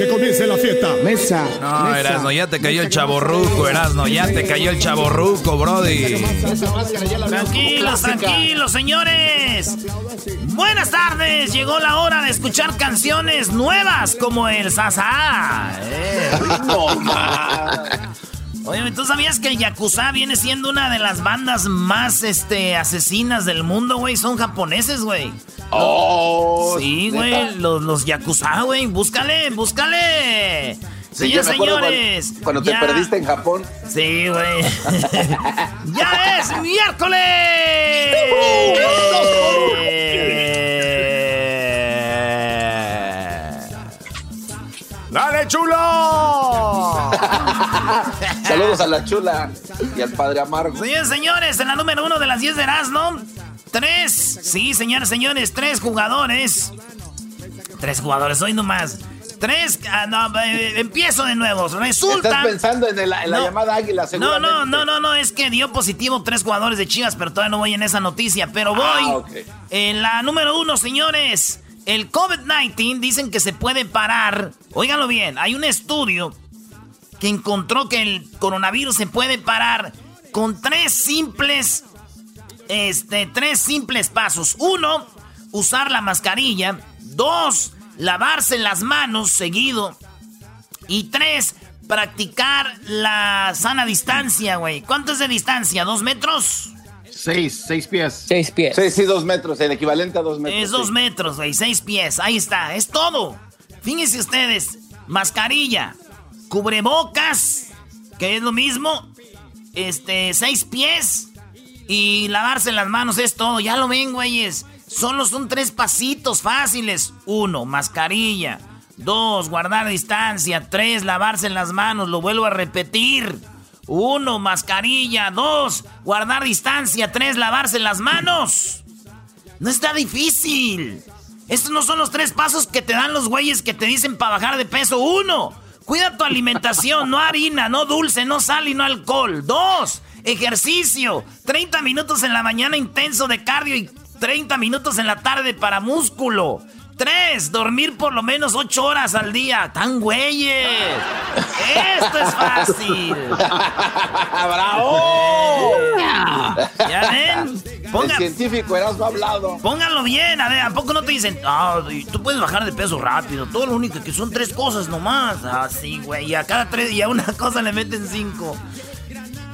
Que comience la fiesta. Mesa. No, mesa. Erasno, ya te cayó el chaborruco, Erasno, ya te cayó el chaborruco, Brody. Tranquilos, tranquilos, señores. Buenas tardes. Llegó la hora de escuchar canciones nuevas como el Sasa. Eh. Oye, ¿tú sabías que el Yakuza viene siendo una de las bandas más este, asesinas del mundo, güey? Son japoneses, güey. Oh, Sí, güey, los, los Yakuza, güey. Búscale, búscale. Sí, yo Señores. Cuando, cuando te ya- perdiste en Japón. Sí, güey. ¡Ya es miércoles! ¡Dale, chulo! Saludos a la chula y al padre amargo. Señores, señores, en la número uno de las 10 de Erasmo, tres, sí, señores, señores, tres jugadores. Tres jugadores, hoy nomás. Tres, ah, no, eh, empiezo de nuevo. Resulta. Estás pensando en, el- en la No. llamada águila, No, no, no, no, no, es que dio positivo tres jugadores de Chivas, pero todavía no voy en esa noticia. Pero voy Ah, ok. en la número uno, señores. El COVID-19 dicen que se puede parar. Óiganlo bien, hay un estudio que encontró que el coronavirus se puede parar con tres simples, este, tres simples pasos. Uno, usar la mascarilla. Dos, lavarse las manos seguido. Y tres, practicar la sana distancia, güey. ¿Cuánto es de distancia? ¿Dos metros? Seis, seis pies. Seis pies. Sí, sí, dos metros, el equivalente a dos metros. Es dos sí. metros, güey, seis pies. Ahí está, es todo. Fíjense ustedes, mascarilla, cubrebocas, que es lo mismo, este, seis pies y lavarse las manos es todo. Ya lo ven, güeyes. Solo son tres pasitos fáciles. Uno, mascarilla. Dos, guardar distancia. Tres, lavarse las manos. Lo vuelvo a repetir. Uno, mascarilla. Dos, guardar distancia. Tres, lavarse las manos. No está difícil. Estos no son los tres pasos que te dan los güeyes que te dicen para bajar de peso. Uno, cuida tu alimentación, no harina, no dulce, no sal y no alcohol. Dos, ejercicio. 30 minutos en la mañana intenso de cardio y 30 minutos en la tarde para músculo. Tres, dormir por lo menos 8 horas al día. ¡Tan güeyes! Esto es fácil. ¡Bravo! ¿Ya ven? El Pongan, científico Erasmo ha hablado. Pónganlo bien, a ver, ¿a poco no te dicen? Ah, tú puedes bajar de peso rápido. Todo lo único que son tres cosas nomás. Ah, sí, güey. Y a cada tres y a una cosa le meten cinco.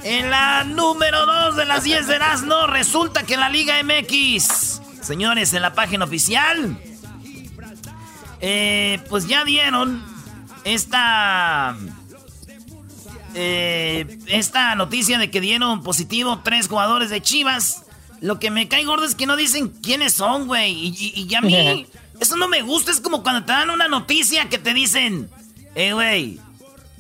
En la número dos de las 10 de Erasmo, resulta que la Liga MX, señores, en la página oficial, eh, pues ya dieron esta. eh, esta noticia de que dieron positivo tres jugadores de Chivas. Lo que me cae gordo es que no dicen quiénes son, güey. Y, y- y a mí, eso no me gusta. Es como cuando te dan una noticia que te dicen, eh, güey,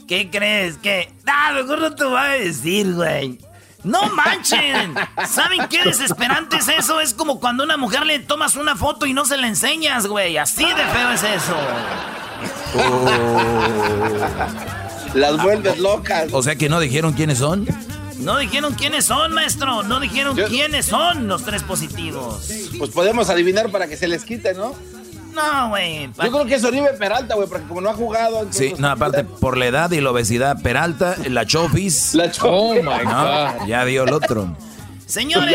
¿qué crees? Que, ah, mejor no te voy a decir, güey. No manchen. ¿Saben qué desesperante es eso? Es como cuando a una mujer le tomas una foto y no se la enseñas, güey. Así de feo es eso. Las vuelves locas. O sea que no dijeron quiénes son. No dijeron quiénes son, maestro. No dijeron Yo- quiénes son los tres positivos. Pues podemos adivinar para que se les quite, ¿no? No, güey. Yo creo que es Oribe Peralta, güey, porque como no ha jugado. Sí, no, aparte por la edad y la obesidad, Peralta, la Chofis. La Chofis. Oh my God. Ya dio el otro. Señores,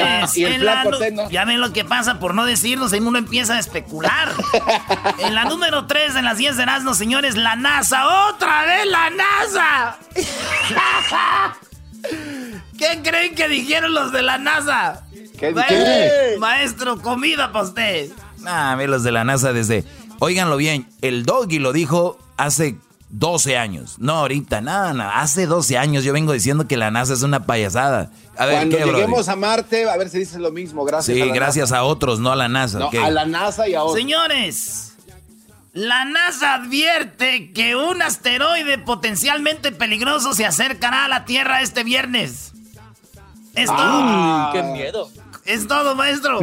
ya, ven lo que pasa por no decirnos, ahí uno empieza a especular. en la número 3 de las 10 de Erasmus, señores, la NASA, otra vez la NASA. ¿Qué creen que dijeron los de la NASA? ¿Qué, ¿Qué? Maestro, comida para usted. Ah, a ver, los de la NASA desde... Óiganlo bien, el Doggy lo dijo hace 12 años. No, ahorita, nada, nada. Hace 12 años yo vengo diciendo que la NASA es una payasada. A ver, Cuando lleguemos a Marte, a ver si dice lo mismo. Gracias. Sí, gracias a otros, no a la NASA. No, a la NASA y a otros. Señores, la NASA advierte que un asteroide potencialmente peligroso se acercará a la Tierra este viernes. Es ah, ¡Qué miedo! Es todo, maestro.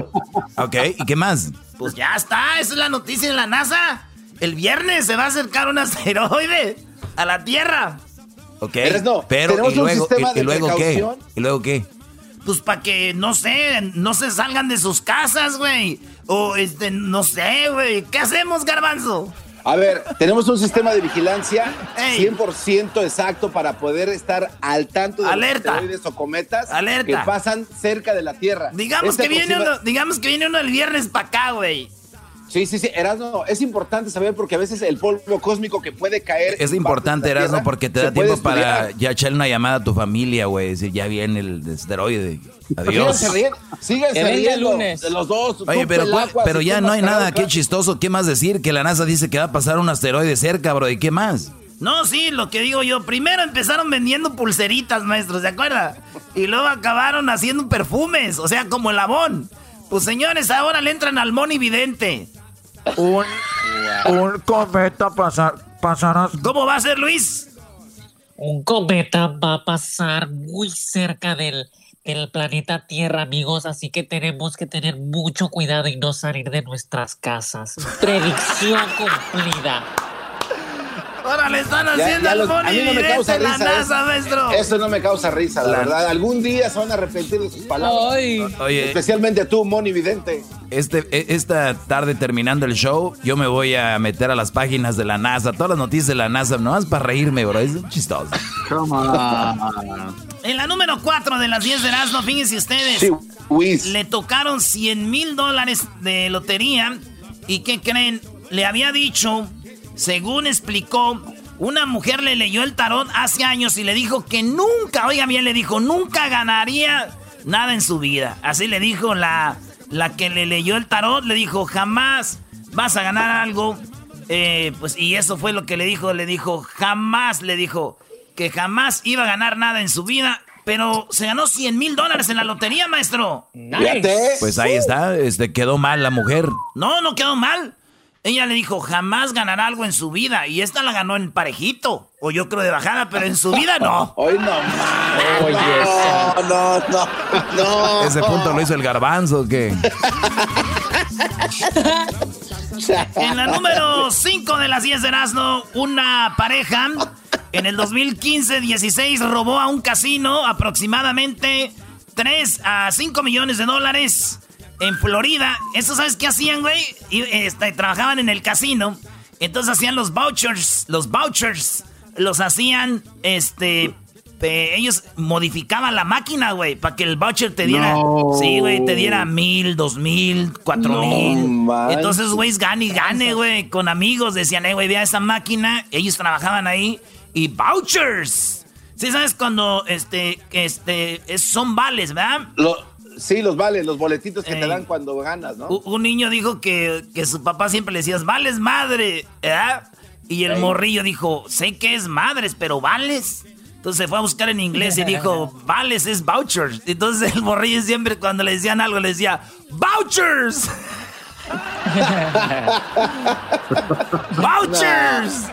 ok, ¿y qué más? Pues ya está, esa es la noticia de la NASA. El viernes se va a acercar un asteroide a la Tierra. Ok, pero ¿y luego, y, luego qué? ¿Y luego qué? Pues para que, no sé, no se salgan de sus casas, güey. O, este, no sé, güey. ¿Qué hacemos, garbanzo? A ver, tenemos un sistema de vigilancia 100% exacto para poder estar al tanto de Alerta. los asteroides o cometas Alerta. que pasan cerca de la Tierra. Digamos, este que viene uno, digamos que viene uno el viernes para acá, güey. Sí, sí, sí, Erasmo, es importante saber porque a veces el polvo cósmico que puede caer. Es importante, Erasmo, porque te da tiempo para ya echarle una llamada a tu familia, güey. Decir, ya viene el esteroide. Adiós. Síganse riendo, lunes. de los dos. Oye, pero, pero ya no hay nada, qué chistoso. ¿Qué más decir? Que la NASA dice que va a pasar un asteroide cerca, bro. ¿Y qué más? No, sí, lo que digo yo. Primero empezaron vendiendo pulseritas, maestros, ¿se acuerdan? Y luego acabaron haciendo perfumes, o sea, como el abón. Pues señores, ahora le entran al monividente. Un, un cometa pasar, pasará. ¿Cómo va a ser, Luis? Un cometa va a pasar muy cerca del, del planeta Tierra, amigos, así que tenemos que tener mucho cuidado y no salir de nuestras casas. Predicción cumplida. Ahora le están haciendo al a mí no me causa risa, la NASA, maestro. Eso no me causa risa, la, verdad. Algún día se van a arrepentir de sus palabras. Oye, Especialmente tú, Moni Vidente. Este, e, esta tarde terminando el show, yo me voy a meter a las páginas de la NASA, todas las noticias de la NASA, nomás para reírme, bro. Es chistoso. en la número 4 de las 10 de Erasmo, fíjense ustedes. le tocaron 100 mil dólares de lotería. ¿Y qué creen? Le había dicho según explicó, una mujer le leyó el tarot hace años y le dijo que nunca, oiga bien, le dijo, nunca ganaría nada en su vida. Así le dijo la, la que le leyó el tarot, le dijo, jamás vas a ganar algo. Eh, pues, y eso fue lo que le dijo, le dijo, jamás, le dijo, que jamás iba a ganar nada en su vida. Pero se ganó 100 mil dólares en la lotería, maestro. Pues ahí está, este, quedó mal la mujer. No, no quedó mal. Ella le dijo, jamás ganará algo en su vida. Y esta la ganó en parejito. O yo creo de bajada, pero en su vida no. Hoy no Oye, no, no, no, no. Ese punto lo hizo el garbanzo, ¿o qué? en la número 5 de las 10 de Erasmo, una pareja en el 2015-16 robó a un casino aproximadamente 3 a 5 millones de dólares en Florida. ¿Eso sabes qué hacían, güey? Y, este, trabajaban en el casino. Entonces hacían los vouchers. Los vouchers los hacían, este... ellos modificaban la máquina, güey, para que el voucher te diera... Sí, güey, te diera mil, dos mil, cuatro mil. Entonces, güey, gane y gane, güey. Con amigos decían, eh, güey, vea esa máquina. Ellos trabajaban ahí. Y vouchers. Sí, ¿sabes cuando, este, este, son vales, ¿verdad? Sí, los vales, los boletitos que te dan cuando ganas, ¿no? Un niño dijo que, su papá siempre le decía, vales madre, ¿verdad? Y el morrillo dijo, sé que es madres, pero vales. Entonces se fue a buscar en inglés y dijo, vales es vouchers. Entonces el morrillo siempre cuando le decían algo le decía, vouchers. vouchers.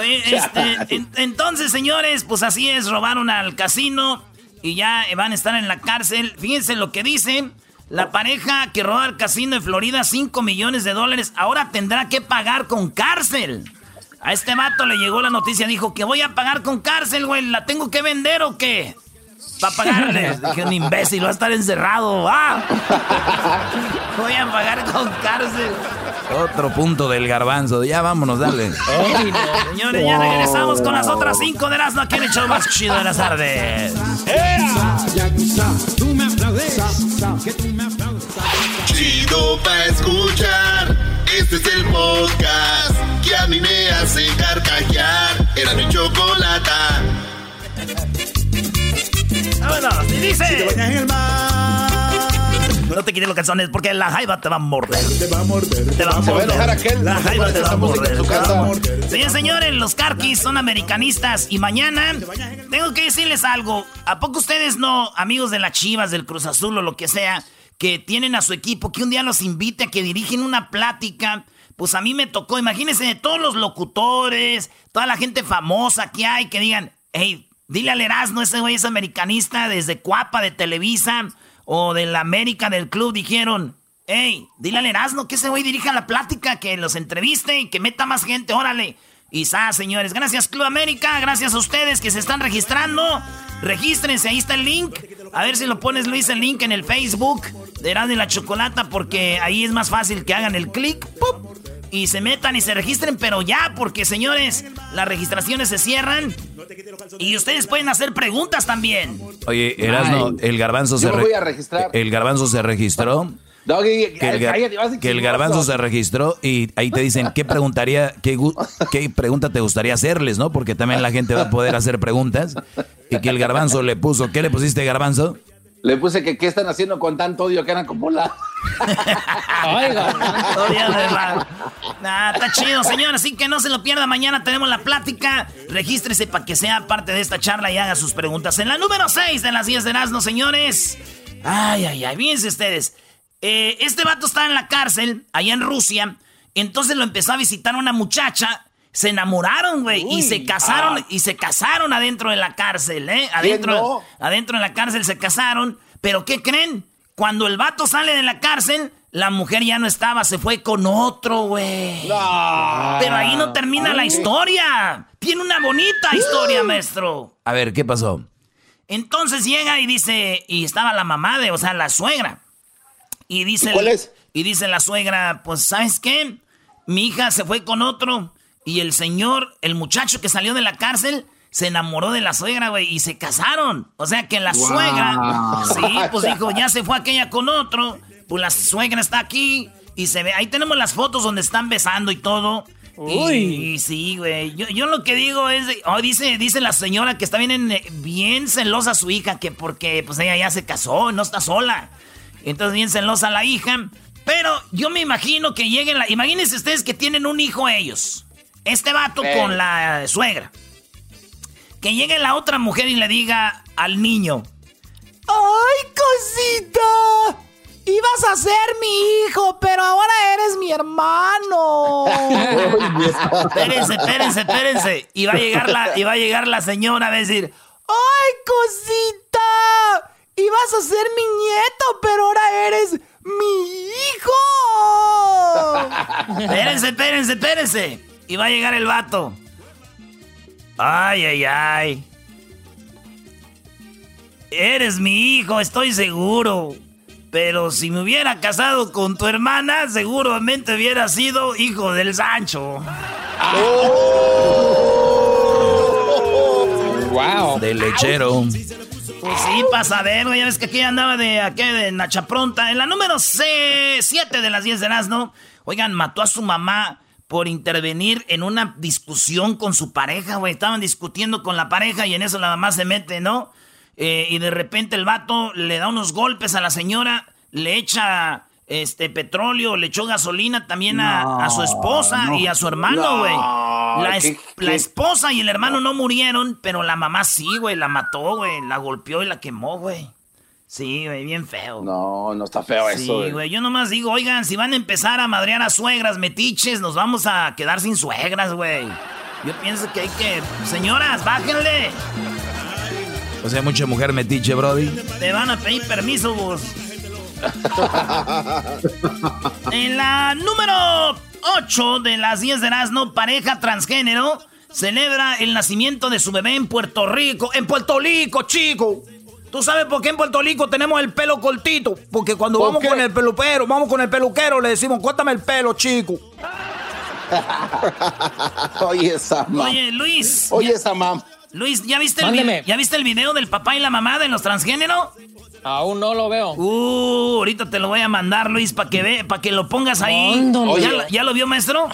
Este, entonces, señores, pues así es, robaron al casino y ya van a estar en la cárcel. Fíjense lo que dice. La pareja que roba al casino de Florida 5 millones de dólares ahora tendrá que pagar con cárcel. A este vato le llegó la noticia, dijo que voy a pagar con cárcel, güey. ¿La tengo que vender o qué? Para pagarle. Dije, un imbécil, va a estar encerrado. voy a pagar con cárcel. Otro punto del garbanzo. Ya vámonos, dale. Señores, ya regresamos con las otras cinco de las no quieren show más chido de las tardes. Chido pa' escuchar. Este es el podcast que a mí me hace carcajear. Era mi chocolata. Vámonos, y dice. No te quites los calzones porque la jaiba te va a morder. Te va a morder. Te va a morder. La jaiba te va a morder. Señores, señores, los carquis son americanistas y mañana tengo que decirles algo. ¿A poco ustedes no, amigos de las Chivas, del Cruz Azul o lo que sea, que tienen a su equipo, que un día los invite a que dirigen una plática? Pues a mí me tocó, imagínense, de todos los locutores, toda la gente famosa que hay, que digan, hey, dile al Erasmo, ese güey es americanista desde Cuapa de Televisa o de la América del club dijeron, hey, dile al Erasmo que ese güey dirija la plática, que los entreviste y que meta más gente, órale. Y sa, señores, gracias Club América, gracias a ustedes que se están registrando. Regístrense, ahí está el link. A ver si lo pones, Luis, el link en el Facebook de Erasmo la Chocolata, porque ahí es más fácil que hagan el clic, y se metan y se registren, pero ya, porque señores, las registraciones se cierran y ustedes pueden hacer preguntas también. Oye, Erasno, el garbanzo se voy a registrar. El garbanzo se registró. que, el, garbanzo se registró y ahí te dicen qué preguntaría, qué, qué pregunta te gustaría hacerles, ¿no? Porque también la gente va a poder hacer preguntas. Y que el garbanzo le puso, ¿qué le pusiste garbanzo? Le puse que qué están haciendo con tanto odio que eran como la. Oiga, nah, está chido, señor. Así que no se lo pierda. Mañana tenemos la plática. Regístrese para que sea parte de esta charla y haga sus preguntas. En la número 6 de las 10 de Erasmo, señores. Ay, ay, ay. Fíjense ustedes. Eh, este vato está en la cárcel, allá en Rusia. Entonces lo empezó a visitar una muchacha se enamoraron, güey, y se casaron, ah. y se casaron adentro de la cárcel, ¿eh? Adentro, adentro de la cárcel se casaron, pero ¿qué creen? Cuando el vato sale de la cárcel, la mujer ya no estaba, se fue con otro, güey. Pero ahí no termina la historia. Tiene una bonita historia, maestro. A ver, ¿qué pasó? Entonces llega y dice, y estaba la mamá de, o sea, la suegra. Y dice, cuál es? Y dice la suegra, pues, ¿sabes qué? Mi hija se fue con otro y el señor, el muchacho que salió de la cárcel, se enamoró de la suegra, güey, y se casaron. O sea que la suegra, sí, pues dijo, ya se fue aquella con otro, pues la suegra está aquí y se ve, ahí tenemos las fotos donde están besando y todo. Uy. Y, sí, güey. Yo, lo que digo es, oh, dice, dice la señora que está bien, bien celosa su hija, que porque pues ella ya se casó, no está sola. Entonces bien celosa la hija. Pero yo me imagino que lleguen la... Imagínense ustedes que tienen un hijo ellos. Este vato con la suegra. Que llegue la otra mujer y le diga al niño: ¡Ay, cosita! Ibas a ser mi hijo, pero ahora eres mi hermano. espérense, espérense, espérense. Y va a llegar la, y va a llegar la señora a decir: ¡Ay, cosita! Ibas a ser mi nieto, pero ahora eres mi hijo. espérense, espérense, espérense. Y va a llegar el vato. Ay, ay, ay. Eres mi hijo, estoy seguro. Pero si me hubiera casado con tu hermana, seguramente hubiera sido hijo del Sancho. ¡Wow! De lechero. Pues sí, pasa ver, Ya ves que aquí andaba de aquí de Nacha Pronta. En la número 7 de las 10 de ¿no? Oigan, mató a su mamá por intervenir en una discusión con su pareja, güey. Estaban discutiendo con la pareja y en eso la mamá se mete, ¿no? Eh, y de repente el vato le da unos golpes a la señora, le echa este petróleo, le echó gasolina también a, su esposa y a su hermano, güey. la, la, esposa y el hermano no murieron, pero la mamá sí, güey, la mató, güey, la golpeó y la quemó, güey. Sí, güey, bien feo. No, no está feo eso. Sí, güey. Yo nomás digo, oigan, si van a empezar a madrear a suegras, metiches, nos vamos a quedar sin suegras, güey. Yo pienso que hay que. Señoras, bájenle. O sea, mucha mujer metiche, Brody. Te van a pedir permiso, vos. en la número 8 de las 10 de Erasmo, pareja transgénero celebra el nacimiento de su bebé en Puerto Rico. En Puerto Rico, chico. ¿Tú sabes por qué en Puerto Rico tenemos el pelo cortito? Porque cuando vamos con el peluquero, vamos con el peluquero, le decimos, cuéntame el pelo, chico. Oye, esa Oye, Luis. Oye, esa mam. Luis, ¿ya viste, el ¿ya viste el video del papá y la mamá de los transgéneros? Aún no lo veo. Uh, ahorita te lo voy a mandar, Luis, para que ve, para que lo pongas ahí. ¿Ya, lo vio, maestro?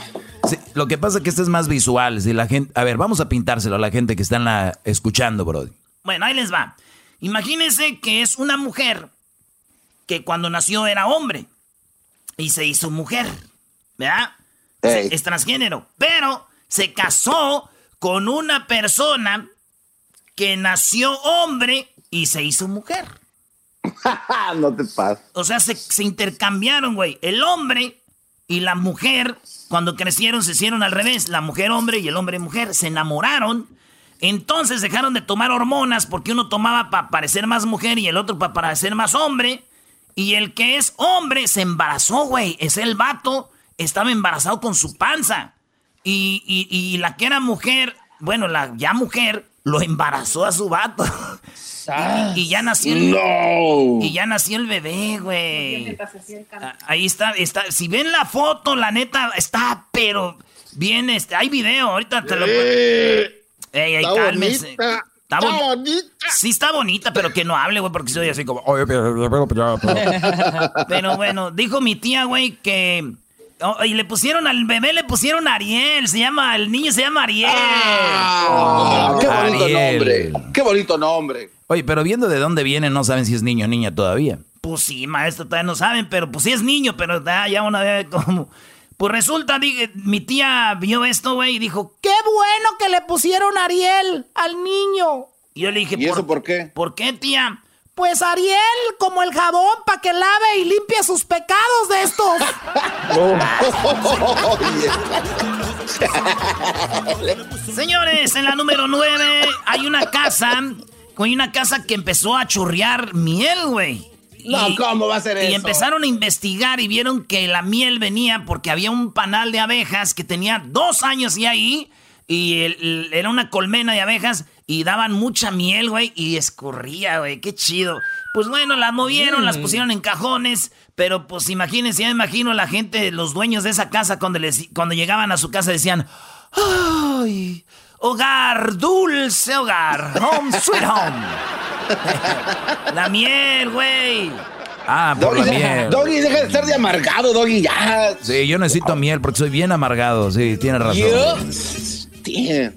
Sí, lo que pasa es que este es más visual. Si la gente, a ver, vamos a pintárselo a la gente que está escuchando, bro. Bueno, ahí les va. Imagínense que es una mujer que cuando nació era hombre y se hizo mujer, ¿verdad? Es transgénero, pero se casó con una persona que nació hombre y se hizo mujer. no te pases. O sea, se, se intercambiaron, güey. El hombre y la mujer, cuando crecieron, se hicieron al revés. La mujer hombre y el hombre mujer. Se enamoraron. Entonces dejaron de tomar hormonas porque uno tomaba para parecer más mujer y el otro para parecer más hombre. Y el que es hombre se embarazó, güey. Es el vato. Estaba embarazado con su panza. Y, y, y la que era mujer, bueno, la ya mujer, lo embarazó a su vato. Y, ya nació el, Y ya nació el bebé, güey. Ah, ahí está, está. Si ven la foto, la neta, está, pero bien, este, hay video, ahorita te lo ey, ey, está cálmese. Bonita. Está, bonita. Sí está bonita, pero que no hable, güey, porque soy así como... pero bueno, dijo mi tía, güey, que Oh, y le pusieron al bebé, le pusieron Ariel. Se llama, el niño se llama Ariel. Ah, qué bonito nombre. Qué bonito nombre. Oye, pero viendo de dónde viene, no saben si es niño o niña todavía. Pues sí, maestro, todavía no saben, pero pues sí es niño, pero ya una vez como. Pues resulta, mi tía vio esto, güey, y dijo: ¡Qué bueno que le pusieron Ariel al niño! Y yo le dije: ¿Y eso por qué? ¿Por qué, tía? Pues Ariel, como el jabón, para que lave y limpie sus pecados de estos. Señores, en la número 9 hay una casa, hay una casa que empezó a chorrear miel, güey. No, ¿cómo va a ser eso? Y empezaron a investigar y vieron que la miel venía porque había un panal de abejas que tenía dos años y ahí, y era una colmena de abejas y daban mucha miel, güey, y escurría, güey, qué chido. Pues bueno, las movieron, las mm. pusieron en cajones, pero pues imagínense, ya me imagino la gente, los dueños de esa casa, cuando, les, cuando llegaban a su casa decían, ¡ay! Hogar, dulce hogar, home sweet home. la miel, güey. Ah, por la miel. Doggy, deja de estar de amargado, Doggy, ya. Sí, yo necesito miel porque soy bien amargado, sí, tiene razón en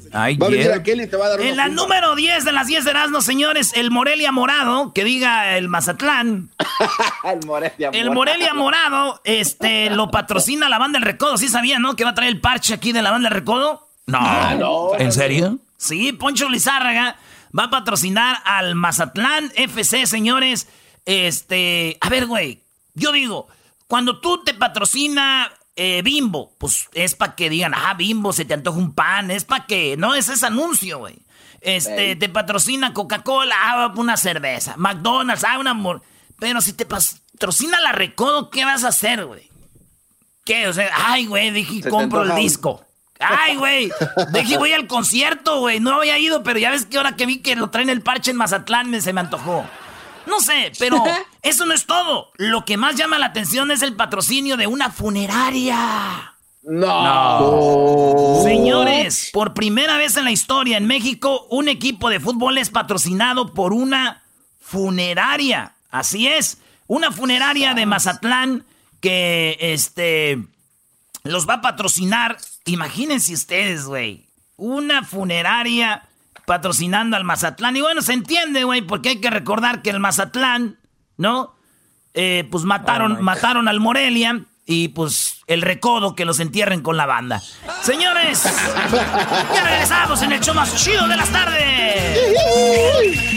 la número 10 de las 10 de Erasmo, señores, el Morelia Morado, que diga el Mazatlán. el Morelia El Morelia Morado, este, lo patrocina la banda del Recodo. ¿Sí sabían, no? Que va a traer el parche aquí de la banda del Recodo. No. Ah, no ¿En serio? Sí, Poncho Lizárraga va a patrocinar al Mazatlán FC, señores. Este, a ver, güey, yo digo, cuando tú te patrocina eh, Bimbo, pues es para que digan, ah, Bimbo, se te antoja un pan, es para que, no, es ese anuncio, güey. Este, te patrocina Coca-Cola, ah, una cerveza. McDonald's, ah, un amor. Pero si te patrocina la Recodo, ¿qué vas a hacer, güey? ¿Qué? O sea, ay, güey, dije, compro el disco. Ay, güey, dije, voy al concierto, güey. No había ido, pero ya ves que ahora que vi que lo traen el parche en Mazatlán, me, se me antojó. No sé, pero eso no es todo. Lo que más llama la atención es el patrocinio de una funeraria. No. Señores, por primera vez en la historia en México, un equipo de fútbol es patrocinado por una funeraria. Así es, una funeraria de Mazatlán que este los va a patrocinar. Imagínense ustedes, güey. Una funeraria patrocinando al Mazatlán. Y bueno, se entiende, güey, porque hay que recordar que el Mazatlán, ¿no? Eh, pues mataron, oh mataron al Morelia y pues el recodo que los entierren con la banda. Señores, ya regresamos en el show más chido de las tardes.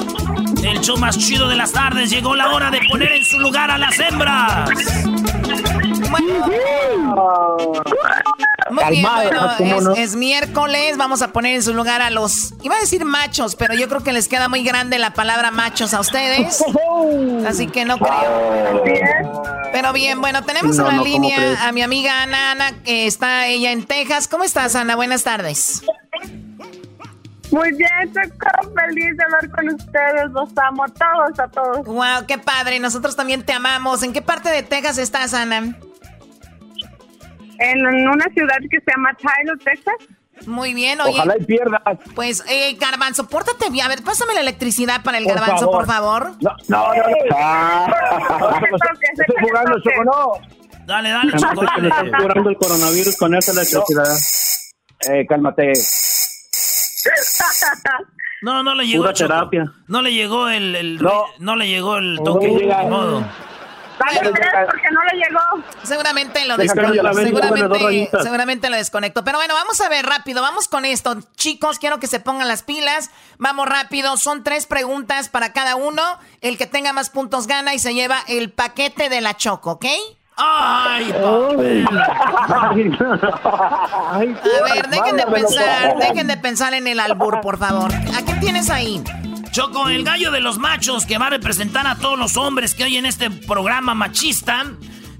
el show más chido de las tardes. Llegó la hora de poner en su lugar a las hembras. Muy bien, bueno, es, miércoles, vamos a poner en su lugar a los, iba a decir machos, pero yo creo que les queda muy grande la palabra machos a ustedes, así que no creo. Pero bien, bueno, tenemos en la línea a mi amiga Ana, Ana, que está ella en Texas. ¿Cómo estás, Ana? Buenas tardes. Muy bien, estoy feliz de hablar con ustedes. Los amo a todos, a todos. Wow, qué padre. Nosotros también te amamos. ¿En qué parte de Texas estás, Ana? en una ciudad que se llama Tyler, Texas. Muy bien, oye. Ojalá y pierdas. Pues, eh, Garbanzo, pórtate bien. A ver, pásame la electricidad para el Garbanzo, por favor. No, no, no. Estoy jugando, Choco, no. Dale, dale, Choco. Estoy curando el coronavirus con esa electricidad. Eh, cálmate. No, no le llegó. Pura terapia. No le llegó el, el no. no. le llegó el toque. de modo porque no le llegó. Seguramente lo desconectó. Seguramente, seguramente lo desconectó. Pero bueno, vamos a ver rápido. Vamos con esto. Chicos, quiero que se pongan las pilas. Vamos rápido. Son tres preguntas para cada uno. El que tenga más puntos gana y se lleva el paquete de la Choco, ¿ok? ¡Ay! A ver, dejen de pensar, dejen de pensar en el albur, por favor. ¿A qué tienes ahí? Choco, el gallo de los machos que va a representar a todos los hombres que hay en este programa machista.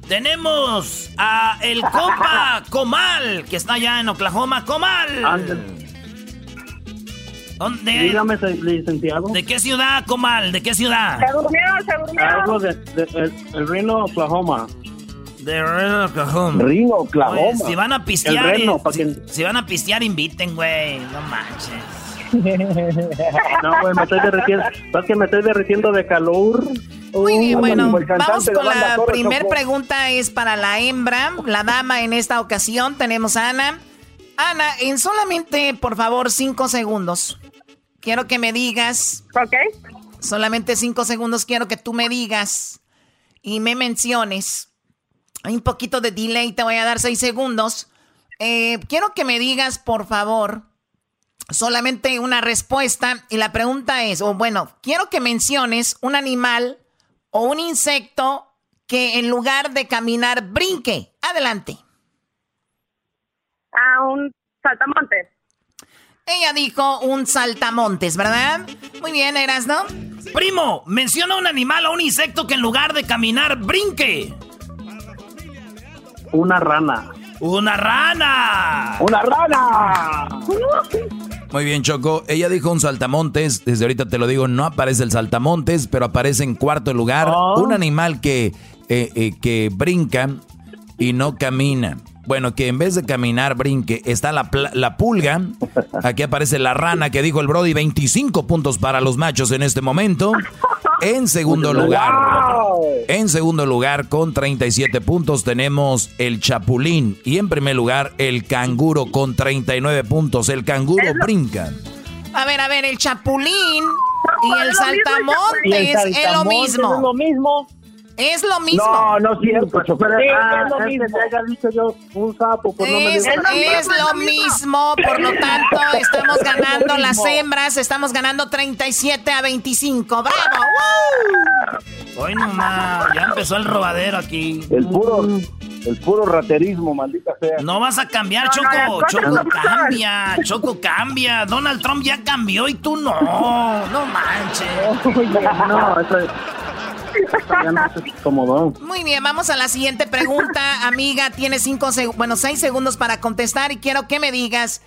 Tenemos a el compa Comal, que está allá en Oklahoma. ¡Comal! ¿Dónde? Dígame, licenciado. ¿De qué ciudad, Comal? ¿De qué ciudad? Se durmió, se durmió. Algo de, el, Reno, Oklahoma. De Reno, Oklahoma. Reno, Oklahoma. si van a pistear, si, van a pistear, inviten, güey. No manches. No, güey, me estoy derritiendo. ¿Sabes que me estoy derritiendo de calor? Muy bien, bueno, vamos con la primera pregunta. Es para la hembra, la dama en esta ocasión. Tenemos a Ana. Ana, en solamente, por favor, cinco segundos. Quiero que me digas. Ok. Solamente cinco segundos quiero que tú me digas y me menciones. Hay un poquito de delay, te voy a dar seis segundos. Eh, quiero que me digas, por favor, solamente una respuesta y la pregunta es, o bueno, quiero que menciones un animal o un insecto que en lugar de caminar brinque. Adelante. A un saltamontes. Ella dijo un saltamontes, ¿verdad? Muy bien, Eras, ¿no? Primo, menciona un animal o un insecto que en lugar de caminar brinque. Una rana. ¡Una rana! ¡Una rana! Muy bien, Choco. Ella dijo un saltamontes. Desde ahorita te lo digo, no aparece el saltamontes, pero aparece en cuarto lugar oh. un animal que, eh, eh, que brinca y no camina. Bueno, que en vez de caminar, brinque, está la, la pulga. Aquí aparece la rana que dijo el Brody, 25 puntos para los machos en este momento. En segundo lugar, en segundo lugar con 37 puntos tenemos el chapulín y en primer lugar el canguro con 39 puntos. El canguro brinca. A ver, a ver, el chapulín y el saltamontes es lo mismo. Es lo mismo. Es lo mismo. No, no es cierto, chofer. Sí, es lo mismo. dicho yo un sapo, pues no me es, es lo mismo, por lo tanto, estamos ganando las hembras, estamos ganando 37 a 25. ¡Bravo! Hoy nomás, ya empezó el robadero aquí. El puro, el puro raterismo, maldita sea. No vas a cambiar, Choco. Choco cambia, Choco cambia. Donald Trump ya cambió y tú no. No manches. No, eso es... Muy bien, vamos a la siguiente pregunta, amiga. Tienes cinco bueno, seis segundos para contestar y quiero que me digas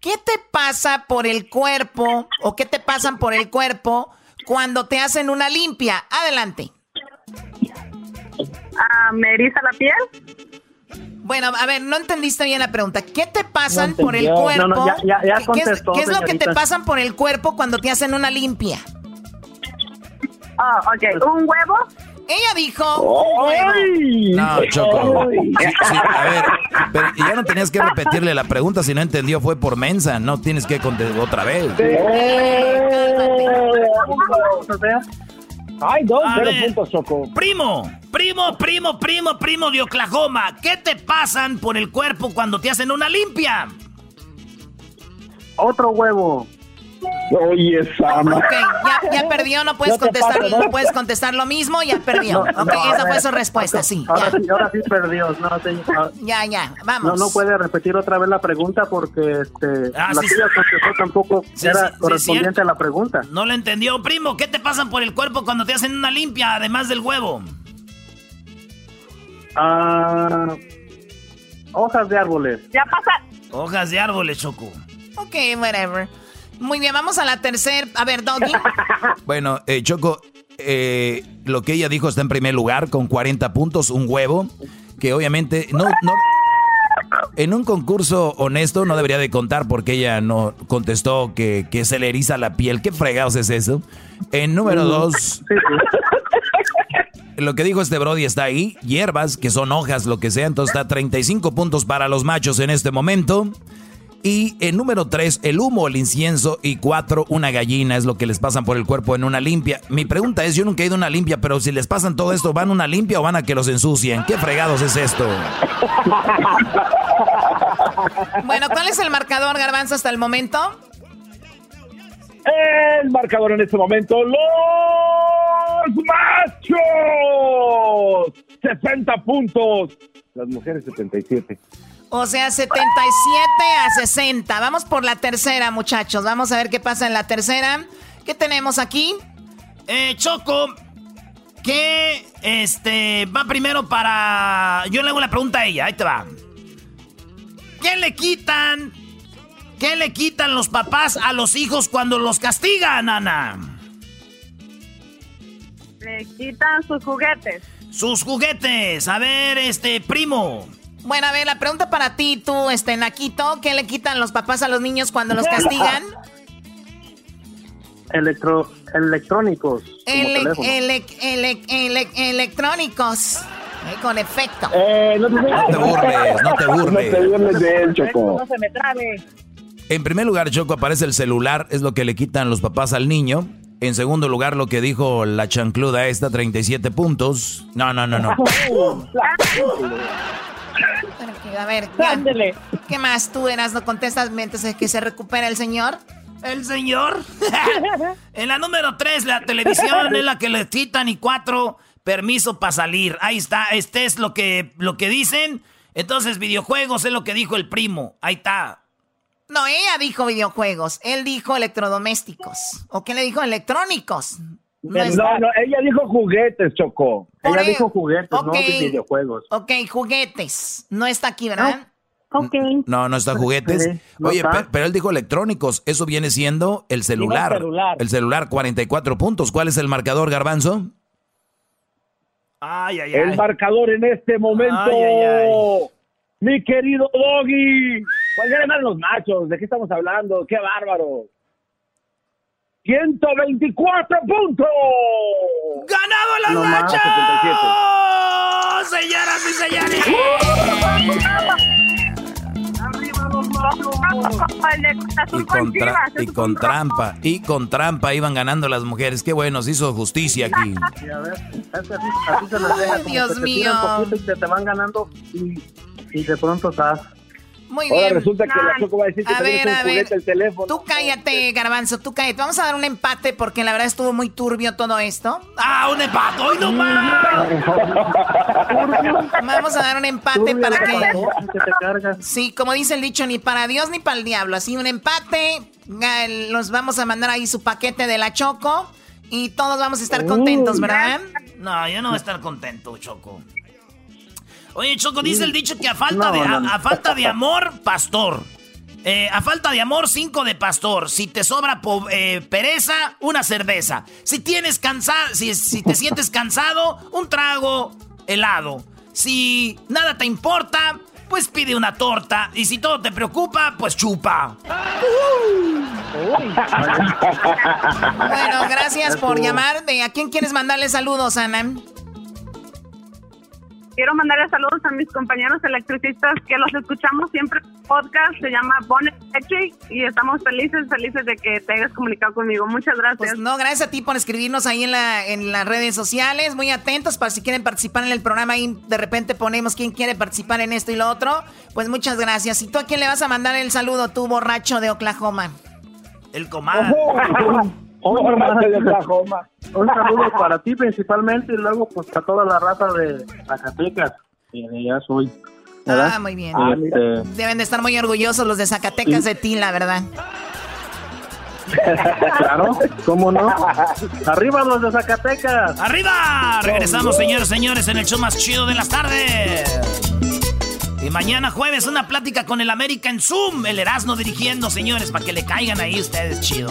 qué te pasa por el cuerpo o qué te pasan por el cuerpo cuando te hacen una limpia. Adelante. Ah, ¿Me eriza la piel? Bueno, a ver, no entendiste bien la pregunta. ¿Qué te pasan por el cuerpo? ¿Qué, es, lo que te pasan por el cuerpo cuando te hacen una limpia? Ah, ok. ¿Un huevo? Ella dijo huevo. No, Choco. a ver, pero ya no tenías que repetirle la pregunta. Si no entendió, fue por mensa. No tienes que contestar otra vez. Ay, dos, cero puntos, Choco. Primo, primo, primo, primo, primo de Oklahoma. ¿Qué te pasan por el cuerpo cuando te hacen una limpia? Otro huevo. Oye, Sama. Ok, ya, ya perdió, no puedes contestar, no puedes contestar lo mismo, ya perdió. ok, esa fue su respuesta, sí. Ahora, ya. sí, ahora sí perdió. No, ya, ya, vamos. No, no puede repetir otra vez la pregunta porque este, Ah, la sí, sí. contestó tampoco Sí, era sí, sí, correspondiente a la pregunta. No lo entendió, primo. ¿Qué te pasan por el cuerpo cuando te hacen una limpia, además del huevo? Ah, hojas de árboles. Ya pasa. Hojas de árboles, Choco. Ok, whatever. Muy bien, vamos a la tercera. A ver, Doggy. Bueno, eh, Choco, eh, lo que ella dijo está en primer lugar con 40 puntos, un huevo, que obviamente no, no, en un concurso honesto no debería de contar porque ella no contestó que, que se le eriza la piel. ¿Qué fregados es eso? En número dos, lo que dijo este Brody está ahí, hierbas, que son hojas, lo que sea, entonces está 35 puntos para los machos en este momento. Y en número 3, el humo, el incienso. Y 4, una gallina es lo que les pasan por el cuerpo en una limpia. Mi pregunta es, yo nunca he ido a una limpia, pero si les pasan todo esto, ¿van a una limpia o van a que los ensucien? ¿Qué fregados es esto? Bueno, ¿cuál es el marcador, Garbanzo, hasta el momento? El marcador en este momento, los machos, 60 puntos. Las mujeres, 77. O sea, 77 a 60. Vamos por la tercera, muchachos. Vamos a ver qué pasa en la tercera. ¿Qué tenemos aquí? Eh, Choco, ¿qué este, va primero para... Yo le hago la pregunta a ella, ahí te va. ¿Qué le quitan? ¿Qué le quitan los papás a los hijos cuando los castigan, Ana? Le quitan sus juguetes. Sus juguetes. A ver, este, primo. Bueno, a ver, la pregunta para ti, tú, este, Naquito, ¿qué le quitan los papás a los niños cuando los castigan? Electro, electrónicos. como Ele- teléfono. ele- ele- ele- electrónicos. Eh, con efecto. Eh, no, te, No te burles, no te burles. No te burles de él, Choco. se me trabe. En primer lugar, Choco, aparece el celular, es lo que le quitan los papás al niño. En segundo lugar, lo que dijo la chancluda esta, 37 puntos. No, no, no, no. A ver, ya. ¿qué más tú eras? ¿No contestas mientras que se recupera el señor? ¿El señor? en la número 3, la televisión es la que le quitan y cuatro, permiso para salir. Ahí está, este es lo que, lo que dicen. Entonces, videojuegos es lo que dijo el primo. Ahí está. No, ella dijo videojuegos. Él dijo electrodomésticos. ¿O qué le dijo? Electrónicos. No, no, ella dijo juguetes, Choco. Por Ella dijo juguetes, no Ok. videojuegos. Ok, juguetes. No está aquí, ¿verdad? Ok. No, no está juguetes. Sí, no Oye, está. pero él dijo electrónicos. Eso viene siendo el celular. celular. El celular, 44 puntos. ¿Cuál es el marcador, Garbanzo? Ay, ay, El marcador en este momento. Ay, ay, ay. Mi querido Doggy. ¿Cuál ganan los machos? ¿De qué estamos hablando? ¡Qué bárbaro! 124 puntos. ¡Ganado los No machos! 77. ¡Señoras y señores! Y con, tra- y con trampa. Y con trampa iban ganando las mujeres. Qué bueno, se hizo justicia aquí. Sí, a ver, así, así se deja, Dios mío. tiran poquito y te, te van ganando y, y de pronto estás. Muy Ahora bien. resulta que la Choco va a decir que A también ver, a ver. juguete el teléfono. Tú cállate, Garbanzo, tú cállate. Vamos a dar un empate porque la verdad estuvo muy turbio todo esto. ¡Ah, un empate! ¡Hoy no más! Vamos a dar un empate para que... Sí, como dice el dicho, ni para Dios ni para el diablo. Así un empate, los vamos a mandar ahí su paquete de la Choco y todos vamos a estar contentos, ¿verdad? No, yo no voy a estar contento, Choco. Oye, Choco, dice el dicho que a falta, No, de, a, falta de amor, pastor. Eh, a falta de amor, cinco de pastor. Si te sobra po- eh, pereza, una cerveza. Si tienes cansado, si, si te sientes cansado, un trago helado. Si nada te importa, pues pide una torta. Y si todo te preocupa, pues chupa. Bueno, gracias por llamar. ¿De ¿A quién quieres mandarle saludos, Ana? Quiero mandarle saludos a mis compañeros electricistas que los escuchamos siempre en el podcast. Se llama Bonnet Electric y estamos felices, felices de que te hayas comunicado conmigo. Muchas gracias. Pues no, gracias a ti por escribirnos ahí en, la, en las redes sociales. Muy atentos para si quieren participar en el programa. Ahí de repente ponemos quién quiere participar en esto y lo otro. Pues muchas gracias. ¿Y tú a quién le vas a mandar el saludo, tú borracho de Oklahoma? El comal. Un saludo para ti principalmente y luego pues a toda la raza de Zacatecas, que ya soy. Ah, muy bien. Este, Deben de estar muy orgullosos los de Zacatecas de ti, la verdad. claro, ¿cómo no? ¡Arriba los de Zacatecas! ¡Arriba! Regresamos, señores, señores, en el show más chido de las tardes. Y mañana jueves una plática con el América en Zoom. El Erasmo dirigiendo, señores, para que le caigan ahí ustedes, chido.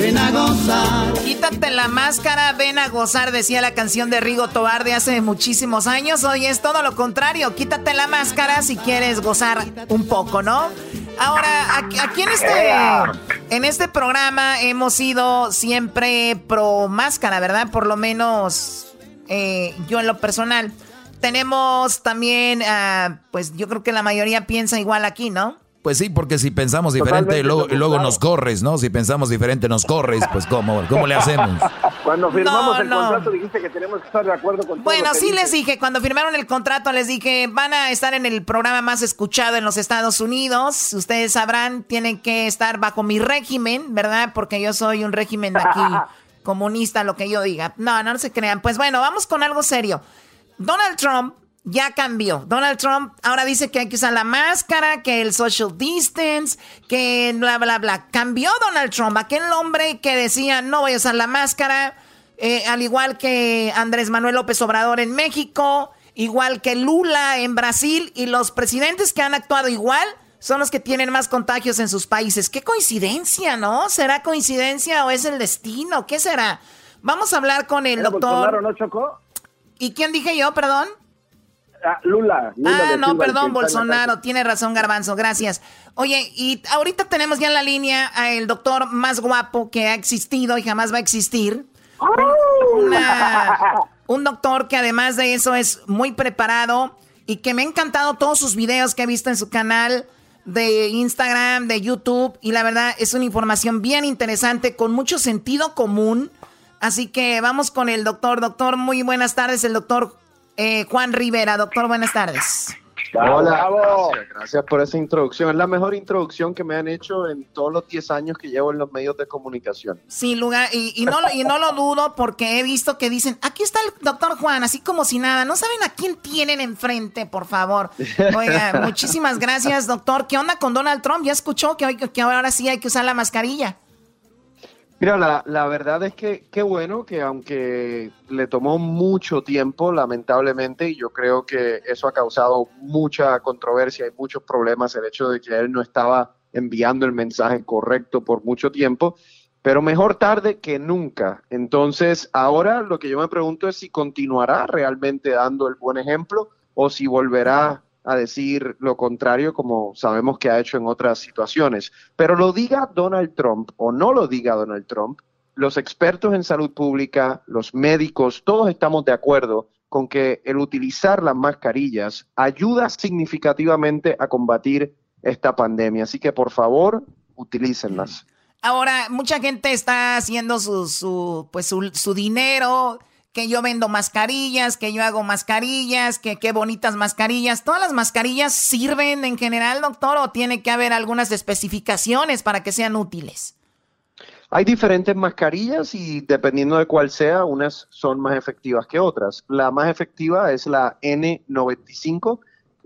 ven a gozar. Quítate la máscara, ven a gozar, decía la canción de Rigo Tobar de hace muchísimos años. Hoy es todo lo contrario, quítate la máscara si quieres gozar un poco, ¿no? Ahora, aquí en este, en este programa hemos sido siempre pro máscara, ¿verdad? Por lo menos eh, yo en lo personal. Tenemos también, ah, pues yo creo que la mayoría piensa igual aquí, ¿no? Pues sí, porque si pensamos diferente, luego, luego nos corres, ¿no? Si pensamos diferente, nos corres, pues ¿cómo, cómo le hacemos? Cuando firmamos el contrato dijiste que tenemos que estar de acuerdo con todo Bueno, sí les dije, cuando firmaron el contrato les dije, van a estar en el programa más escuchado en los Estados Unidos. Ustedes sabrán, tienen que estar bajo mi régimen, ¿verdad? Porque yo soy un régimen de aquí comunista, lo que yo diga. No, no se crean. Pues bueno, vamos con algo serio. Donald Trump ya cambió. Donald Trump ahora dice que hay que usar la máscara, que el social distance, que bla, bla, bla. Cambió Donald Trump, aquel hombre que decía no voy a usar la máscara, eh, al igual que Andrés Manuel López Obrador en México, igual que Lula en Brasil, y los presidentes que han actuado igual son los que tienen más contagios en sus países. Qué coincidencia, ¿no? ¿Será coincidencia o es el destino? ¿Qué será? Vamos a hablar con el doctor. ¿no chocó? ¿Y quién dije yo, perdón? Ah, Lula, Ah, no, perdón, Bolsonaro. Tiene razón, Garbanzo. Gracias. Oye, y ahorita tenemos ya en la línea al doctor más guapo que ha existido y jamás va a existir. un doctor que además de eso es muy preparado y que me ha encantado todos sus videos que he visto en su canal de Instagram, de YouTube. Y la verdad es una información bien interesante con mucho sentido común. Así que vamos con el doctor. Doctor, muy buenas tardes. El doctor eh, Juan Rivera. Doctor, buenas tardes. Hola, gracias, gracias, por esa introducción. Es la mejor introducción que me han hecho en todos los 10 años que llevo en los medios de comunicación. Sin lugar, y, no, y no lo dudo porque he visto que dicen, aquí está el doctor Juan, así como si nada. No saben a quién tienen enfrente, por favor. Oiga, muchísimas gracias, doctor. ¿Qué onda con Donald Trump? Ya escuchó que, que ahora sí hay que usar la mascarilla. Mira, la, la, verdad es que qué bueno que aunque le tomó mucho tiempo, lamentablemente, y yo creo que eso ha causado mucha controversia y muchos problemas, el hecho de que él no estaba enviando el mensaje correcto por mucho tiempo, pero mejor tarde que nunca. Entonces, ahora lo que yo me pregunto es si continuará realmente dando el buen ejemplo o si volverá a decir lo contrario como sabemos que ha hecho en otras situaciones. Pero lo diga Donald Trump o no lo diga Donald Trump, los expertos en salud pública, los médicos, todos estamos de acuerdo con que el utilizar las mascarillas ayuda significativamente a combatir esta pandemia. Así que por favor, utilícenlas. Ahora, mucha gente está haciendo su, su pues su, su dinero que yo vendo mascarillas, que yo hago mascarillas, que qué bonitas mascarillas. ¿Todas las mascarillas sirven en general, doctor, o tiene que haber algunas especificaciones para que sean útiles? Hay diferentes mascarillas y dependiendo de cuál sea, unas son más efectivas que otras. La más efectiva es la N95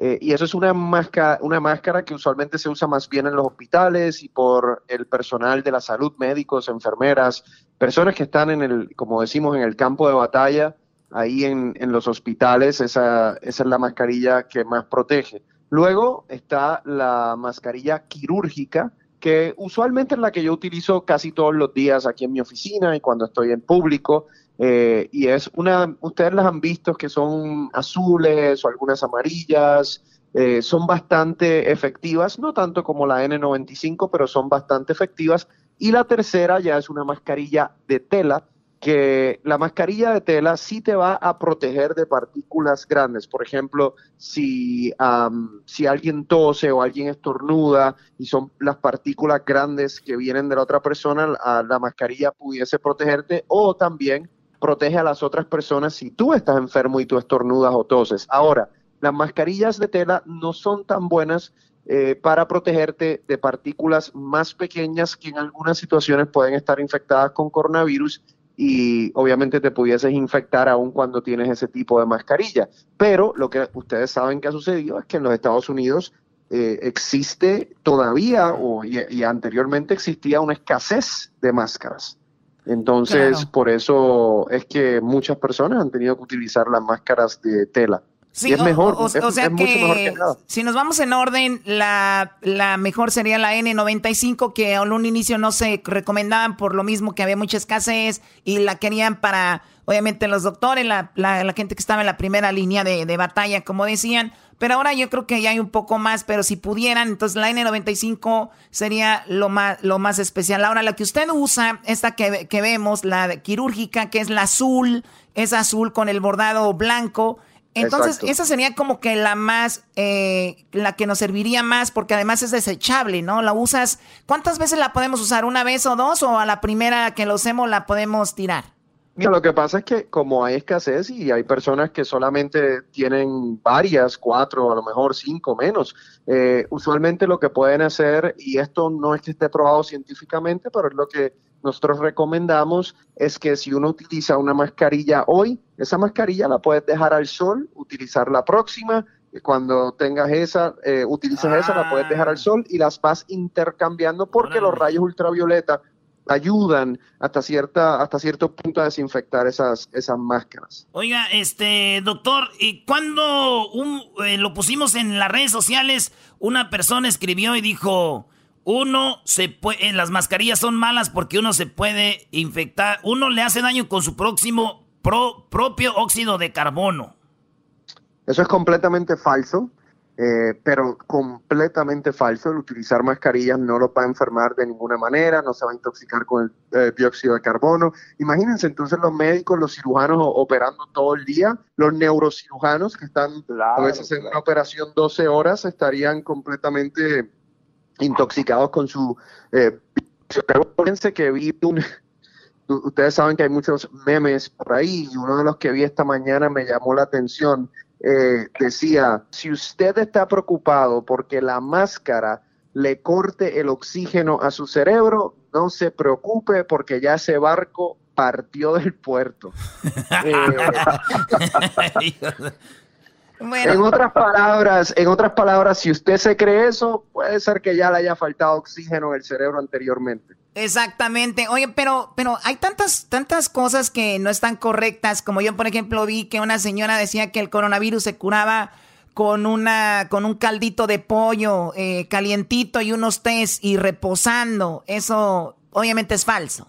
eh, y eso es una máscara, una máscara que usualmente se usa más bien en los hospitales y por el personal de la salud, médicos, enfermeras, personas que están en el, como decimos, en el campo de batalla, ahí en, en los hospitales, esa, esa es la mascarilla que más protege. Luego está la mascarilla quirúrgica, que usualmente es la que yo utilizo casi todos los días aquí en mi oficina y cuando estoy en público. Eh, y es una, ustedes las han visto que son azules o algunas amarillas, eh, son bastante efectivas, no tanto como la N95, pero son bastante efectivas. Y la tercera ya es una mascarilla de tela que la mascarilla de tela sí te va a proteger de partículas grandes. Por ejemplo, si, si alguien tose o alguien estornuda y son las partículas grandes que vienen de la otra persona, la mascarilla pudiese protegerte o también protege a las otras personas si tú estás enfermo y tú estornudas o toses. Ahora, las mascarillas de tela no son tan buenas eh, para protegerte de partículas más pequeñas que en algunas situaciones pueden estar infectadas con coronavirus y obviamente te pudieses infectar aún cuando tienes ese tipo de mascarilla. Pero lo que ustedes saben que ha sucedido es que en los Estados Unidos eh, existe todavía o, y, anteriormente existía una escasez de máscaras. Entonces, por eso es que muchas personas han tenido que utilizar las máscaras de tela. Sí, es mejor, o, sea que, si nos vamos en orden, la, la mejor sería la N95, que en un inicio no se recomendaban por lo mismo que había mucha escasez y la querían para, obviamente, los doctores, la, la, gente que estaba en la primera línea de, de, batalla, como decían. Pero ahora yo creo que ya hay un poco más, pero si pudieran, entonces la N95 sería lo más, lo más especial. Ahora, la que usted usa, esta que, que vemos, la quirúrgica, que es la azul, es azul con el bordado blanco. Entonces, esa sería como que la más, eh, la que nos serviría más, porque además es desechable, ¿no? La usas, ¿cuántas veces la podemos usar? ¿Una vez o dos? ¿O a la primera que lo usemos la podemos tirar? Mira, lo que pasa es que como hay escasez y hay personas que solamente tienen varias, cuatro, a lo mejor cinco menos, eh, usualmente lo que pueden hacer, y esto no es que esté probado científicamente, pero es lo que nosotros recomendamos es que si uno utiliza una mascarilla hoy, esa mascarilla la puedes dejar al sol, utilizar la próxima, cuando tengas esa, eh, utilices esa, la puedes dejar al sol y las vas intercambiando porque los rayos ultravioleta ayudan hasta cierta hasta cierto punto a desinfectar esas esas máscaras. Oiga, este doctor, y cuando eh, lo pusimos en las redes sociales, una persona escribió y dijo, uno se puede, las mascarillas son malas porque uno se puede infectar, uno le hace daño con su próximo propio óxido de carbono. Eso es completamente falso, eh, pero completamente falso. El utilizar mascarillas no lo va a enfermar de ninguna manera, no se va a intoxicar con el eh, dióxido de carbono. Imagínense entonces los médicos, los cirujanos operando todo el día, los neurocirujanos que están a veces en una operación 12 horas estarían completamente intoxicados con su... Eh, que vi un, ustedes saben que hay muchos memes por ahí y uno de los que vi esta mañana me llamó la atención. Eh, decía, si usted está preocupado porque la máscara le corte el oxígeno a su cerebro, no se preocupe porque ya ese barco partió del puerto. Eh, en otras palabras, en otras palabras, si usted se cree eso, puede ser que ya le haya faltado oxígeno en el cerebro anteriormente. Exactamente. Oye, pero, pero hay tantas, tantas cosas que no están correctas. Como yo, por ejemplo, vi que una señora decía que el coronavirus se curaba con una, con un caldito de pollo eh, calientito y unos tés y reposando. Eso obviamente es falso.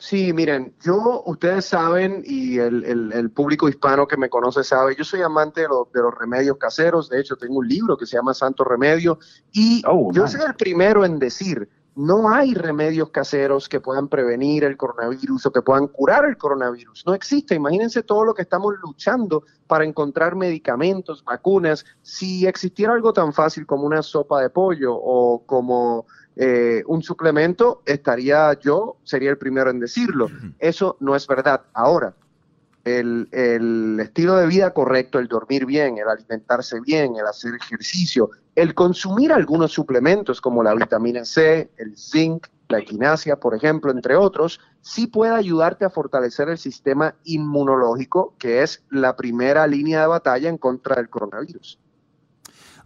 Sí, miren, yo, ustedes saben, y el, público hispano que me conoce sabe, yo soy amante de, los remedios caseros, de hecho tengo un libro que se llama Santo Remedio, y oh, yo soy el primero en decir, no hay remedios caseros que puedan prevenir el coronavirus o que puedan curar el coronavirus. No existe. Imagínense todo lo que estamos luchando para encontrar medicamentos, vacunas. Si existiera algo tan fácil como una sopa de pollo o como eh, un suplemento, estaría yo, sería el primero en decirlo. Eso no es verdad. Ahora, el, estilo de vida correcto, el dormir bien, el alimentarse bien, el hacer ejercicio, el consumir algunos suplementos como la vitamina C, el zinc, la equinacia, por ejemplo, entre otros, sí puede ayudarte a fortalecer el sistema inmunológico, que es la primera línea de batalla en contra del coronavirus.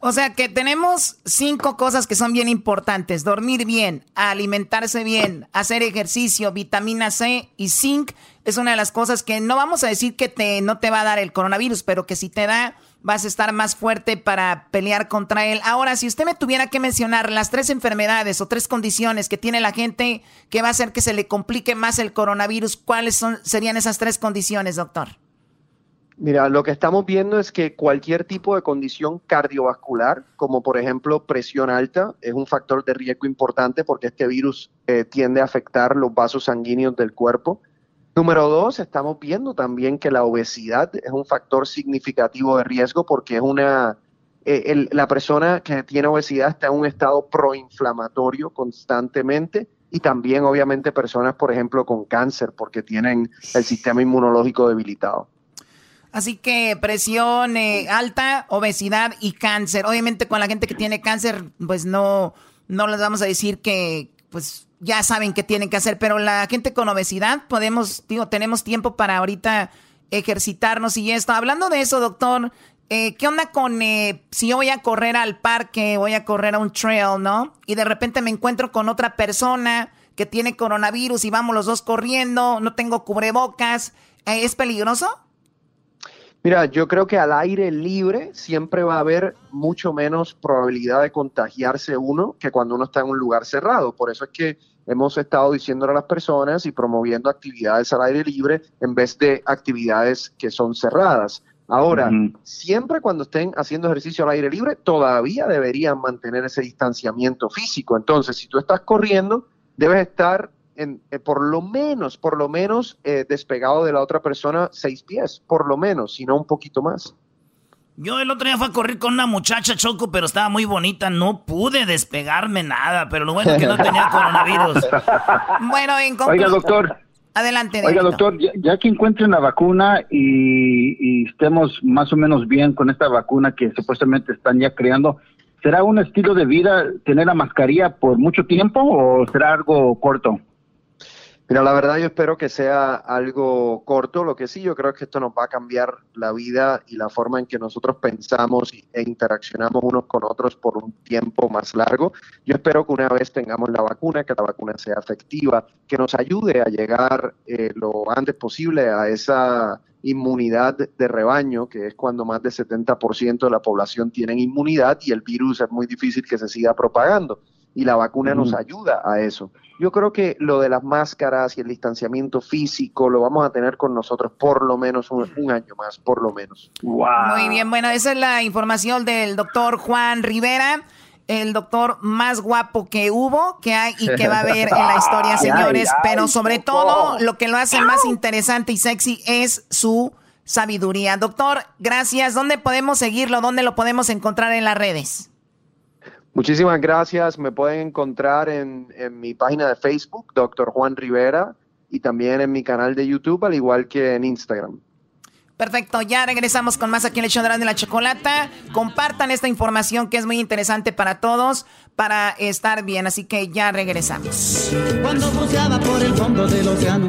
O sea que tenemos cinco cosas que son bien importantes. Dormir bien, alimentarse bien, hacer ejercicio, vitamina C y zinc es una de las cosas que no vamos a decir que te, no te va a dar el coronavirus, pero que si te da vas a estar más fuerte para pelear contra él. Ahora, si usted me tuviera que mencionar las tres enfermedades o tres condiciones que tiene la gente que va a hacer que se le complique más el coronavirus, ¿cuáles son, serían esas tres condiciones, doctor? Mira, lo que estamos viendo es que cualquier tipo de condición cardiovascular, como por ejemplo presión alta, es un factor de riesgo importante porque este virus eh, tiende a afectar los vasos sanguíneos del cuerpo. Número dos, estamos viendo también que la obesidad es un factor significativo de riesgo porque es una, eh, la persona que tiene obesidad está en un estado proinflamatorio constantemente y también obviamente personas, por ejemplo, con cáncer porque tienen el sistema inmunológico debilitado. Así que presión eh, alta, obesidad y cáncer. Obviamente con la gente que tiene cáncer, pues no, no les vamos a decir que, pues ya saben qué tienen que hacer, pero la gente con obesidad podemos, digo, tenemos tiempo para ahorita ejercitarnos y esto. Hablando de eso, doctor, eh, ¿qué onda con eh, si yo voy a correr al parque, voy a correr a un trail, ¿no? Y de repente me encuentro con otra persona que tiene coronavirus y vamos los dos corriendo, no tengo cubrebocas, ¿es peligroso? Mira, yo creo que al aire libre siempre va a haber mucho menos probabilidad de contagiarse uno que cuando uno está en un lugar cerrado. Por eso es que hemos estado diciéndole a las personas y promoviendo actividades al aire libre en vez de actividades que son cerradas. Ahora, siempre cuando estén haciendo ejercicio al aire libre, todavía deberían mantener ese distanciamiento físico. Entonces, si tú estás corriendo, debes estar en, eh, por lo menos, por lo menos eh, despegado de la otra persona seis pies, por lo menos, si no un poquito más. Yo el otro día fui a correr con una muchacha Choco, pero estaba muy bonita, no pude despegarme nada, pero lo bueno es que no tenía coronavirus. bueno, en Oiga, doctor. Adelante. Oiga, doctor, ya, que encuentren la vacuna y, y, estemos más o menos bien con esta vacuna que supuestamente están ya creando, ¿será un estilo de vida tener la mascarilla por mucho tiempo o será algo corto? Mira, la verdad yo espero que sea algo corto. Lo que sí yo creo que esto nos va a cambiar la vida y la forma en que nosotros pensamos e interaccionamos unos con otros por un tiempo más largo. Yo espero que una vez tengamos la vacuna, que la vacuna sea efectiva, que nos ayude a llegar eh, lo antes posible a esa inmunidad de rebaño, que es cuando más del 70% de la población tienen inmunidad y el virus es muy difícil que se siga propagando. Y la vacuna nos ayuda a eso. Yo creo que lo de las máscaras y el distanciamiento físico lo vamos a tener con nosotros por lo menos un, año más, por lo menos. Muy bien, bueno, esa es la información del doctor Juan Rivera el doctor más guapo que hubo, que hay y que va a haber en la historia, señores. pero sobre todo, lo que lo hace más interesante y sexy es su sabiduría. Doctor, gracias. ¿Dónde podemos seguirlo? ¿Dónde lo podemos encontrar en las redes? Muchísimas gracias. Me pueden encontrar en, mi página de Facebook, Doctor Juan Rivera, y también en mi canal de YouTube, al igual que en Instagram. Perfecto, ya regresamos con más aquí en el show de la chocolata. Compartan esta información que es muy interesante para todos, para estar bien, así que ya regresamos. Cuando por el fondo del océano,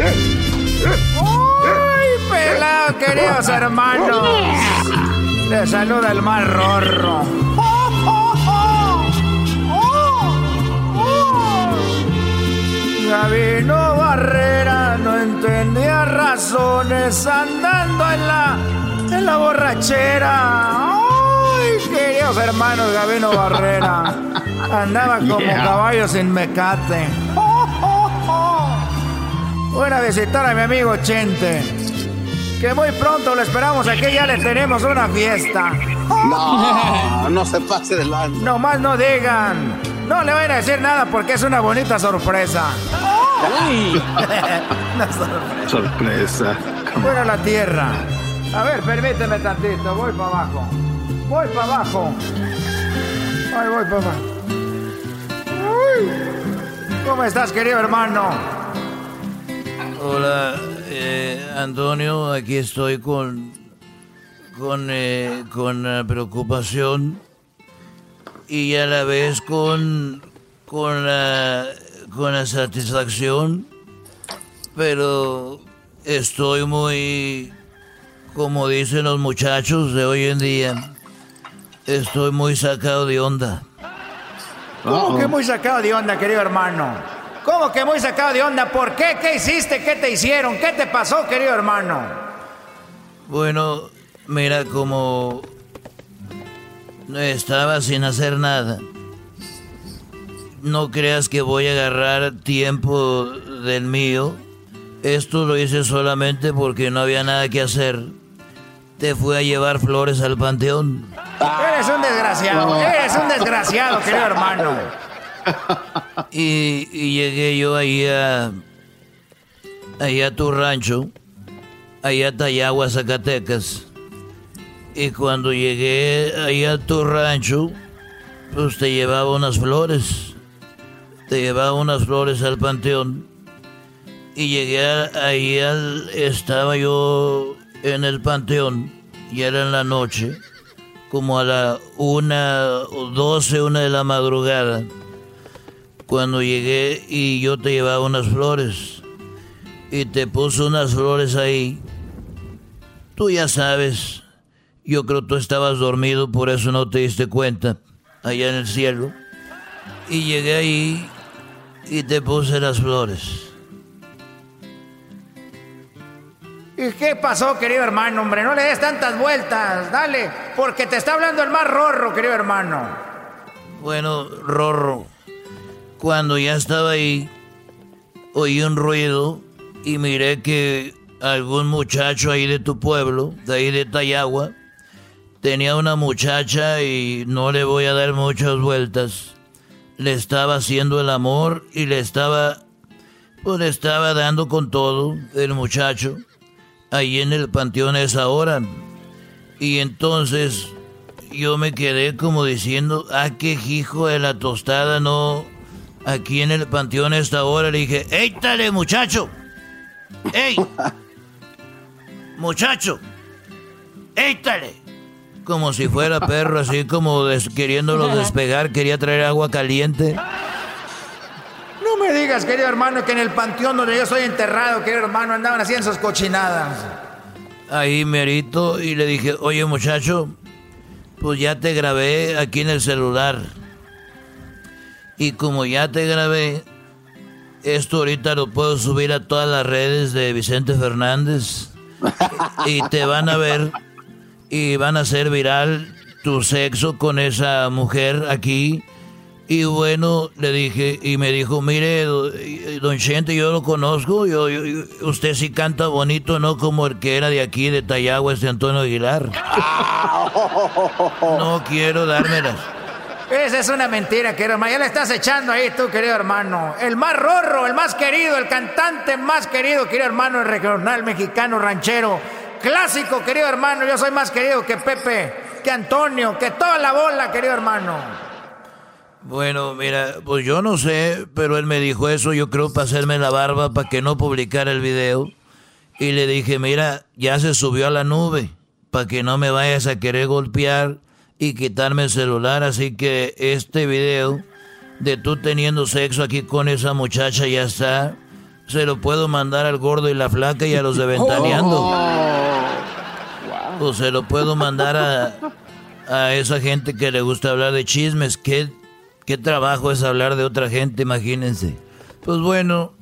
¡Ay, pelado, queridos hermanos! Le saluda el más rorro. Gabino Barrera no entendía razones andando en la, en la borrachera. ¡Ay, queridos hermanos, Gabino Barrera! Andaba como caballo sin mecate. Voy a visitar a mi amigo Chente. Que muy pronto lo esperamos aquí, ya le tenemos una fiesta. No, no se pase de lado. Nomás no digan. No le vayan a decir nada porque es una bonita sorpresa. una sorpresa. Sorpresa. Voy a la tierra. A ver, permíteme tantito. Voy para abajo. Voy para abajo. Ay, voy para abajo. ¿Cómo estás, querido hermano? Hola, eh, Antonio, aquí estoy con con eh, con preocupación y a la vez con con la con la satisfacción, pero estoy muy como dicen los muchachos de hoy en día, estoy muy sacado de onda. ¿Cómo que muy sacado de onda, querido hermano? ¿Cómo que muy sacado de onda? ¿Por qué? ¿Qué hiciste? ¿Qué te hicieron? ¿Qué te pasó, querido hermano? Bueno, mira, como estaba sin hacer nada. No creas que voy a agarrar tiempo del mío. Esto lo hice solamente porque no había nada que hacer. Te fui a llevar flores al panteón. Eres un desgraciado, eres un desgraciado, querido hermano. Y, llegué yo ahí a, a tu rancho, ahí a Tayagua, Zacatecas. Y cuando llegué ahí a tu rancho, pues te llevaba unas flores. Te llevaba unas flores al panteón. Y llegué ahí, al, estaba yo en el panteón, y era en la noche, como a la una o doce, una de la madrugada cuando llegué y yo te llevaba unas flores y te puse unas flores ahí. Tú ya sabes, yo creo que tú estabas dormido, por eso no te diste cuenta, allá en el cielo. Y llegué ahí y te puse las flores. ¿Y qué pasó, querido hermano, hombre? No le des tantas vueltas, dale, porque te está hablando el más rorro, querido hermano. Bueno, rorro. Cuando ya estaba ahí, oí un ruido y miré que algún muchacho ahí de tu pueblo, de ahí de Tayagua, tenía una muchacha y no le voy a dar muchas vueltas. Le estaba haciendo el amor y le estaba, pues le estaba dando con todo el muchacho ahí en el panteón esa hora. Y entonces yo me quedé como diciendo, ah, qué hijo de la tostada, no, aquí en el panteón a esta hora. Le dije, ¡Éitale, muchacho! ¡Ey! muchacho, ¡éitale! Como si fuera perro, así como queriéndolo despegar, quería traer agua caliente. No me digas, querido hermano, que en el panteón donde yo soy enterrado, querido hermano, andaban haciendo sus cochinadas. Ahí, merito, y le dije, oye, muchacho, pues ya te grabé aquí en el celular. Y como ya te grabé, esto ahorita lo puedo subir a todas las redes de Vicente Fernández. y te van a ver y van a hacer viral tu sexo con esa mujer aquí. Y bueno, le dije, y me dijo, mire, don Chente, yo lo conozco, yo, usted sí canta bonito, no como el que era de aquí, de Tayagua, este Antonio Aguilar. no quiero dármelas. Esa es una mentira, querido hermano. Ya le estás echando ahí tú, querido hermano. El más rorro, el más querido, el cantante más querido, querido hermano, el regional mexicano ranchero. Clásico, querido hermano. Yo soy más querido que Pepe, que Antonio, que toda la bola, querido hermano. Bueno, mira, pues yo no sé, pero él me dijo eso, yo creo, para hacerme la barba, para que no publicara el video. Y le dije, mira, ya se subió a la nube, para que no me vayas a querer golpear y quitarme el celular. Así que este video de tú teniendo sexo aquí con esa muchacha ya está. Se lo puedo mandar al gordo y la flaca y a los de Ventaneando. O se lo puedo mandar a, a esa gente que le gusta hablar de chismes. ¿Qué, ¿Qué trabajo es hablar de otra gente? Imagínense. Pues bueno,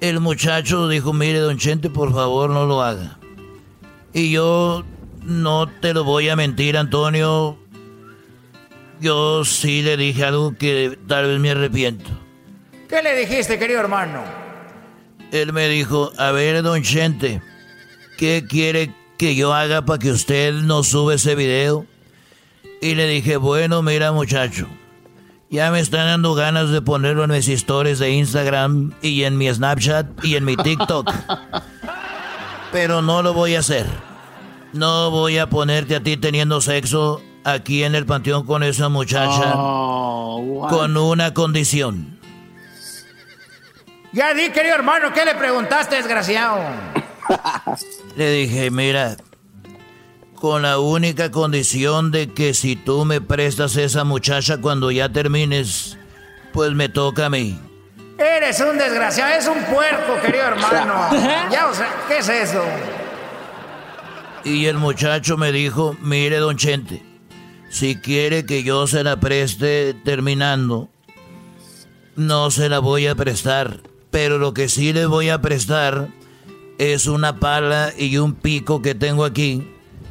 el muchacho dijo, mire, don Chente, por favor, no lo haga. Y yo no te lo voy a mentir, Antonio. Yo sí le dije algo que tal vez me arrepiento. ¿Qué le dijiste, querido hermano? Él me dijo, a ver, don Chente, ¿qué quiere que yo haga para que usted no sube ese video? Y le dije, bueno, mira muchacho, ya me están dando ganas de ponerlo en mis stories de Instagram y en mi Snapchat y en mi TikTok. Pero no lo voy a hacer. No voy a ponerte a ti teniendo sexo aquí en el panteón con esa muchacha oh, con una condición. Ya di, querido hermano, ¿qué le preguntaste, desgraciado? le dije, mira, con la única condición de que si tú me prestas esa muchacha cuando ya termines, pues me toca a mí. Eres un desgraciado, es un puerco, querido hermano. ya, o sea, ¿qué es eso? Y el muchacho me dijo, mire, don Chente, si quiere que yo se la preste terminando, no se la voy a prestar. Pero lo que sí le voy a prestar es una pala y un pico que tengo aquí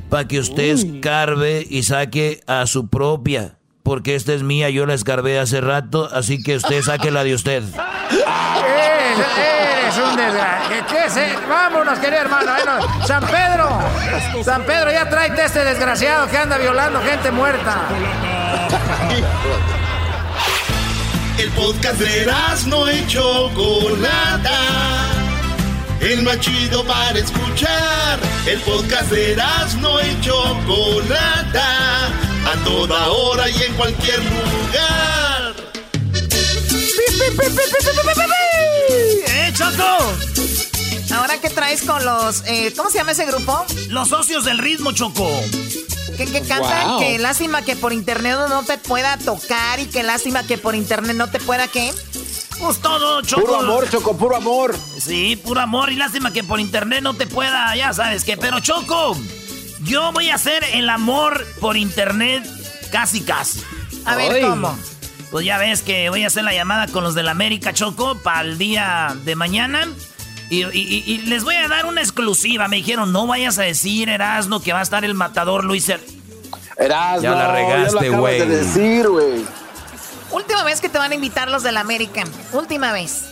para que usted escarbe y saque a su propia. Porque esta es mía, yo la escarbé hace rato, así que usted saque la de usted. Eres, un desgraciado. ¿Qué Vámonos, querido hermano. San Pedro. San Pedro, ya tráete este desgraciado que anda violando gente muerta. El podcast de no hecho Chocolata. El más chido para escuchar. El podcast de no hecho Chocolata. A toda hora y en cualquier lugar. ¡Eh, Choco! Ahora que traes con los. Eh, ¿Cómo se llama ese grupo? Los socios del ritmo, Choco. Que, que cantan que lástima que por internet no te pueda tocar y que lástima que por internet no te pueda qué. Pues todo, Choco. Puro amor, Choco, puro amor. Sí, puro amor y lástima que por internet no te pueda, ya sabes qué. Pero Choco, yo voy a hacer el amor por internet casi casi. A ver, ¿cómo? Pues ya ves que voy a hacer la llamada con los del América Choco para el día de mañana. Y, les voy a dar una exclusiva. Me dijeron, no vayas a decir, Erasno, que va a estar el matador Luis er-". Erasno, ya la regaste, güey. decir, güey. Última vez que te van a invitar los del América. Última vez.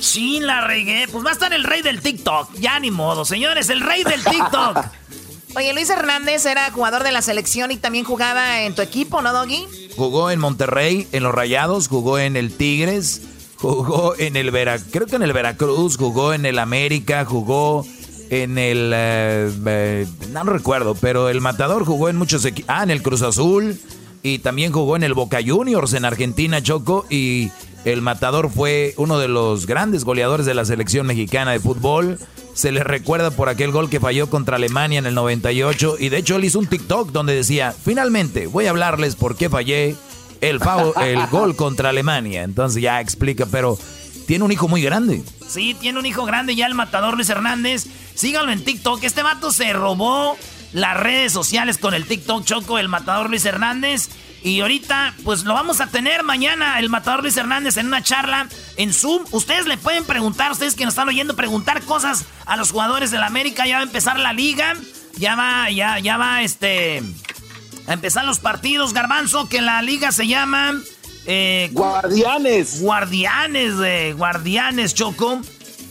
Sí, la regué. Pues va a estar el rey del TikTok. Ya ni modo, señores, el rey del TikTok. Oye, Luis Hernández era jugador de la selección y también jugaba en tu equipo, ¿no, Doggy? Jugó en Monterrey, en los Rayados, jugó en el Tigres, jugó en el Veracruz, creo que en el Veracruz, jugó en el América, jugó en el... Eh, eh, no recuerdo, pero el Matador jugó en muchos equipos. Ah, en el Cruz Azul y también jugó en el Boca Juniors en Argentina, Choco, y el Matador fue uno de los grandes goleadores de la selección mexicana de fútbol. Se le recuerda por aquel gol que falló contra Alemania en el 98 y de hecho él hizo un TikTok donde decía, finalmente voy a hablarles por qué fallé el, el gol contra Alemania. Entonces ya explica, pero tiene un hijo muy grande. Sí, tiene un hijo grande ya el matador Luis Hernández. Síganlo en TikTok. Este vato se robó las redes sociales con el TikTok Choco, el matador Luis Hernández. Y ahorita, pues lo vamos a tener mañana, el matador Luis Hernández, en una charla en Zoom. Ustedes le pueden preguntar, ustedes que nos están oyendo, preguntar cosas a los jugadores de la América. Ya va a empezar la liga. Ya va, ya, ya va, este. A empezar los partidos, Garbanzo, que la liga se llama. Eh, guardianes. Guardianes, de Guardianes, Choco.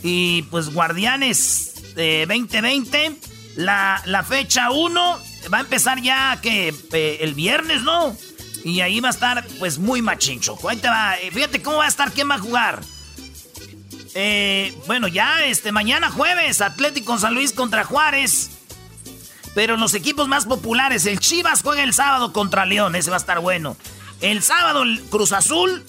Y pues Guardianes 2020. La, la fecha 1 va a empezar ya que eh, el viernes, ¿no? Y ahí va a estar, pues, muy machincho. Ahí te va. Eh, fíjate cómo va a estar, quién va a jugar. Eh, bueno, ya este mañana jueves, Atlético San Luis contra Juárez. Pero los equipos más populares, el Chivas juega el sábado contra León, ese va a estar bueno. El sábado el Cruz Azul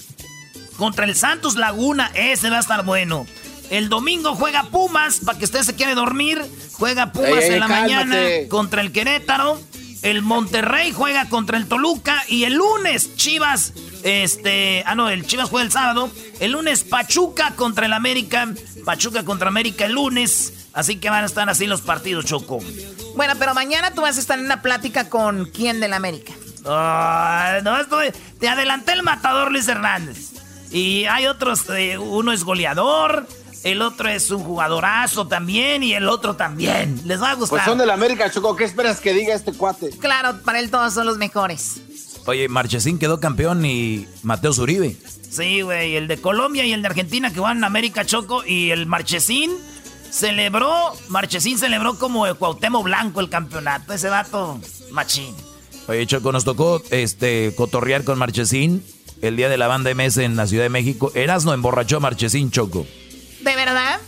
contra el Santos Laguna, ese va a estar bueno. El domingo juega Pumas, para que usted se quiere dormir. Juega Pumas en la mañana contra el Querétaro. El Monterrey juega contra el Toluca y el lunes Chivas, este, ah no, el Chivas juega el sábado. El lunes Pachuca contra el América, Pachuca contra América el lunes. Así que van a estar así los partidos, Choco. Bueno, pero mañana tú vas a estar en una plática con quién del América. no, estoy, te adelanté el matador Luis Hernández. Y hay otros, eh, uno es goleador, el otro es un jugadorazo también y el otro también. Les va a gustar. Pues son del América, Choco. ¿Qué esperas que diga este cuate? Claro, para él todos son los mejores. Oye, Marchesín quedó campeón y Mateo Zuribe. Sí, güey, el de Colombia y el de Argentina que van a América Choco y el Marchesín celebró, Marchesín celebró como el Cuauhtémoc Blanco el campeonato, ese dato machín. Oye, Choco, nos tocó este cotorrear con Marchesín el día de la banda MS en la Ciudad de México. Erasno emborrachó a Marchesín, Choco. ¿De verdad?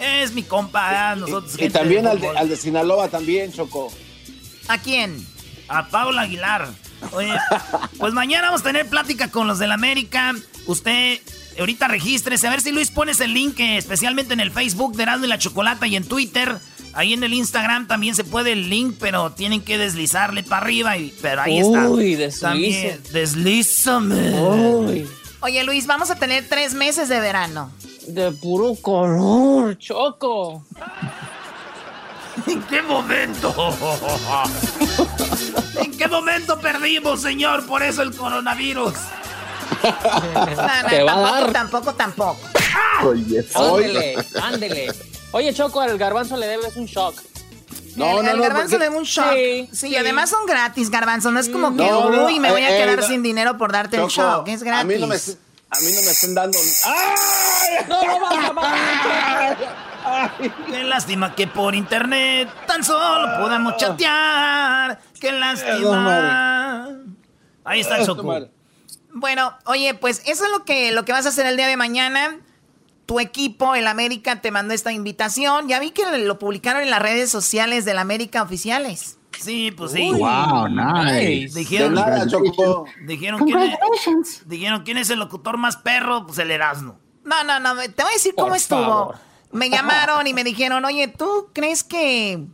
Es mi compa, nosotros. Y, también al de, al de, Sinaloa también, Choco. ¿A quién? A Pablo Aguilar. Oye, pues mañana vamos a tener plática con los del América. Usted ahorita regístrese. A ver si Luis pones el link, eh, especialmente en el Facebook de Erasmo y la Chocolata y en Twitter. Ahí en el Instagram también se puede el link, pero tienen que deslizarle para arriba. Y, pero ahí está. Uy, deslízame. Uy. Oye, Luis, vamos a tener tres meses de verano. De puro color, Choco. ¿En qué momento? ¿En qué momento perdimos, señor? Por eso el coronavirus. Te va a dar. Tampoco, tampoco. Oye, ándele, ándele. Oye, Choco, al garbanzo le debes un shock. No, el, no, el garbanzo le debe un shock. Sí, sí, además son gratis, garbanzo. No es como que, uy, me voy a eh, quedar eh, sin dinero por darte el shock. Es gratis. A mí no me, a mí no me están dando. ¡Ay! No, no, no, Qué lástima que por internet tan solo podamos chatear. Qué lástima. Ahí está Choco. Bueno, oye, pues eso es lo que, lo que vas a hacer el día de mañana. Tu equipo, el América, te mandó esta invitación. Ya vi que lo publicaron en las redes sociales del América oficiales. Sí, pues sí. wow, nice. Dijeron, nada, Choco. Dijeron, ¿quién es, dijeron, ¿quién es el locutor más perro? Pues el Erasmo. No, no, no, te voy a decir cómo estuvo. Me llamaron y me dijeron, oye, ¿tú crees que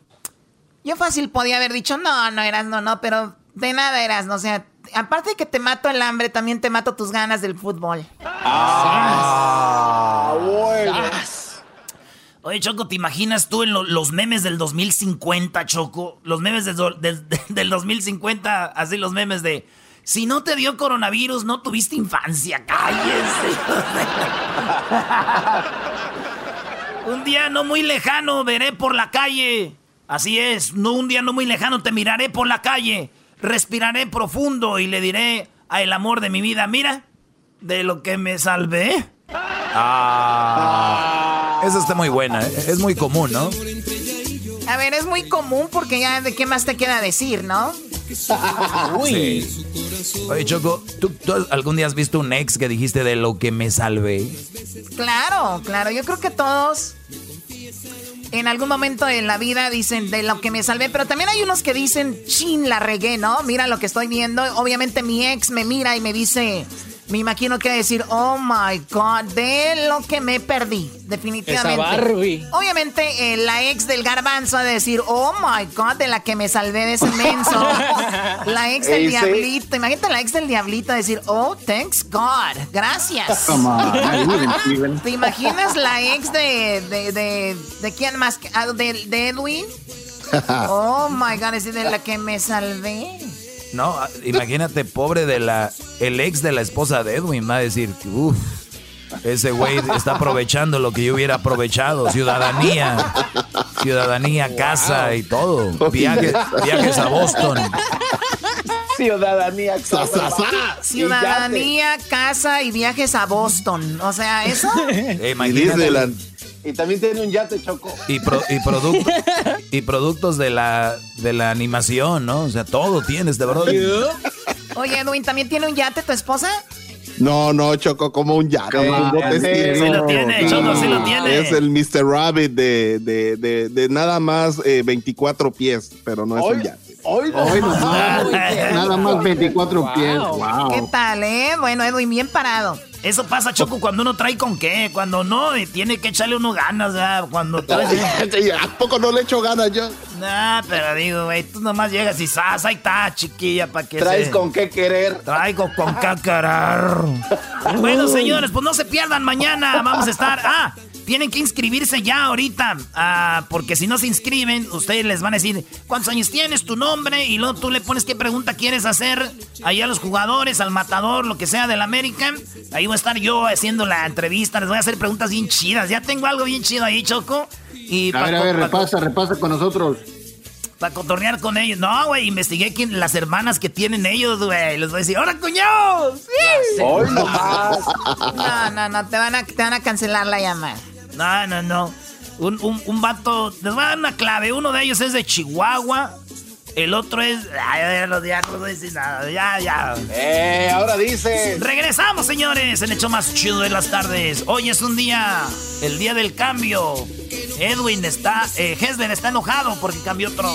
yo fácil podía haber dicho, no, no eras, no, no, pero de nada eras, no, o sea, aparte de que te mato el hambre, también te mato tus ganas del fútbol. Ah, bueno. Oye, Choco, ¿te imaginas tú en los memes del 2050, Choco? Los memes del, del 2050, así los memes de... Si no te dio coronavirus, no tuviste infancia, cállese. Un día no muy lejano veré por la calle. Así es, no un día no muy lejano te miraré por la calle, respiraré profundo y le diré a el amor de mi vida, mira, de lo que me salvé. Ah, esa está muy buena, es muy común, ¿no? A ver, es muy común porque ya de qué más te queda decir, ¿no? Uy. Oye, Choco, ¿tú, algún día has visto un ex que dijiste de lo que me salvé? Claro, claro. Yo creo que todos en algún momento en la vida dicen de lo que me salvé, pero también hay unos que dicen, chin, la regué, ¿no? Mira lo que estoy viendo. Obviamente mi ex me mira y me dice, me imagino que decir, oh my god, de lo que me perdí, definitivamente. Esa Barbie. Obviamente, eh, la ex del garbanzo a decir, oh my god, de la que me salvé de ese menso. la ex del diablito, imagínate la ex del diablito a decir, oh, thanks God, gracias. ¿Te imaginas la ex de, de, de, de quién más? Ah, ¿De, de Edwin? oh my god, es de la que me salvé. No, imagínate, pobre de la. El ex de la esposa de Edwin va a decir, uff. Ese güey está aprovechando lo que yo hubiera aprovechado. Ciudadanía, ciudadanía, casa y todo. Viajes, viajes a Boston. Ciudadanía, casa. Ciudadanía, casa y viajes a Boston. O sea, eso. Imagínate. Y también tiene un yate, Choco. Y, y, y productos de la, de la animación, ¿no? O sea, todo tienes, de verdad. Oye, Edwin, ¿también tiene un yate tu esposa? No, no, Choco, como un yate. Sí, lo tiene, Choco, sí lo tiene. Es el Mr. Rabbit de, de, de, de nada más 24 eh, pies, pero no es un yate. Hoy no, nada más 24 pies. Wow. ¿Qué tal, eh? Bueno, Edwin, bien parado. Eso pasa, Choco, cuando uno trae con qué. Cuando no, tiene que echarle uno ganas, ¿verdad? Cuando trae... ¿A poco no le echo ganas yo? Nah, pero digo, güey, tú nomás llegas y ¡zas! Ahí está, chiquilla, para que Traes con qué querer. Traigo con qué querer. bueno, señores, pues no se pierdan mañana. Vamos a estar... ¡Ah! Tienen que inscribirse ya ahorita, ah, porque si no se inscriben, ustedes les van a decir cuántos años tienes, tu nombre, y luego tú le pones qué pregunta quieres hacer ahí a los jugadores, al matador, lo que sea del América. Ahí voy a estar yo haciendo la entrevista, les voy a hacer preguntas bien chidas. Ya tengo algo bien chido ahí, Choco. Y a ver, a ver, repasa, repasa con nosotros. Para contornear con ellos. No, güey, investigué quién, las hermanas que tienen ellos, güey. Les voy a decir, ¡Hola, cuñados! ¡Sí! No, no, no, te van a, te van a cancelar la llamada. No, no, no. Un, un, un vato. Les voy a dar una clave. Uno de ellos es de Chihuahua. El otro es. Ay, los días no decir nada. Ya, ya. Eh, ahora dice. Regresamos, señores. El hecho más chido de las tardes. Hoy es un día. El día del cambio. Edwin está. Eh, está enojado porque cambió otro.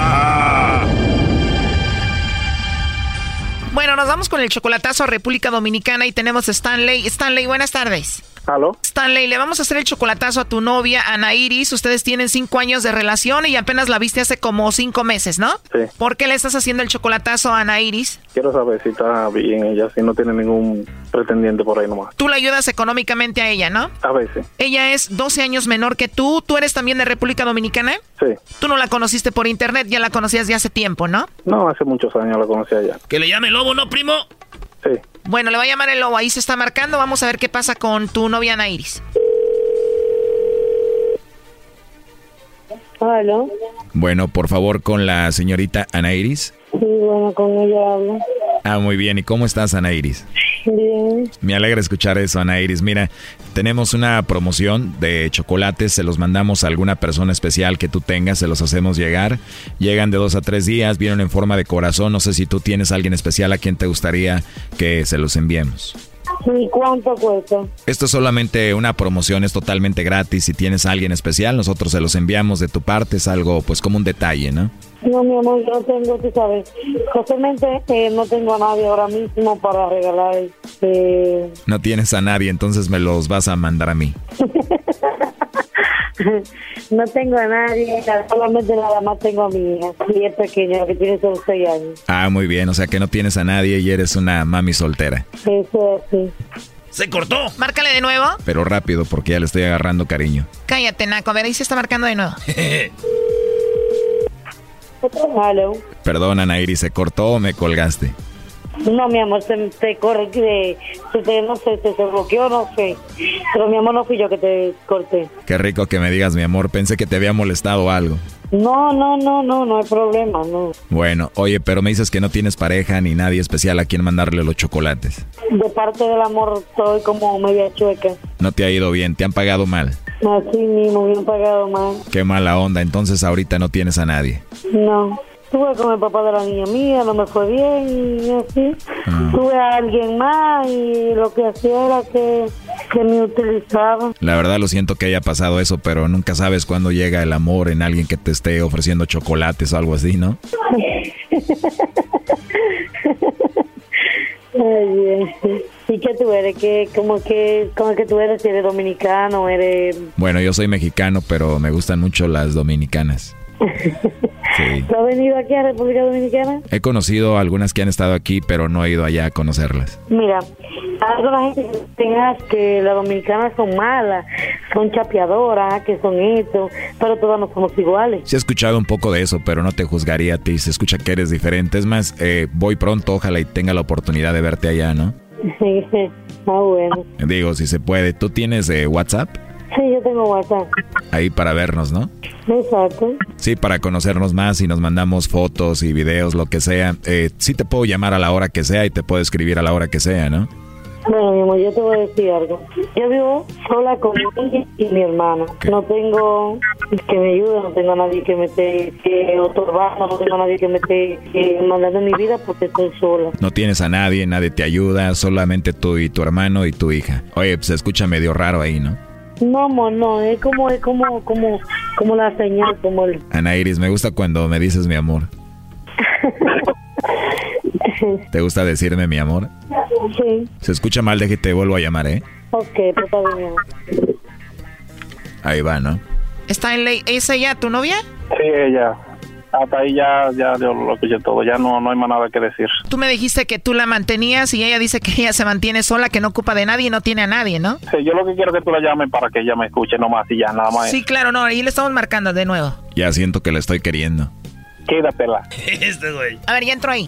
Bueno, nos vamos con el chocolatazo a República Dominicana y tenemos a Stanley. Stanley, buenas tardes. ¿Aló? Stanley, le vamos a hacer el chocolatazo a tu novia, Ana Iris. Ustedes tienen cinco años de relación y apenas la viste hace como cinco meses, ¿no? Sí. ¿Por qué le estás haciendo el chocolatazo a Ana Iris? Quiero saber si está bien ella, si no tiene ningún pretendiente por ahí nomás. Tú le ayudas económicamente a ella, ¿no? A veces. Ella es 12 años menor que tú. ¿Tú eres también de República Dominicana? Sí. Tú no la conociste por internet, ya la conocías de hace tiempo, ¿no? No, hace muchos años la conocí allá. Que le llame lobo, ¿no, primo? Sí. Bueno, le va a llamar el lobo, ahí se está marcando. Vamos a ver qué pasa con tu novia Ana Iris. Hola. Bueno, por favor, con la señorita Ana Iris. Sí, bueno, con ella hablo. Ah, muy bien. ¿Y cómo estás, Ana Iris? Bien. Me alegra escuchar eso, Ana Iris. Mira, tenemos una promoción de chocolates, se los mandamos a alguna persona especial que tú tengas, se los hacemos llegar. Llegan de dos a tres días, vienen en forma de corazón. No sé si tú tienes a alguien especial a quien te gustaría que se los enviemos. ¿Y cuánto cuesta? Esto es solamente una promoción, es totalmente gratis. Si tienes a alguien especial, nosotros se los enviamos de tu parte, es algo pues como un detalle, ¿no? No, mi amor, yo no tengo, tú sabes, justamente eh, no tengo a nadie ahora mismo para regalar. Eh... No tienes a nadie, entonces me los vas a mandar a mí. no tengo a nadie, solamente nada más tengo a mi hija, y es pequeña, que tiene solo 6 años. Ah, muy bien, o sea que no tienes a nadie y eres una mami soltera. Eso sí. ¡Se cortó! Márcale de nuevo. Pero rápido, porque ya le estoy agarrando cariño. Cállate, Naco, a ver, ahí se está marcando de nuevo. Ana Iris, ¿se cortó o me colgaste? No, mi amor, se te corté, se te, no sé, se, se bloqueó, no sé. Pero mi amor, no fui yo que te corté. Qué rico que me digas, mi amor, pensé que te había molestado algo. No, no, no, no, no hay problema, no. Bueno, oye, pero me dices que no tienes pareja ni nadie especial a quien mandarle los chocolates. De parte del amor soy como media chueca. No te ha ido bien, te han pagado mal. Así mismo, han pagado mal. Qué mala onda, entonces ahorita no tienes a nadie. No. Estuve con el papá de la niña mía, no me fue bien y así. Tuve a alguien más y lo que hacía era que, que me utilizaba. La verdad lo siento que haya pasado eso, pero nunca sabes cuándo llega el amor en alguien que te esté ofreciendo chocolates o algo así, ¿no? Ay, ¿Y qué tú eres? ¿Qué, cómo, que, ¿Cómo que tú eres? ¿Eres dominicano? ¿Eres...? Bueno, yo soy mexicano, pero me gustan mucho las dominicanas. Sí. ¿Tú has venido aquí a República Dominicana? He conocido algunas que han estado aquí, pero no he ido allá a conocerlas. Mira, alguna gente tengas que las dominicanas son malas, son chapeadoras, que son esto, pero todas no somos iguales. Sí he escuchado un poco de eso, pero no te juzgaría a ti. Se escucha que eres diferente. Es más, eh, voy pronto, ojalá y tenga la oportunidad de verte allá, ¿no? Ah, bueno. Digo, si se puede. ¿Tú tienes eh, WhatsApp? Sí, yo tengo WhatsApp. Ahí para vernos, ¿no? Exacto. Sí, para conocernos más y nos mandamos fotos y videos, lo que sea. Eh, sí te puedo llamar a la hora que sea y te puedo escribir a la hora que sea, ¿no? Bueno, mi amor, yo te voy a decir algo. Yo vivo sola con mi y mi hermana. No tengo que me ayude, no tengo a nadie que me esté eh, otorgando, no tengo a nadie que me esté eh, mandando mi vida porque estoy sola. No tienes a nadie, nadie te ayuda, solamente tú y tu hermano y tu hija. Oye, pues se escucha medio raro ahí, ¿no? No, amor, no, es como, es como, como, como la señal, como el... Ana Iris, me gusta cuando me dices mi amor. ¿Te gusta decirme mi amor? Sí. Se escucha mal, déjate, te vuelvo a llamar, ¿eh? Ok, está bien. Ahí va, ¿no? ¿Está en ley? ¿Es ella tu novia? Sí, ella. Hasta ahí ya, ya yo lo escuché todo, ya no, no hay más nada que decir. Tú me dijiste que tú la mantenías y ella dice que ella se mantiene sola, que no ocupa de nadie y no tiene a nadie, ¿no? Sí, yo lo que quiero es que tú la llames para que ella me escuche nomás y ya, nada más. Sí, claro, no, ahí le estamos marcando de nuevo. Ya siento que la estoy queriendo. Quédatela. este güey. A ver, ya entro ahí.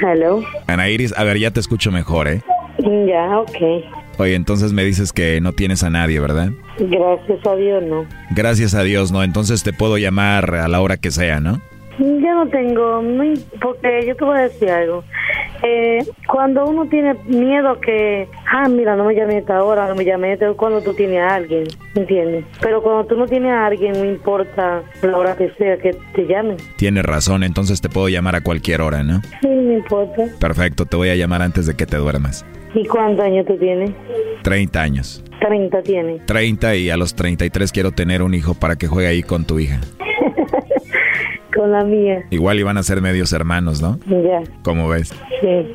Hello. Ana Iris, a ver, ya te escucho mejor, ¿eh? Ya, ok. Oye, entonces me dices que no tienes a nadie, ¿verdad? Gracias a Dios, no. Gracias a Dios, ¿no? Entonces te puedo llamar a la hora que sea, ¿no? Yo no tengo, porque yo te voy a decir algo. Eh, cuando uno tiene miedo que, ah, mira, no me llame esta hora, no me llame esta cuando tú tienes a alguien, ¿entiendes? Pero cuando tú no tienes a alguien, no importa la hora que sea que te llamen. Tienes razón, entonces te puedo llamar a cualquier hora, ¿no? Sí, no importa. Perfecto, te voy a llamar antes de que te duermas. ¿Y cuántos años tú tienes? 30 años. 30 tiene. 30 y a los 33 quiero tener un hijo para que juegue ahí con tu hija. con la mía. Igual iban a ser medios hermanos, ¿no? Ya. ¿Cómo ves? Sí.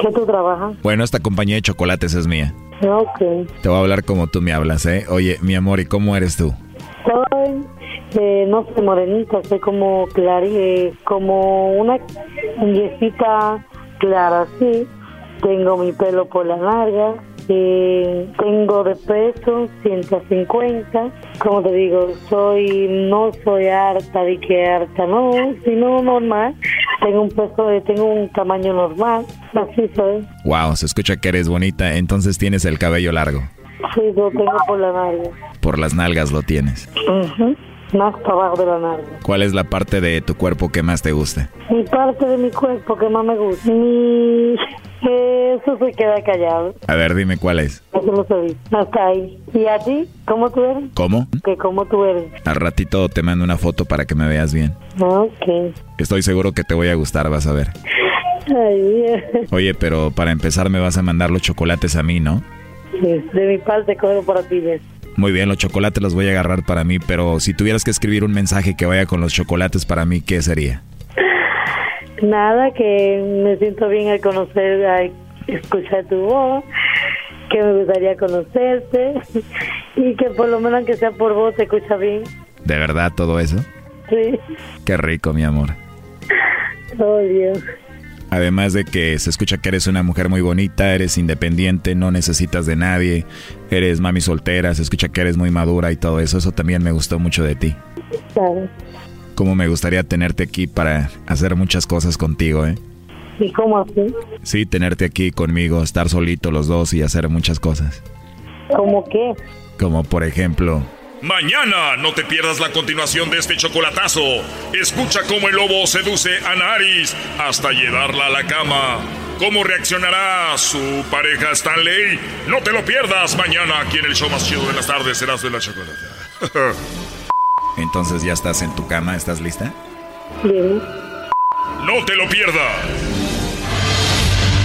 ¿Qué tú trabajas? Bueno, esta compañía de chocolates es mía. Ok. Te voy a hablar como tú me hablas, ¿eh? Oye, mi amor, ¿y cómo eres tú? Soy, eh, no soy morenita, soy como clara, eh, como una yesita clara, sí. Tengo mi pelo por la larga, eh, tengo de peso 150. Como te digo, soy no soy harta de que harta, no, sino normal. Tengo un peso, de, tengo un tamaño normal, así soy. Wow, se escucha que eres bonita, entonces tienes el cabello largo. Sí, lo tengo por la nalga. Por las nalgas lo tienes. Más para abajo de la nalga. ¿Cuál es la parte de tu cuerpo que más te gusta? Mi parte de mi cuerpo que más me gusta. Mi... Eso se queda callado. A ver, dime cuál es. Eso lo sabía. Hasta ahí. ¿Y a ti? ¿Cómo tú eres? ¿Cómo? Que cómo tú eres. Al ratito te mando una foto para que me veas bien. Ok. Estoy seguro que te voy a gustar, vas a ver. Ay, Oye, pero para empezar me vas a mandar los chocolates a mí, ¿no? Sí, de mi parte cojo para ti. ya. Muy bien, los chocolates los voy a agarrar para mí, pero si tuvieras que escribir un mensaje que vaya con los chocolates para mí, ¿qué sería? Nada, que me siento bien al conocer, al escuchar tu voz, que me gustaría conocerte y que por lo menos que sea por vos te escucha bien. ¿De verdad todo eso? Sí. Qué rico, mi amor. Oh, Dios. Además de que se escucha que eres una mujer muy bonita, eres independiente, no necesitas de nadie, eres mami soltera, se escucha que eres muy madura y todo eso, eso también me gustó mucho de ti. Claro. Como me gustaría tenerte aquí para hacer muchas cosas contigo, ¿eh? ¿Y cómo así? Sí, tenerte aquí conmigo, estar solito los dos y hacer muchas cosas. ¿Cómo qué? Como por ejemplo, Mañana no te pierdas la continuación de este chocolatazo. Escucha cómo el lobo seduce a Naris hasta llevarla a la cama. ¿Cómo reaccionará su pareja Stanley? No te lo pierdas mañana aquí en el show más chido de las tardes. Serás de la chocolata. entonces ya estás en tu cama, ¿estás lista? Bien. No te lo pierdas.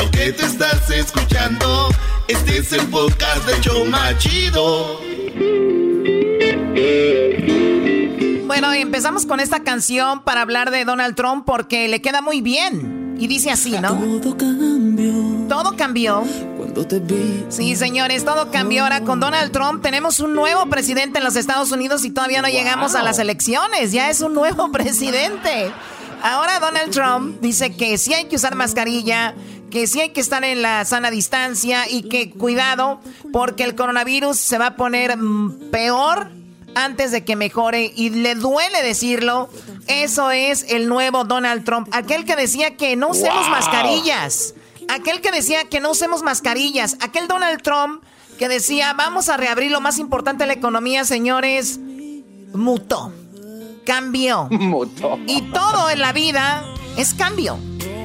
lo que te estás escuchando, este es el podcast de Choma Chido. Bueno, empezamos con esta canción para hablar de Donald Trump porque le queda muy bien. Y dice así, ¿no? Todo cambió. Todo cambió. Cuando te vi. Sí, señores, todo cambió. Ahora con Donald Trump tenemos un nuevo presidente en los Estados Unidos y todavía no llegamos a las elecciones. Ya es un nuevo presidente. Ahora Donald Trump dice que sí hay que usar mascarilla, que sí hay que estar en la sana distancia y que cuidado porque el coronavirus se va a poner mm, peor antes de que mejore y le duele decirlo. Eso es el nuevo Donald Trump, aquel que decía que no usemos mascarillas, aquel que decía que no usemos mascarillas, aquel Donald Trump que decía vamos a reabrir lo más importante de la economía, señores, mutó, cambió. Mutó. Y todo en la vida es cambio.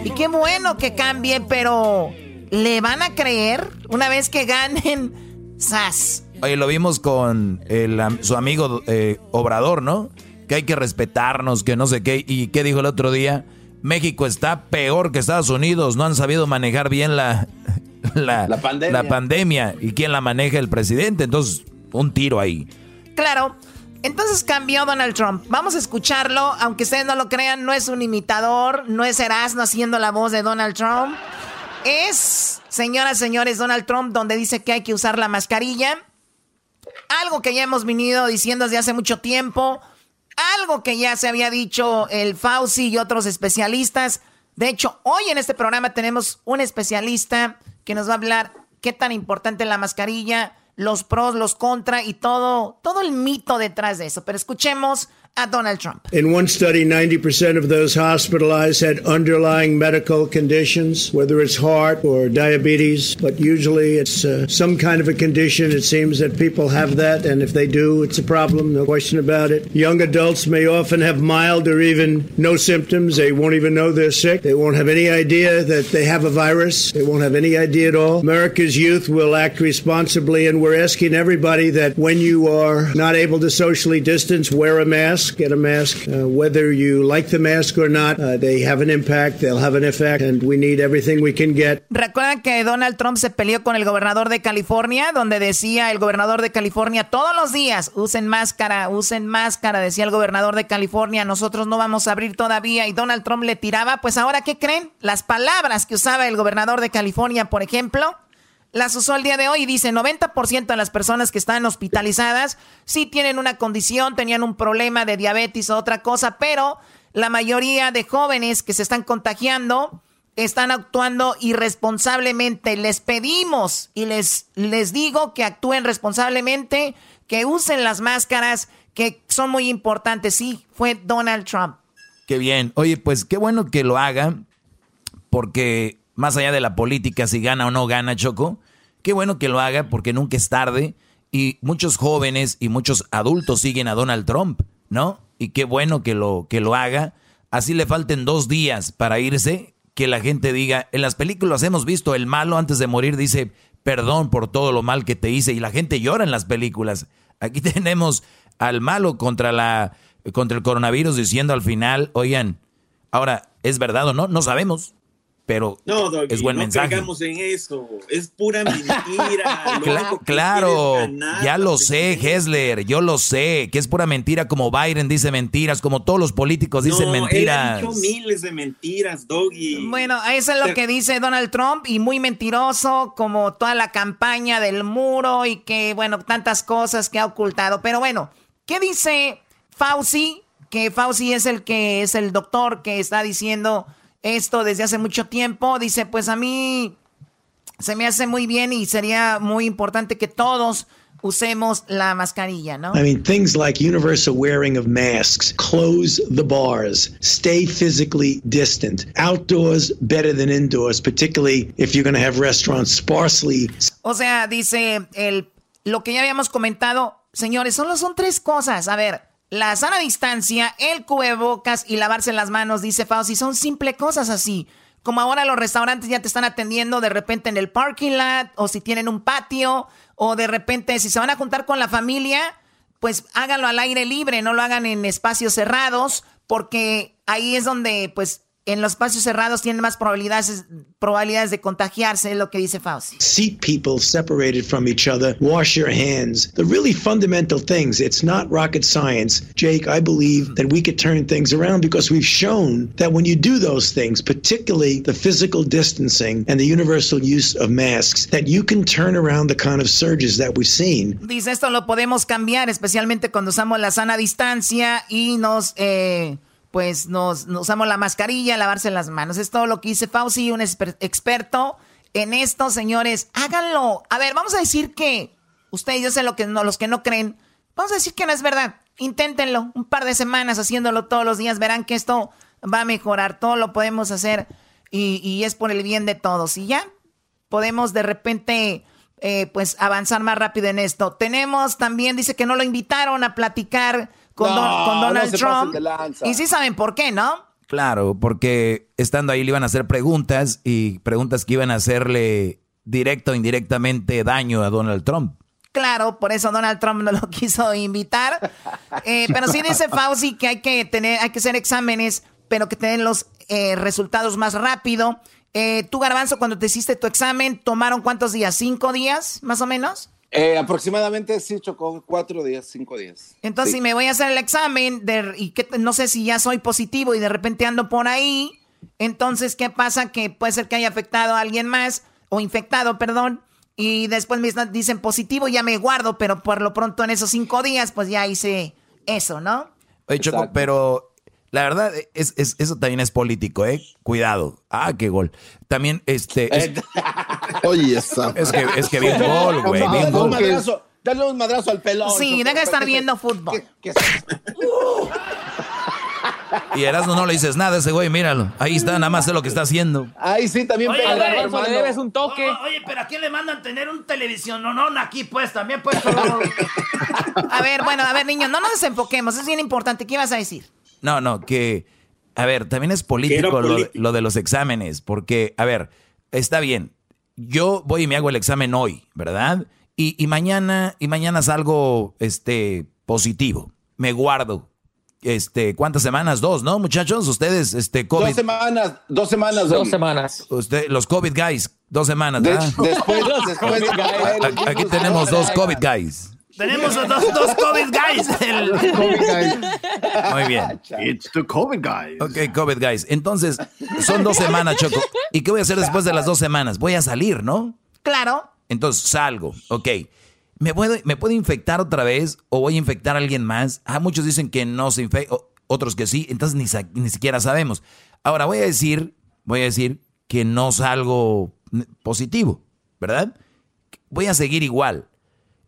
Y qué bueno que cambie, pero ¿le van a creer una vez que ganen SAS? Oye, lo vimos con su amigo eh, Obrador, ¿no? Que hay que respetarnos, que no sé qué. ¿Y qué dijo el otro día? México está peor que Estados Unidos. No han sabido manejar bien la, la, pandemia. la pandemia. ¿Y quién la maneja? El presidente. Entonces, un tiro ahí. Claro. Entonces cambió Donald Trump. Vamos a escucharlo, aunque ustedes no lo crean, no es un imitador, no es Erasmo haciendo la voz de Donald Trump. Es, señoras, señores, Donald Trump donde dice que hay que usar la mascarilla. Algo que ya hemos venido diciendo desde hace mucho tiempo. Algo que ya se había dicho el Fauci y otros especialistas. De hecho, hoy en este programa tenemos un especialista que nos va a hablar qué tan importante es la mascarilla los pros, los contra y todo, todo el mito detrás de eso. Pero escuchemos a Donald Trump. In one study, 90% of those hospitalized had underlying medical conditions, whether it's heart or diabetes, but usually it's uh, some kind of a condition. It seems that people have that, and if they do, it's a problem, no question about it. Young adults may often have mild or even no symptoms. They won't even know they're sick. They won't have any idea that they have a virus. They won't have any idea at all. America's youth will act responsibly, and we're asking everybody that when you are not able to socially distance, wear a mask get a mask. Uh, whether you like the mask or not, uh, they have an impact, they'll have an effect, and we need everything we can get. ¿Recuerdan que Donald Trump se peleó con el gobernador de California, donde decía el gobernador de California todos los días, usen máscara, usen máscara, decía el gobernador de California, nosotros no vamos a abrir todavía, y Donald Trump le tiraba, pues ahora, ¿qué creen? Las palabras que usaba el gobernador de California, por ejemplo, las usó el día de hoy y dice 90% de las personas que están hospitalizadas sí tienen una condición, tenían un problema de diabetes o otra cosa, pero la mayoría de jóvenes que se están contagiando están actuando irresponsablemente. Les pedimos y les, les digo que actúen responsablemente, que usen las máscaras que son muy importantes. Sí, fue Donald Trump. Qué bien. Oye, pues qué bueno que lo haga, porque más allá de la política, si gana o no gana Choco, Qué bueno que lo haga porque nunca es tarde y muchos jóvenes y muchos adultos siguen a Donald Trump, ¿no? Y qué bueno que lo, que lo haga. Así le falten dos días para irse, que la gente diga, en las películas hemos visto el malo antes de morir dice, perdón por todo lo mal que te hice y la gente llora en las películas. Aquí tenemos al malo contra la contra el coronavirus diciendo al final, oigan, ahora, ¿es verdad o no? No sabemos pero es buen mensaje. No en eso, es pura mentira. claro, ya lo sé, Hessler, yo lo sé, que es pura mentira, como Biden dice mentiras, como todos los políticos dicen mentiras. Él ha dicho miles de mentiras, Doggy. Bueno, eso es lo que dice Donald Trump y muy mentiroso, como toda la campaña del muro y que, bueno, tantas cosas que ha ocultado. Pero bueno, ¿qué dice Fauci? Que Fauci es el que es el doctor que está diciendo esto desde hace mucho tiempo. Dice, pues a mí se me hace muy bien y sería muy importante que todos usemos la mascarilla, ¿no? I mean, things like universal wearing of masks, close the bars, stay physically distant, outdoors better than indoors, particularly if you're going to have restaurants sparsely. O sea, dice el lo que ya habíamos comentado, señores, solo son tres cosas. A ver, la sana distancia, el cubrebocas y lavarse las manos, dice Fauci, son simples cosas así. Como ahora los restaurantes ya te están atendiendo de repente en el parking lot, o si tienen un patio, o de repente si se van a juntar con la familia, pues háganlo al aire libre, no lo hagan en espacios cerrados, porque ahí es donde pues en los espacios cerrados tienen más probabilidades, probabilidades de contagiarse, es lo que dice Fauci. Seat people separated from each other, wash your hands. The really fundamental things. It's not rocket science. Jake, I believe that we could turn things around because we've shown that when you do those things, particularly the physical distancing and the universal use of masks, that you can turn around the kind of surges that we've seen. Dice esto lo podemos cambiar, especialmente cuando usamos la sana distancia y nos eh, pues nos, usamos la mascarilla, lavarse las manos. Es todo lo que dice Fauci, un experto en esto, señores. Háganlo. A ver, vamos a decir que ustedes, yo sé lo que no, los que no creen, vamos a decir que no es verdad. Inténtenlo un par de semanas haciéndolo todos los días. Verán que esto va a mejorar. Todo lo podemos hacer y, es por el bien de todos. Y ya podemos de repente... Eh, pues avanzar más rápido en esto. Tenemos también, dice que no lo invitaron a platicar con, Donald Trump. Y sí saben por qué, ¿no? Claro, porque estando ahí le iban a hacer preguntas y preguntas que iban a hacerle directo o indirectamente daño a Donald Trump. Claro, por eso Donald Trump no lo quiso invitar. Eh, pero sí dice Fauci que hay que tener, hay que hacer exámenes, pero que tener los eh, resultados más rápido. Eh, tú, Garbanzo, cuando te hiciste tu examen, ¿tomaron cuántos días? ¿Cinco días, más o menos? Eh, aproximadamente sí, chocó cuatro días, cinco días. Entonces, si me voy a hacer el examen de, y que no sé si ya soy positivo y de repente ando por ahí, entonces, ¿qué pasa? Que puede ser que haya afectado a alguien más, o infectado, perdón, y después me dicen positivo, ya me guardo, pero por lo pronto en esos cinco días, pues ya hice eso, ¿no? Oye, Choco, pero la verdad, es, eso también es político, ¿eh? Cuidado. Ah, qué gol. También, este. Oye, esa. Es que, es que bien gol, güey. Bien gol. Dale un madrazo al pelón. Sí, deja de estar viendo fútbol. Y Erasmo no le dices nada a ese güey, míralo. Ahí está, nada más sé lo que está haciendo. Ahí sí, también Oye, pega, al hermano. le debes un toque. Oye, pero ¿a quién le mandan tener un televisión? No, no, aquí pues, también pues. A ver, bueno, a ver, niños, no nos desenfoquemos, es bien importante. ¿Qué ibas a decir? No, no, que, a ver, también es político, lo, de los exámenes, porque, a ver, está bien, yo voy y me hago el examen hoy, ¿verdad? Y, y mañana, y mañana salgo, este, positivo, me guardo, este, ¿cuántas semanas? Dos, ¿no, muchachos? Ustedes, este, COVID, Dos semanas, dos semanas. Dos semanas. usted, los COVID guys, dos semanas, De- ¿verdad? después, después. Aquí- Aquí tenemos dos COVID guys. Tenemos dos, dos COVID guys. El- Muy bien. It's the COVID guys. Ok, COVID guys. Entonces, son dos semanas, Choco. ¿Y qué voy a hacer después de las dos semanas? Voy a salir, ¿no? Claro. Entonces salgo, ok. ¿Me puedo, ¿Me puedo infectar otra vez o voy a infectar a alguien más? Ah, muchos dicen que no se infecta, otros que sí, entonces ni, ni siquiera sabemos. Ahora voy a decir, voy a decir que no salgo positivo, ¿verdad? Voy a seguir igual.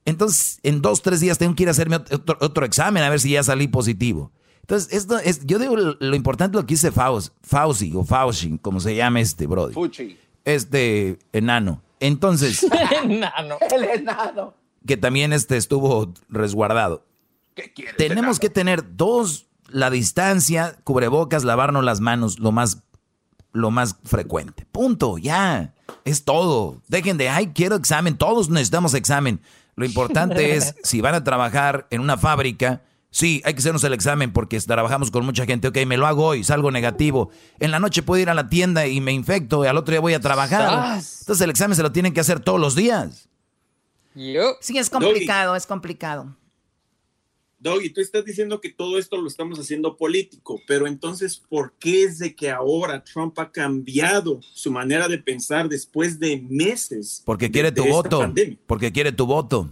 Entonces, en dos, tres días tengo que ir a hacerme ot- otro, otro examen a ver si ya salí positivo. Entonces, esto es, yo digo lo, lo importante lo que dice Faust, Fauci o Fauci, como se llama este, brother. Fuchi. Este enano. Entonces, Enano. El enano. que también este estuvo resguardado. ¿Qué quieres? Tenemos que tener dos, la distancia, cubrebocas, lavarnos las manos lo más, lo más frecuente. Punto, ya. Es todo. Dejen de, ay, quiero examen. Todos necesitamos examen. Lo importante es, si van a trabajar en una fábrica, sí, hay que hacernos el examen porque trabajamos con mucha gente. Ok, me lo hago hoy, salgo negativo. En la noche puedo ir a la tienda y me infecto y al otro día voy a trabajar. Entonces el examen se lo tienen que hacer todos los días. Sí, es complicado, es complicado. Doggy, tú estás diciendo que todo esto lo estamos haciendo político, pero entonces, ¿por qué es de que ahora Trump ha cambiado su manera de pensar después de meses? Porque de- quiere de tu esta voto. pandemia? Porque quiere tu voto.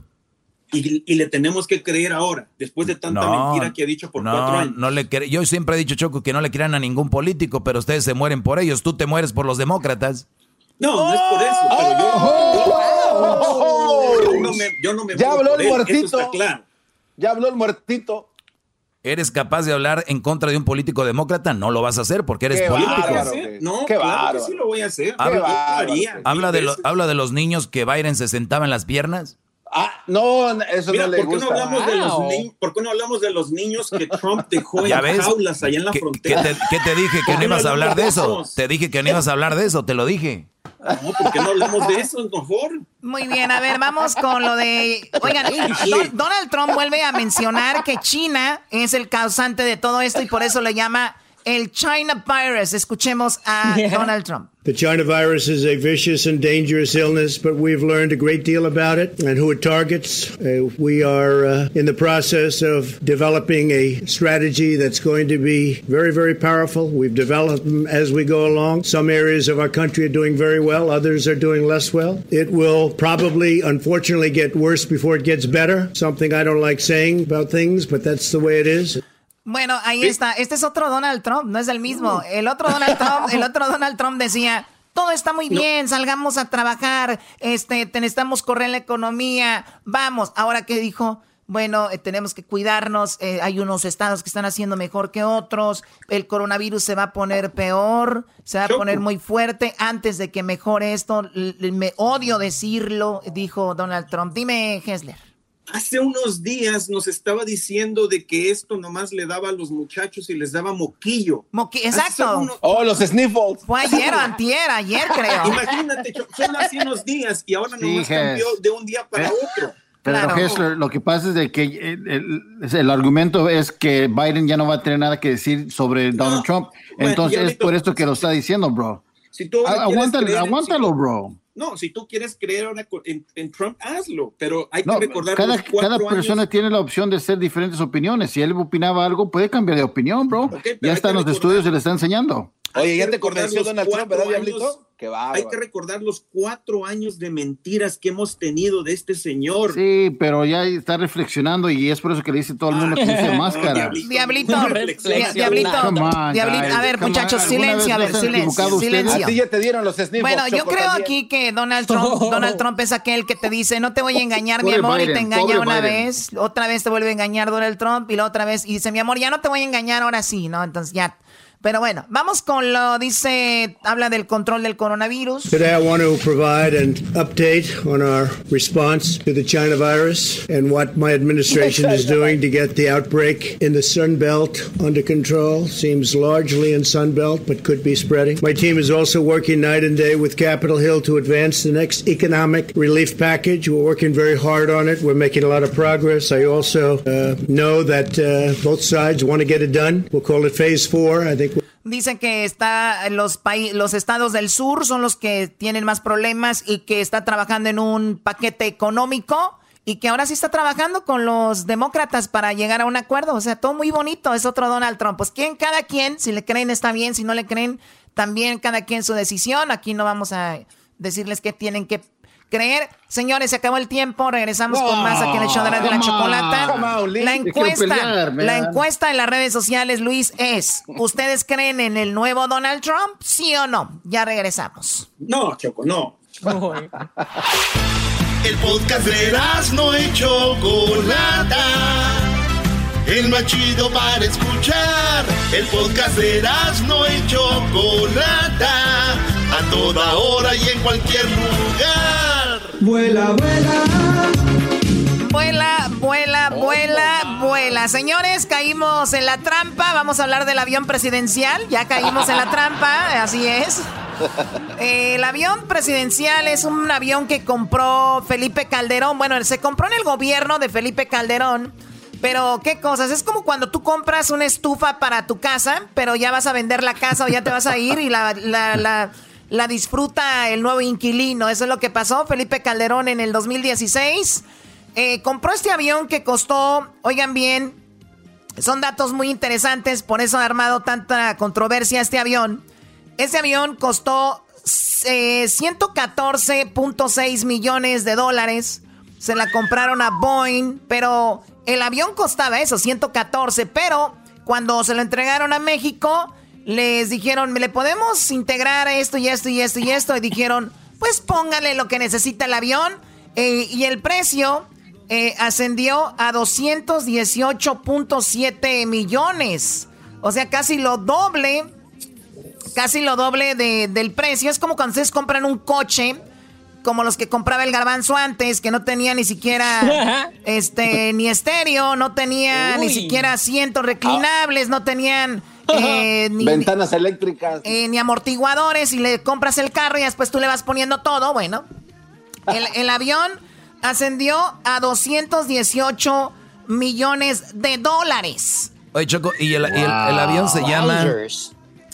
Y, y le tenemos que creer ahora, después de tanta mentira que ha dicho por cuatro no, años. no le cre- Yo siempre he dicho, Choco, que no le crean a ningún político, pero ustedes se mueren por ellos. Tú te mueres por los demócratas. No, no es por eso, pero yo, yo- yo no me, yo no me ¡Oh! Ya muero habló el muertito. Eso está claro. Ya habló el muertito. ¿Eres capaz de hablar en contra de un político demócrata? No lo vas a hacer porque eres Qué político. bárbaro. No, Qué claro que sí lo voy a hacer. Habla- bárbaro. Habla de, lo- habla de los niños que Biden se sentaba en las piernas. Ah, no, eso Mira, no le ¿por qué no, gusta. hablamos de los Wow. ni- ¿por qué no hablamos de los niños que Trump dejó ¿Ya en ves? jaulas allá en la ¿Qué, qué frontera? te, qué te dije? Que ¿Por no ibas a hablar de eso. Te dije que no ibas a hablar de eso, te lo dije. No, ¿por qué no hablamos de eso, mejor? Muy bien, a ver, vamos con lo de... Oigan, Don- Donald Trump vuelve a mencionar que China es el causante de todo esto y por eso le llama el China virus. Escuchemos a Donald Trump. The China virus is a vicious and dangerous illness, but we've learned a great deal about it and who it targets. Uh, we are uh, in the process of developing a strategy that's going to be very, very powerful. We've developed them as we go along. Some areas of our country are doing very well, others are doing less well. It will probably, unfortunately, get worse before it gets better. Something I don't like saying about things, but that's the way it is. Bueno, ahí está. Este es otro Donald Trump, no es el mismo. El otro Donald Trump, el otro Donald Trump decía, todo está muy bien, salgamos a trabajar, este, te- necesitamos correr la economía, vamos. Ahora qué dijo, bueno, eh, tenemos que cuidarnos, eh, hay unos estados que están haciendo mejor que otros, el coronavirus se va a poner peor, se va a poner muy fuerte antes de que mejore esto. Me odio decirlo, dijo Donald Trump. Dime, Hessler. Hace unos días nos estaba diciendo de que esto nomás le daba a los muchachos y les daba moquillo. Moqui- exacto. uno- Oh, los sniffles. Fue ayer o antier, ayer creo. Imagínate, solo hace unos días y ahora Sí, nomás Ges. cambió de un día para Eh, otro. Pero Claro. Hessler, lo que pasa es de que el, el- el argumento es que Biden ya no va a tener nada que decir sobre Donald Trump. Bueno, Entonces es por esto que lo está diciendo, bro. Si tú Aguántalo, aguántalo, bro. No, si tú quieres creer en, en Trump, hazlo, pero hay No, que recordar cada, cada años- persona tiene la opción de hacer diferentes opiniones. Si él opinaba algo, puede cambiar de opinión, bro. pero ya hay está en que los recordar- estudios, se le está enseñando. Hay Oye, que ¿ya te recordar convenció los Donald Trump, cuatro verdad, años- Diablito? Hay que recordar los cuatro años de mentiras que hemos tenido de este señor. Sí, pero ya está reflexionando y es por eso que le dice todo el mundo que dice máscara. Diablito, diablito, diablito, a ver, muchachos, silencio, a ver, silencio, silencio. A ti ya te dieron los sniffles, Bueno, yo creo aquí que Donald Trump, Donald Trump es aquel que te dice, no te voy a engañar, mi amor, y te engaña una vez, otra vez te vuelve a engañar Donald Trump y la otra vez, y dice, mi amor, ya no te voy a engañar, ahora sí, ¿no? Entonces ya Pero bueno, vamos con lo, dice, habla del control del coronavirus. Today I want to provide an update on our response to the China virus and what my administration is doing to get the outbreak in the Sun Belt under control. Seems largely in Sun Belt, but could be spreading. My team is also working night and day with Capitol Hill to advance the next economic relief package. We're working very hard on it. We're making a lot of progress. I also uh, know that uh, both sides want to get it done. We'll call it phase four. I think Dicen que está los los estados del sur son los que tienen más problemas y que está trabajando en un paquete económico y que ahora sí está trabajando con los demócratas para llegar a un acuerdo. O sea, todo muy bonito. Es otro Donald Trump. Pues quien, cada quien, si le creen está bien, si no le creen, también cada quien su decisión. Aquí no vamos a decirles que tienen que creer. Señores, se acabó el tiempo. Regresamos con más aquí en el show de la, de la chocolata. la encuesta, la encuesta en las redes sociales, Luis, es: ¿Ustedes creen en el nuevo Donald Trump? ¿Sí o no? Ya regresamos. No, Choco, no. el podcast de no y Chocolata. El más chido para escuchar. El podcast de no y Chocolata. A toda hora y en cualquier lugar. Vuela, vuela. Vuela, vuela, vuela, vuela. Señores, caímos en la trampa. Vamos a hablar del avión presidencial. Ya caímos en la trampa, así es. el avión presidencial es un avión que compró Felipe Calderón. Bueno, se compró en el gobierno de Felipe Calderón. Pero, ¿qué cosas? Es como cuando tú compras una estufa para tu casa, pero ya vas a vender la casa o ya te vas a ir y la, la la disfruta el nuevo inquilino. Eso es lo que pasó. Felipe Calderón en el 2016 eh, compró este avión que costó, oigan bien, son datos muy interesantes, por eso ha armado tanta controversia este avión. Este avión costó 114.6 eh, millones de dólares. Se la compraron a Boeing, pero el avión costaba eso, 114, pero cuando se lo entregaron a México les dijeron, ¿le podemos integrar esto y esto y esto y esto? Y dijeron, pues póngale lo que necesita el avión. Eh, y el precio eh, ascendió a 218.7 millones. O sea, casi lo doble, casi lo doble del precio. Es como cuando ustedes compran un coche, como los que compraba el garbanzo antes, que no tenía ni siquiera este ni estéreo, no tenía ni siquiera asientos reclinables, no tenían eh, ni, Ventanas eléctricas. Eh, ni amortiguadores y le compras el carro y después tú le vas poniendo todo. Bueno, el, avión ascendió a 218 millones de dólares. Oye, Choco, y el, avión se llama...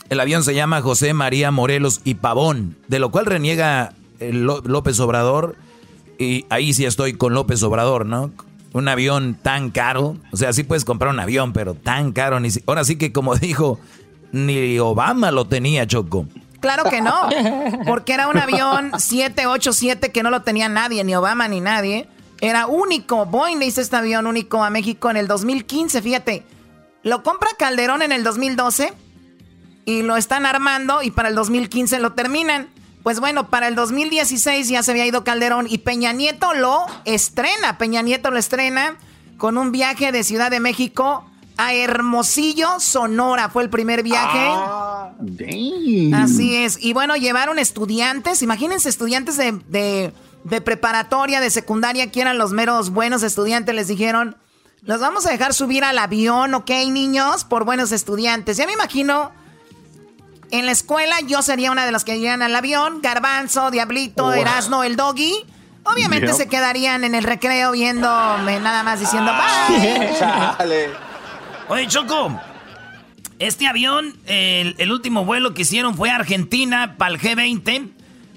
El avión se llama José María Morelos y Pavón, de lo cual reniega López Obrador. Y ahí sí estoy con López Obrador, ¿no? un avión tan caro. O sea, sí puedes comprar un avión, pero tan caro. Ni Ahora sí que como dijo, ni Obama lo tenía, Choco. Claro que no, porque era un avión 787 que no lo tenía nadie, ni Obama ni nadie. Era único. Boeing le hizo este avión único a México en el 2015, fíjate. Lo compra Calderón en el 2012 y lo están armando y para el 2015 lo terminan. Pues bueno, para el 2016 ya se había ido Calderón y Peña Nieto lo estrena. Peña Nieto lo estrena con un viaje de Ciudad de México a Hermosillo, Sonora. Fue el primer viaje. Ah, Así es. Y bueno, llevaron estudiantes. Imagínense, estudiantes de, de preparatoria, de secundaria, que eran los meros buenos estudiantes. Les dijeron, los vamos a dejar subir al avión, ¿ok, niños? Por buenos estudiantes. Ya me imagino en la escuela yo sería una de las que irían al avión. Garbanzo, Diablito, Erasno, el Doggy. Obviamente se quedarían en el recreo viéndome nada más diciendo ah, bye. Oye, Choco. Este avión, el, último vuelo que hicieron fue a Argentina para el G20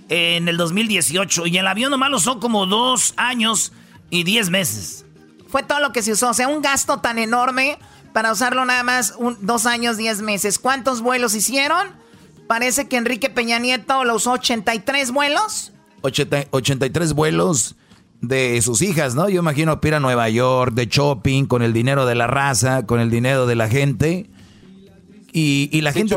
en el 2018. Y el avión nomás lo usó como dos años y diez meses. Fue todo lo que se usó. O sea, un gasto tan enorme para usarlo nada más dos años, diez meses. ¿Cuántos vuelos hicieron? Parece que Enrique Peña Nieto lo usó 83 vuelos. 83 vuelos de sus hijas, ¿no? Yo imagino ir a Nueva York de shopping con el dinero de la raza, con el dinero de la gente. Y, la gente...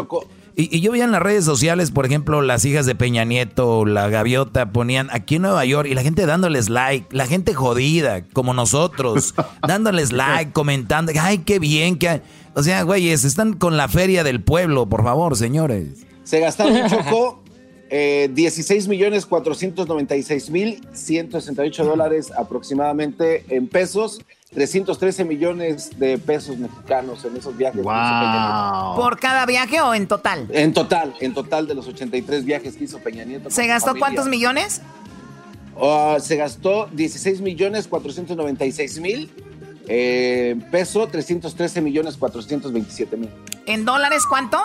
Y, yo veía en las redes sociales, por ejemplo, las hijas de Peña Nieto, la gaviota, ponían aquí en Nueva York y la gente dándoles like, la gente jodida, como nosotros, dándoles like, comentando, ay, qué bien, que... O sea, güeyes, están con la feria del pueblo, por favor, señores. Se gastaron, Choco, eh, 16 millones 496 mil 168 dólares aproximadamente en pesos 313 millones de pesos mexicanos en esos viajes. ¿Por cada viaje o en total? En total, en total de los 83 viajes que hizo Peña Nieto. ¿Se gastó cuántos millones? Ah, se gastó 16 millones 496 mil. Eh, peso 313 millones 427 mil. ¿En dólares cuánto?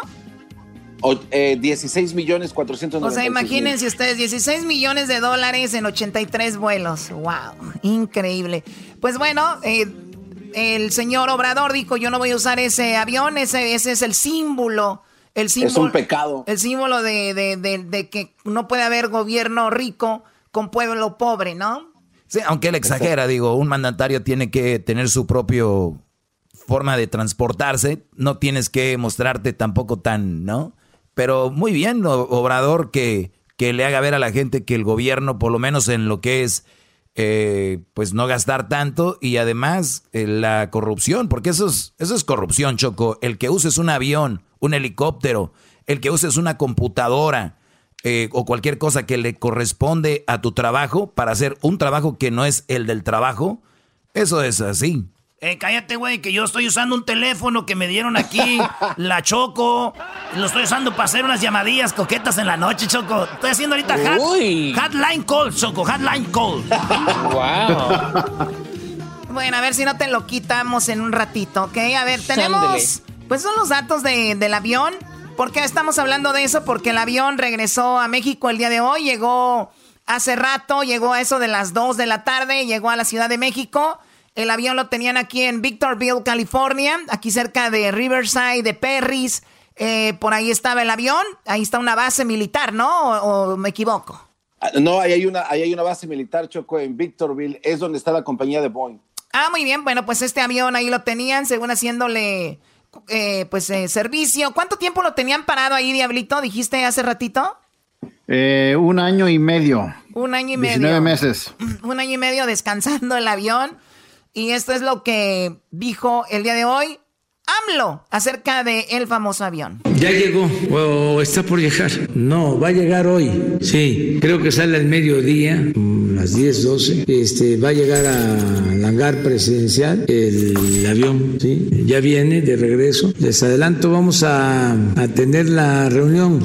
16 eh, millones 490 O sea, imagínense ustedes, 16 millones de dólares en 83 vuelos. ¡Wow! Increíble. Pues bueno, eh, el señor Obrador dijo, yo no voy a usar ese avión, ese, ese es el símbolo. El símbolo, es un pecado. El símbolo de, de, que no puede haber gobierno rico con pueblo pobre, ¿no? Sí, aunque él exagera, digo, un mandatario tiene que tener su propio forma de transportarse, no tienes que mostrarte tampoco tan, ¿no? Pero muy bien, Obrador, que, que le haga ver a la gente que el gobierno, por lo menos en lo que es, eh, pues no gastar tanto y además eh, la corrupción, porque eso es, eso es corrupción, Choco. El que uses un avión, un helicóptero, el que uses una computadora eh, o cualquier cosa que le corresponde a tu trabajo para hacer un trabajo que no es el del trabajo, eso es así. Eh, cállate, güey, que yo estoy usando un teléfono que me dieron aquí, la Choco. Lo estoy usando para hacer unas llamadillas coquetas en la noche, Choco. Estoy haciendo ahorita hat, hotline call, Choco, hotline call. wow. bueno, a ver si no te lo quitamos en un ratito, ¿ok? A ver, tenemos... Pues son los datos del avión. ¿Por qué estamos hablando de eso? Porque el avión regresó a México el día de hoy, llegó hace rato, llegó a eso de las 2 de la tarde, llegó a la Ciudad de México. El avión lo tenían aquí en Victorville, California, aquí cerca de Riverside, de Perris. Eh, por ahí estaba el avión. Ahí está una base militar, ¿no? ¿O, me equivoco? Ah, no, ahí hay, una, ahí hay una base militar, Choco, en Victorville. Es donde está la compañía de Boeing. Ah, muy bien. Bueno, pues este avión ahí lo tenían, según haciéndole eh, pues eh, servicio. ¿Cuánto tiempo lo tenían parado ahí, Diablito? ¿Dijiste hace ratito? un año y medio. Un año y medio. 19 meses. Un año y medio descansando el avión. Y esto es lo que dijo el día de hoy AMLO acerca de el famoso avión. Ya llegó o está por llegar. No, va a llegar hoy. Sí, creo que sale al mediodía, las 10, 12. Este, va a llegar al hangar presidencial el avión. ¿sí? Ya viene de regreso. Les adelanto, vamos a, a tener la reunión,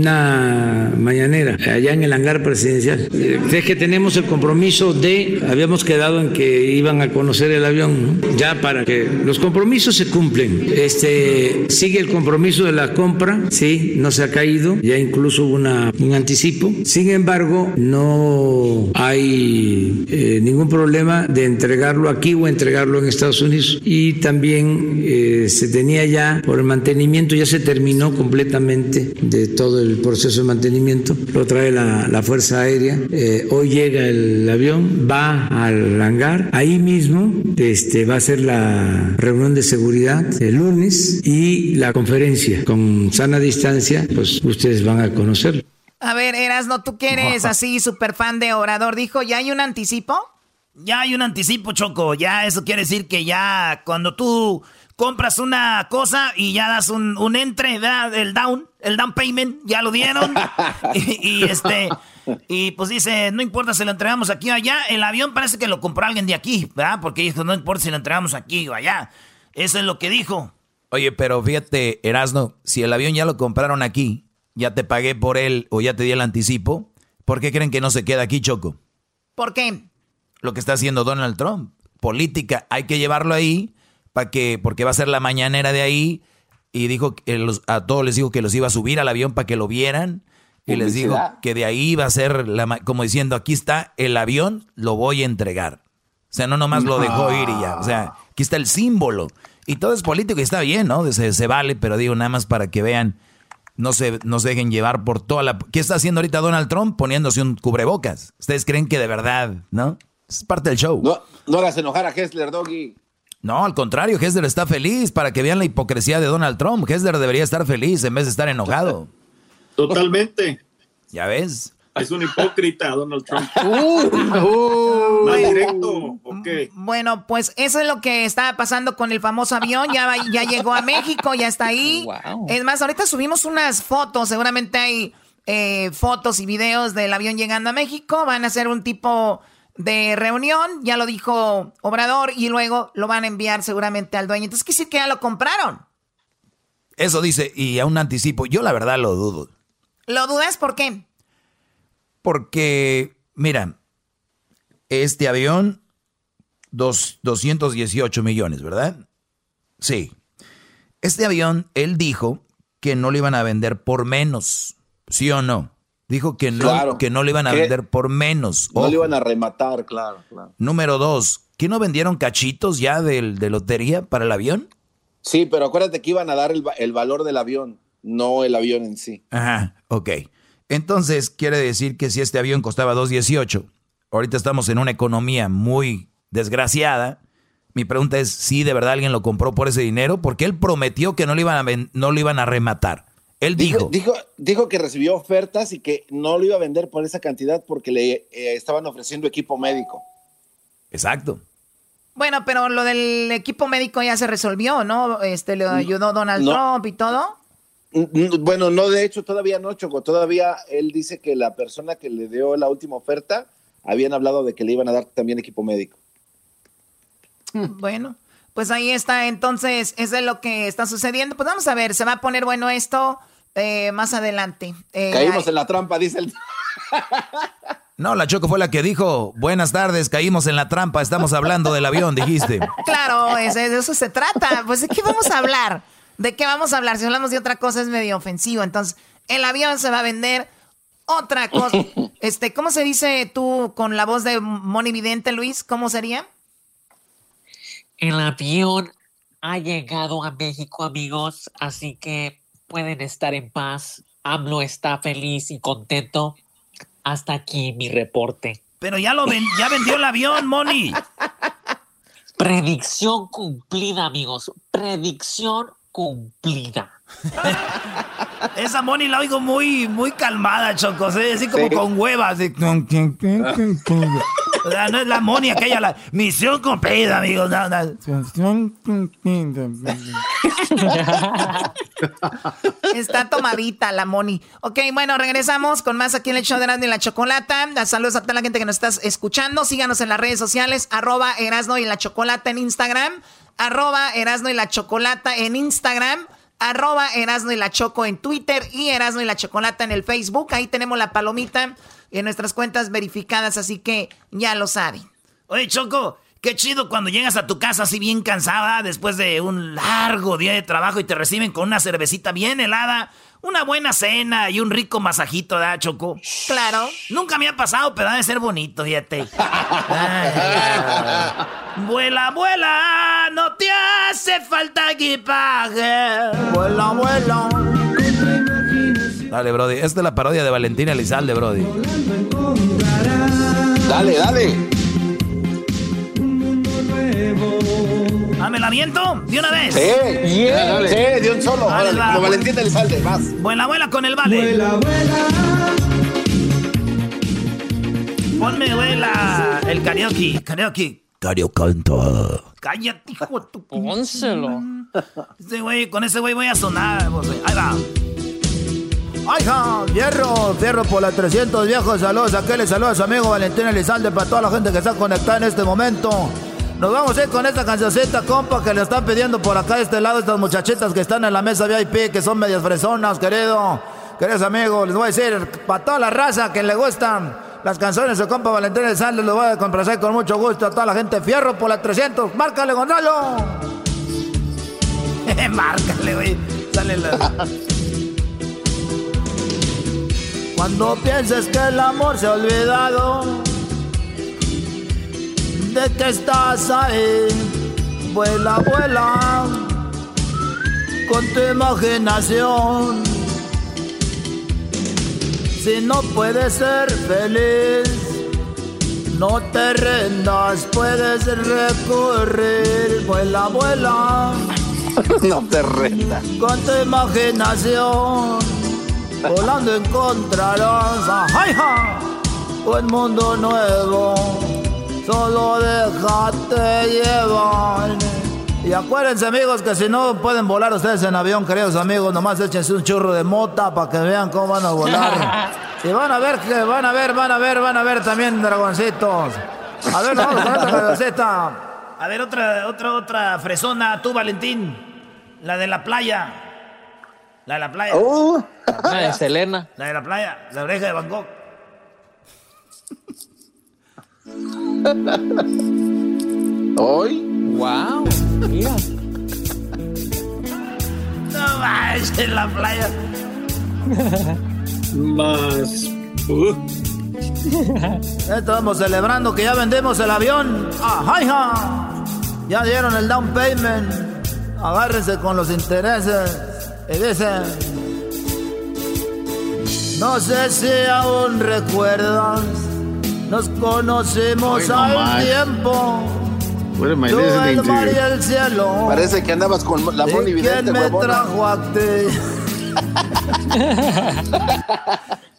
una mañanera, allá en el hangar presidencial. Es que tenemos el compromiso de, habíamos quedado en que iban a conocer el avión, ya para que los compromisos se cumplen. Este, sigue el compromiso de la compra, sí, no se ha caído, ya incluso hubo una, un anticipo. Sin embargo, no hay eh, ningún problema de entregarlo aquí o entregarlo en Estados Unidos. Y también eh, se tenía ya, por el mantenimiento, ya se terminó completamente de todo el proceso de mantenimiento. Lo trae la, la Fuerza Aérea. Eh, hoy llega el avión, va al hangar. Ahí mismo este, va a ser la reunión de seguridad el lunes y la conferencia con sana distancia, pues ustedes van a conocer. A ver, Erasno, tú que eres así súper fan de Orador, dijo, ¿ya hay un anticipo? Ya hay un anticipo, Choco. Ya eso quiere decir que ya cuando tú compras una cosa y ya das un, un entre, el down, el down payment, ya lo dieron. y, este, y pues dice, no importa si lo entregamos aquí o allá, el avión parece que lo compró alguien de aquí, ¿verdad? Porque dijo, no importa si lo entregamos aquí o allá. Eso es lo que dijo. Oye, pero fíjate, Erasno, si el avión ya lo compraron aquí, ya te pagué por él o ya te di el anticipo, ¿por qué creen que no se queda aquí, Choco? ¿Por qué? Lo que está haciendo Donald Trump. Política, hay que llevarlo ahí para que, porque va a ser la mañanera de ahí. Y dijo que a todos les dijo que los iba a subir al avión para que lo vieran. Y les digo que de ahí va a ser, la, como diciendo, aquí está el avión, lo voy a entregar. O sea, no nomás lo dejó ir y ya. O sea, aquí está el símbolo. Y todo es político y está bien, ¿no? Se, se vale, pero digo nada más para que vean no se, no se dejen llevar por toda la... ¿Qué está haciendo ahorita Donald Trump? Poniéndose un cubrebocas. ¿Ustedes creen que de verdad, no? Es parte del show. No, no hagas enojar a Hessler, Doggy. No, al contrario, Hessler está feliz para que vean la hipocresía de Donald Trump. Hessler debería estar feliz en vez de estar enojado. Totalmente. ¿Ya ves? Es un hipócrita, Donald Trump. Uh, Más directo, Bueno, pues eso es lo que está pasando con el famoso avión. Ya, ya llegó a México, ya está ahí. Es más, ahorita subimos unas fotos. Seguramente hay eh, fotos y videos del avión llegando a México. Van a hacer un tipo de reunión, ya lo dijo Obrador, y luego lo van a enviar seguramente al dueño. Entonces, ¿qué decir que ya lo compraron? Eso dice, y a un anticipo, yo la verdad lo dudo. ¿Lo dudas por qué? Porque, mira, este avión, dos, 218 millones, ¿verdad? Sí. Este avión, él dijo que no lo iban a vender por menos, ¿sí o no? Dijo que no, que no le iban a vender por menos. No le iban a rematar, claro, claro. Número dos, ¿qué no vendieron cachitos ya de, de lotería para el avión? Sí, pero acuérdate que iban a dar el, el, valor del avión, no el avión en sí. Ajá, ok. Entonces, quiere decir que si este avión costaba 2.18, ahorita estamos en una economía muy desgraciada. Mi pregunta es si de verdad alguien lo compró por ese dinero, porque él prometió que no lo iban a, no lo iban a rematar. Él dijo dijo, dijo. que recibió ofertas y que no lo iba a vender por esa cantidad porque le eh, estaban ofreciendo equipo médico. Exacto. Bueno, pero lo del equipo médico ya se resolvió, ¿no? Este le ayudó Donald Trump y todo. Bueno, no, de hecho todavía no, Choco. Todavía él dice que la persona que le dio la última oferta habían hablado de que le iban a dar también equipo médico. Bueno, pues ahí está. Entonces, eso es lo que está sucediendo. Pues vamos a ver, se va a poner bueno esto. Eh, más adelante. Eh, caímos en la trampa, dice el... No, la Choco fue la que dijo, buenas tardes, caímos en la trampa, estamos hablando del avión, dijiste. Claro, de eso se trata. Pues de qué vamos a hablar. ¿De qué vamos a hablar? Si hablamos de otra cosa es medio ofensivo. Entonces, el avión se va a vender otra cosa. Este, ¿cómo se dice tú con la voz de Moni Vidente, Luis? ¿Cómo sería? El avión ha llegado a México, amigos, así que pueden estar en paz. AMLO está feliz y contento. Hasta aquí mi reporte. Pero ya lo ven, ya vendió el avión, Moni. Predicción cumplida, amigos. Predicción cumplida. Esa Moni la oigo muy, muy calmada, Choco, así como con huevas. O sea, no es la Moni aquella, la misión cumplida, amigos. Está tomadita la Moni. Ok, bueno, regresamos con más aquí en el show de Erasmo y la Chocolata. Saludos a toda la gente que nos está escuchando. Síganos en las redes sociales, arroba Erasmo y la Chocolata en Instagram, arroba Erasmo y la Chocolata en Instagram arroba Erasno y la Choco en Twitter y Erasno y la Chocolata en el Facebook. Ahí tenemos la palomita en nuestras cuentas verificadas, así que ya lo saben. Oye, Choco, qué chido cuando llegas a tu casa así bien cansada después de un largo día de trabajo y te reciben con una cervecita bien helada, una buena cena y un rico masajito, ¿verdad, Choco? Claro. Nunca me ha pasado, pero ha de ser bonito, fíjate. vuela, vuela, no te hace falta equipaje. Vuela, vuela. Dale, Brody. Esta es la parodia de Valentina Elizalde, Brody. Dale, dale. Ah, ¿me la viento? ¿De una vez? Sí, sí, de un solo. Vale, como Valentina Elizalde, más. Vuela, vuela con el vale. Vuela, vuela. Ponme, vuela, el karaoke, karaoke. Cario canta. Cállate, hijo de tu... Pónselo. Este güey, con ese güey voy a sonar. Ahí va. ¡Ay, ja! Fierro, fierro por las 300 viejos. Saludos, aquelles saludos a su amigo Valentín Elizalde para toda la gente que está conectada en este momento. Nos vamos a ir con esta cancioncita, compa, que le están pidiendo por acá de este lado estas muchachitas que están en la mesa VIP, que son medias fresonas, querido. Queridos amigos, les voy a decir, para toda la raza que le gustan las canciones de compa Valentín Elizalde, lo voy a complacer con mucho gusto a toda la gente. Fierro por las 300. ¡Márcale, Gonzalo! Márcale, güey. Sale la... Cuando pienses que el amor se ha olvidado de que estás ahí, vuela, vuela con tu imaginación Si no puedes ser feliz, no te rendas, puedes recorrer. Vuela, vuela. no te rendas. Con tu imaginación, volando encontrarás a un mundo nuevo. Solo déjate llevar. Y acuérdense amigos que si no pueden volar ustedes en avión, queridos amigos, nomás échense un churro de mota para que vean cómo van a volar. y van a ver que van a ver, van a ver, van a ver también dragoncitos. A ver, vamos con otra. A ver, otra, otra, otra fresona, tú Valentín. La de la playa. La de la playa. Oh. La de Selena. La de la playa, la oreja de Bangkok. ¿Hoy? ¡Wow! Mira. No vayas en la playa. Más. Uh. Estamos celebrando que ya vendemos el avión. ¡Ajá! Ya dieron el down payment. Agárrense con los intereses. Y dicen. No sé si aún recuerdas. Nos conocimos al tiempo. Tú, el mar y el cielo. Parece que andabas con la Moni ¿Quién me trajo a ti?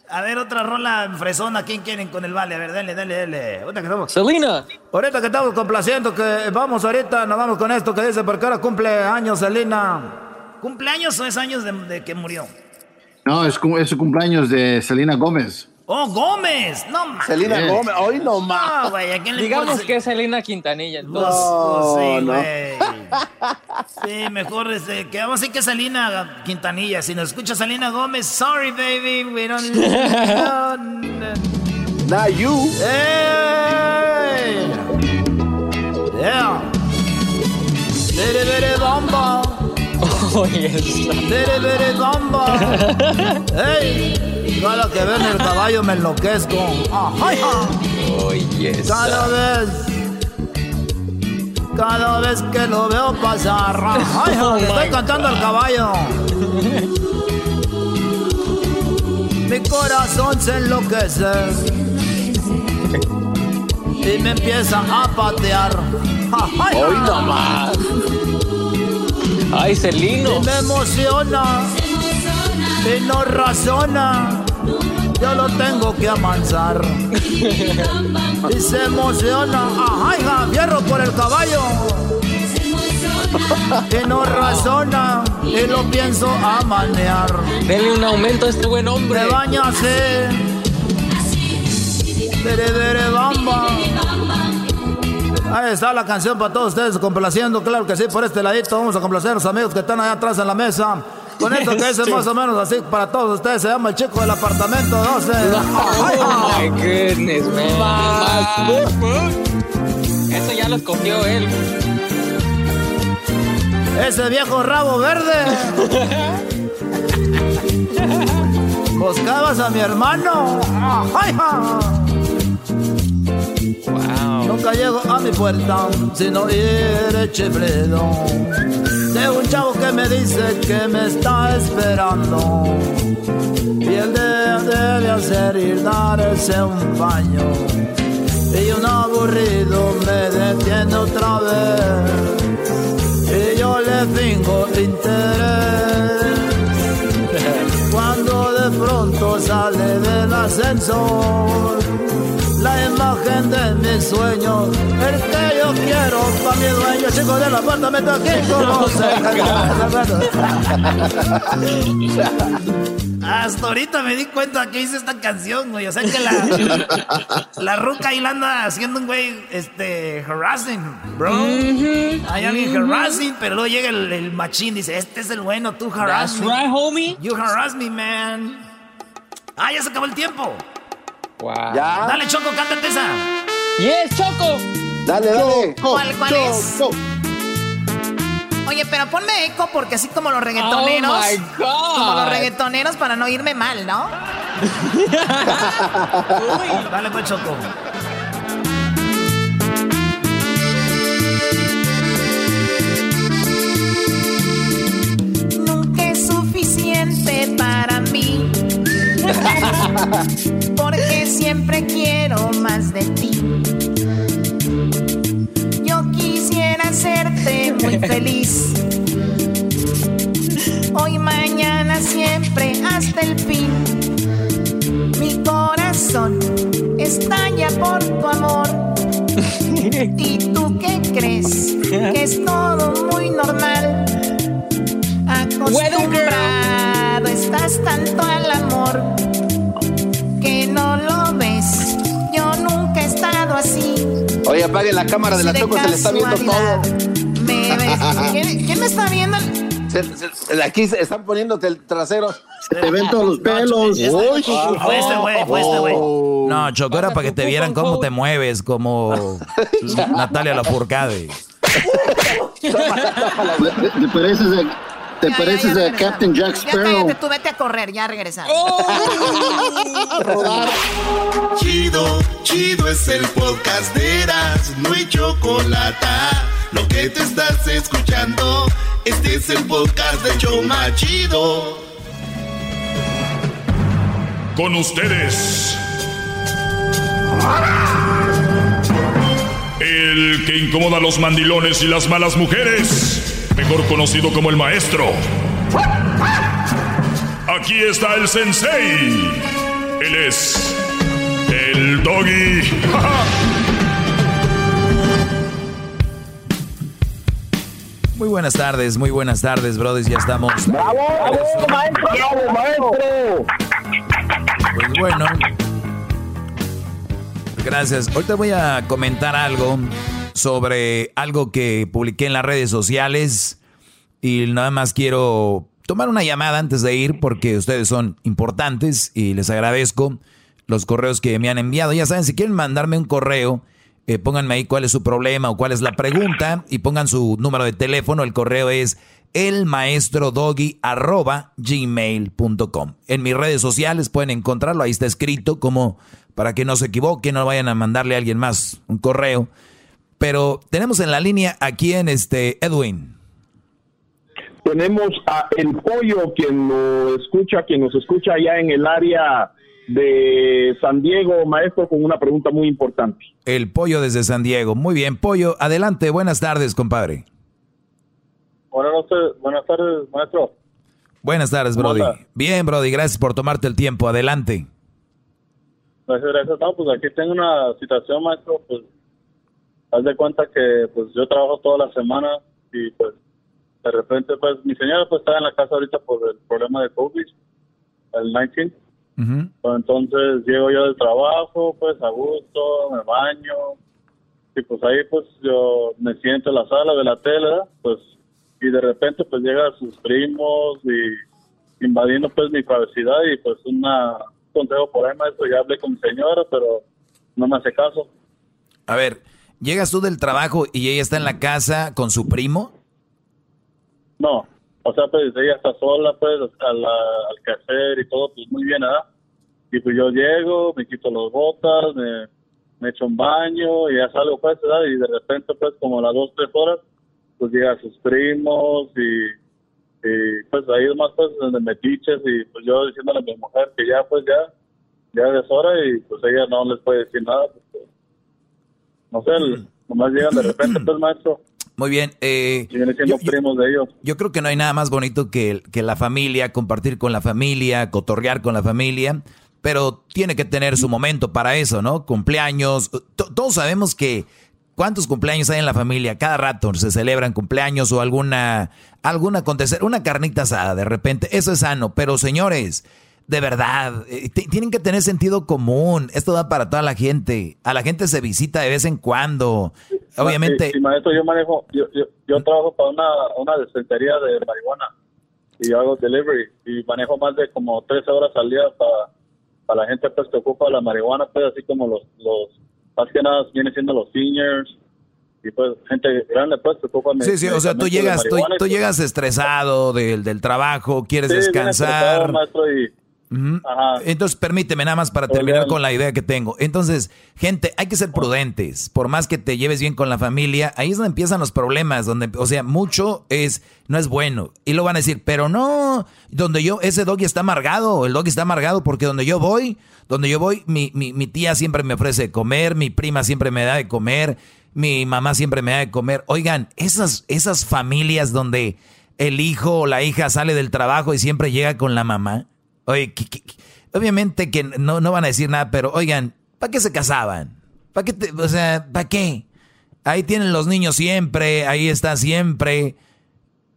A ver, otra rola fresona. ¿Quién quieren con el vale? A ver, dale, dale, dale. Ahorita que estamos. Selena. Ahorita que estamos complaciendo, que vamos ahorita, nos vamos con esto que dice, porque ahora cumple años, Selena. ¿Cumpleaños o es años de, de que murió? No, es, es su cumpleaños de Selena Gómez. ¡Oh, Gómez! No mames. Selena. Gómez, hoy no más. No, güey, ¿a quién le Digamos que es Selena Quintanilla. entonces. Pues, sí, no. güey. Sí, mejor este, que vamos a decir que Salina Quintanilla. Si nos escucha Salina Gómez, sorry, baby, we don't. no, no. Now you. ¡Ey! Yeah. Bere, bomba. ¡Ey! Cada que ven el caballo me enloquezco. Ajá. Cada vez, cada vez que lo veo pasar, ay, Oh estoy cantando al caballo. Mi corazón se enloquece y me empieza a patear. Hoy no más. Ay, Celino. y me emociona y no razona. Yo lo tengo que amansar. Y se emociona. Ajá, hija, fierro por el caballo. Y no razona. Y lo pienso a manear. Denle un aumento a este buen hombre. Me bañase. Bere, bere, bamba. Ahí está la canción para todos ustedes, complaciendo, claro que sí, por este ladito. Vamos a complacer a los amigos que están allá atrás en la mesa. Con esto que es más o menos así para todos ustedes, se llama el chico del apartamento 12. Ay, Oh my goodness, man. Eso ya lo escogió él. Ese viejo rabo verde. Buscabas a mi hermano. Ay, ay. Nunca llego a mi puerta sino ir chiflido. De un chavo que me dice que me está esperando. Y el de debe hacer ir darse un baño. Y un aburrido me detiene otra vez. Y yo le fingo interés. Cuando de pronto sale del ascensor la imagen de mis sueños, el que yo quiero para mi dueño, chico del apartamento aquí Hasta ahorita me di cuenta que hice esta canción, güey. O sea que la, la ruca ahí la anda haciendo un güey, este, harassing, bro. Hay alguien harassing, pero luego llega el, el machín y dice, este es el bueno, tú harass That's me. right, homie. You harass me, man. Ah, ya se acabó el tiempo. Wow. Ya. Dale, Choco, cántate esa. Yes, Choco. Dale, dale. ¿Cuál, cuál es? Oye, pero ponme eco porque así como los reggaetoneros. Oh my God. Como los reggaetoneros para no irme mal, ¿no? Dale, pues, Choco. Nunca es suficiente para mí Porque siempre quiero más de ti. Yo quisiera hacerte muy feliz. Hoy, mañana, siempre, hasta el fin. Mi corazón estalla por tu amor. ¿Y tú qué crees? Que es todo muy normal. Acostumbrado estás tanto al amor Oye, apague la cámara de la Choco, se le está viendo todo. Me. ¿Quién, quién me está viendo? Se- se- aquí se están poniéndote el trasero. Se te ven todos los pelos. Uy. Fue este güey, fue este güey. No, Choco, era para que te vieran cómo te mueves, como Natalia Lafourcade. Te, te pareces te Ya, pareces ya, ya a Captain Jack Ya Sparrow. cállate, tú vete a correr, ya regresamos. Chido, chido es el podcast de Eras, no hay chocolate. Lo que te estás escuchando, este es el podcast de Choma Chido. Con ustedes. El que incomoda a los mandilones y las malas mujeres. Mejor conocido como el maestro. Aquí está el sensei. Él es el doggy. Muy buenas tardes, muy buenas tardes, brothers. Ya estamos. ¡Bravo, maestro! ¡Bravo, maestro! Pues bueno. Gracias. Ahorita voy a comentar algo sobre algo que publiqué en las redes sociales y nada más quiero tomar una llamada antes de ir porque ustedes son importantes y les agradezco los correos que me han enviado. Ya saben, si quieren mandarme un correo, eh, pónganme ahí cuál es su problema o cuál es la pregunta y pongan su número de teléfono. El correo es elmaestrodoggy.gmail.com. En mis redes sociales pueden encontrarlo, ahí está escrito como para que no se equivoquen, no vayan a mandarle a alguien más un correo. Pero tenemos en la línea aquí en este Edwin. Tenemos a El Pollo, quien nos escucha, quien nos escucha allá en el área de San Diego, maestro, con una pregunta muy importante. El pollo desde San Diego. Muy bien, pollo, adelante, buenas tardes, compadre. Buenas noches, buenas tardes, maestro. Buenas tardes, ¿Cómo Brody. Bien, Brody, gracias por tomarte el tiempo. Adelante. Gracias, gracias. No, pues aquí tengo una situación, maestro, pues haz de cuenta que pues yo trabajo toda la semana y pues de repente pues mi señora pues está en la casa ahorita por el problema de COVID, el 19. Pues, entonces llego yo del trabajo, pues a gusto, me baño y pues ahí pues yo me siento en la sala de la tele, pues y de repente pues llegan sus primos y invadiendo pues mi privacidad y pues una un consejo por ahí maestro, ya hablé con mi señora pero no me hace caso. A ver, llegas tú del trabajo y ella está en la casa con su primo. No, o sea, pues ella está sola, pues, a la- al quehacer y todo, pues muy bien, ¿verdad? Y pues yo llego, me quito las botas, me, echo un baño y ya salgo, pues, ¿verdad? Y de repente, pues, como a las dos, tres horas, pues llegan sus primos y, pues ahí más, pues, donde metiches y pues yo diciéndole a mi mujer que ya, pues, ya, ya es hora y pues ella no les puede decir nada, pues, no sé, nomás llegan de repente, pues, maestro. Muy bien. Eh, y vienen siendo primos de ellos. Yo creo que no hay nada más bonito que, que la familia, compartir con la familia, cotorrear con la familia, pero tiene que tener su momento para eso, ¿no? Cumpleaños. To- todos sabemos que cuántos cumpleaños hay en la familia, cada rato se celebran cumpleaños o alguna, alguna acontecer, una carnita asada de repente, eso es sano, pero señores, de verdad, eh, tienen que tener sentido común, esto da para toda la gente, a la gente se visita de vez en cuando, obviamente... Sí, sí, maestro, yo manejo, yo, yo, yo trabajo para una, una dispensaría de marihuana y yo hago delivery y manejo más de como 13 horas al día para, para la gente pues que ocupa la marihuana, pues así como los, los más que nada viene siendo los seniors y pues gente grande pues que ocupa Sí, sí, o sea, tú de llegas, tú, pues, llegas estresado del, del trabajo, quieres sí, descansar. maestro, y Entonces, permíteme nada más para terminar con la idea que tengo. Entonces, gente, hay que ser prudentes. Por más que te lleves bien con la familia, ahí es donde empiezan los problemas. Donde, o sea, mucho es, no es bueno. Y lo van a decir, pero no, donde yo, ese doggy está amargado. El doggy está amargado porque donde yo voy, donde yo voy, mi, mi, mi tía siempre me ofrece de comer, mi prima siempre me da de comer, mi mamá siempre me da de comer. Oigan, esas, esas familias donde el hijo o la hija sale del trabajo y siempre llega con la mamá Oye, obviamente que no, no van a decir nada, pero oigan, ¿para qué se casaban? ¿Para qué? o sea, ¿para qué? Ahí tienen los niños siempre, ahí está siempre.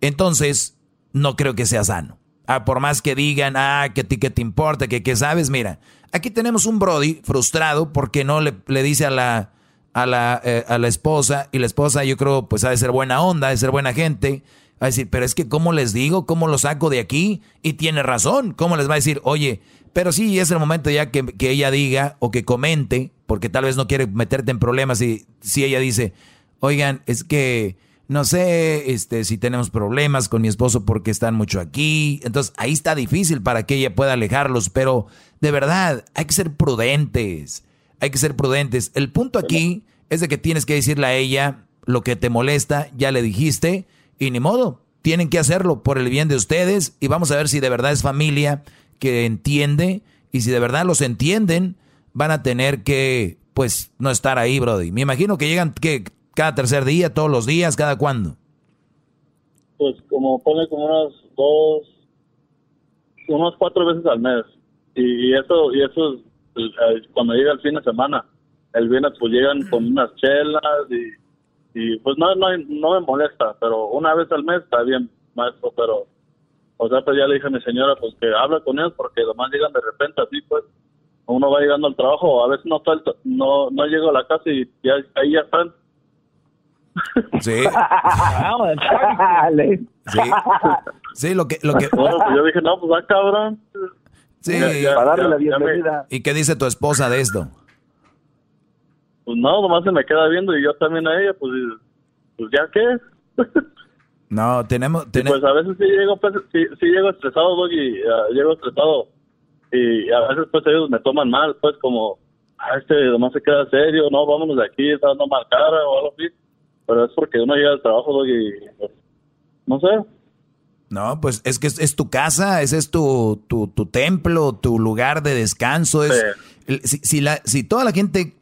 Entonces, no creo que sea sano. Ah, por más que digan, ah, que ti que te importa, que qué sabes, mira, aquí tenemos un Brody frustrado porque no le, le dice a la, a, la, eh, a la esposa, y la esposa yo creo pues ha de ser buena onda, ha de ser buena gente, Va a decir, pero es que ¿cómo les digo? ¿Cómo lo saco de aquí? Y tiene razón. ¿Cómo les va a decir, oye, pero sí es el momento ya que, ella diga o que comente, porque tal vez no quiere meterte en problemas y si ella dice, oigan, es que no sé este, si tenemos problemas con mi esposo porque están mucho aquí. Entonces ahí está difícil para que ella pueda alejarlos, pero de verdad hay que ser prudentes. Hay que ser prudentes. El punto aquí es de que tienes que decirle a ella lo que te molesta, ya le dijiste y ni modo, tienen que hacerlo por el bien de ustedes y vamos a ver si de verdad es familia que entiende y si de verdad los entienden, van a tener que, pues, no estar ahí, Brody. Me imagino que llegan que cada tercer día, todos los días, cada cuándo. Pues como pone como unos dos, unos cuatro veces al mes. Y eso, y eso cuando llega el fin de semana. El viernes pues llegan con unas chelas y y pues no, no, no me molesta, pero una vez al mes está bien, maestro, pero, o sea, pues ya le dije a mi señora, pues que habla con ellos porque nomás llegan de repente así, pues, uno va llegando al trabajo, a veces no falta, no, no llego a la casa y ya, ahí ya están. Sí. sí. Sí, lo que, lo que. Bueno, pues yo dije, no, pues va cabrón. Sí, para darle la bienvenida. ¿Y qué dice tu esposa de esto? Pues no, nomás se me queda viendo y yo también a ella, pues, pues ya qué. no, tenemos... Pues a veces sí llego, pues, sí, llego estresado, Doggy, uh, llego estresado. Y a veces pues ellos me toman mal, pues como, ah, este nomás se queda serio, no, vámonos de aquí, está dando mal cara o algo así. Pero es porque uno llega al trabajo, Doggy, pues, no sé. No, pues es que es, tu casa, ese es tu, tu, tu, templo, tu lugar de descanso. Es, si, si, la, si toda la gente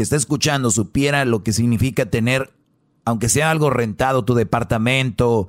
que está escuchando supiera lo que significa tener, aunque sea algo rentado, tu departamento,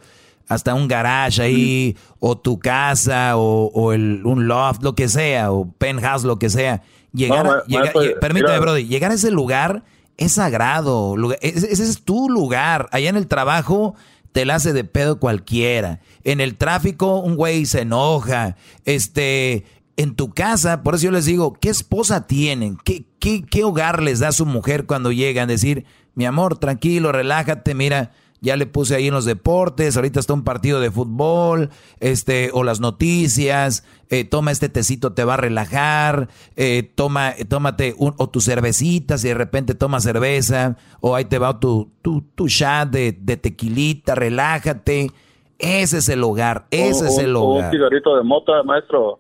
hasta un garage ahí, o tu casa, o, el, un loft, lo que sea, o penthouse, lo que sea. Llegar, pues, permítame, Brody, llegar a ese lugar es sagrado. Ese es tu lugar. Allá en el trabajo te la hace de pedo cualquiera. En el tráfico, un güey se enoja. Este, en tu casa, por eso yo les digo, ¿qué esposa tienen? ¿Qué, qué, qué hogar les da su mujer cuando llegan? Decir, mi amor, tranquilo, relájate, mira, ya le puse ahí en los deportes, ahorita está un partido de fútbol, este, o las noticias, eh, toma este tecito, te va a relajar, eh, toma, tómate un, o tus cervecitas y de repente toma cerveza, o ahí te va tu, tu, tu chat de, de tequilita, relájate. Ese es el hogar, ese es el hogar. Un cigarrito de mota, maestro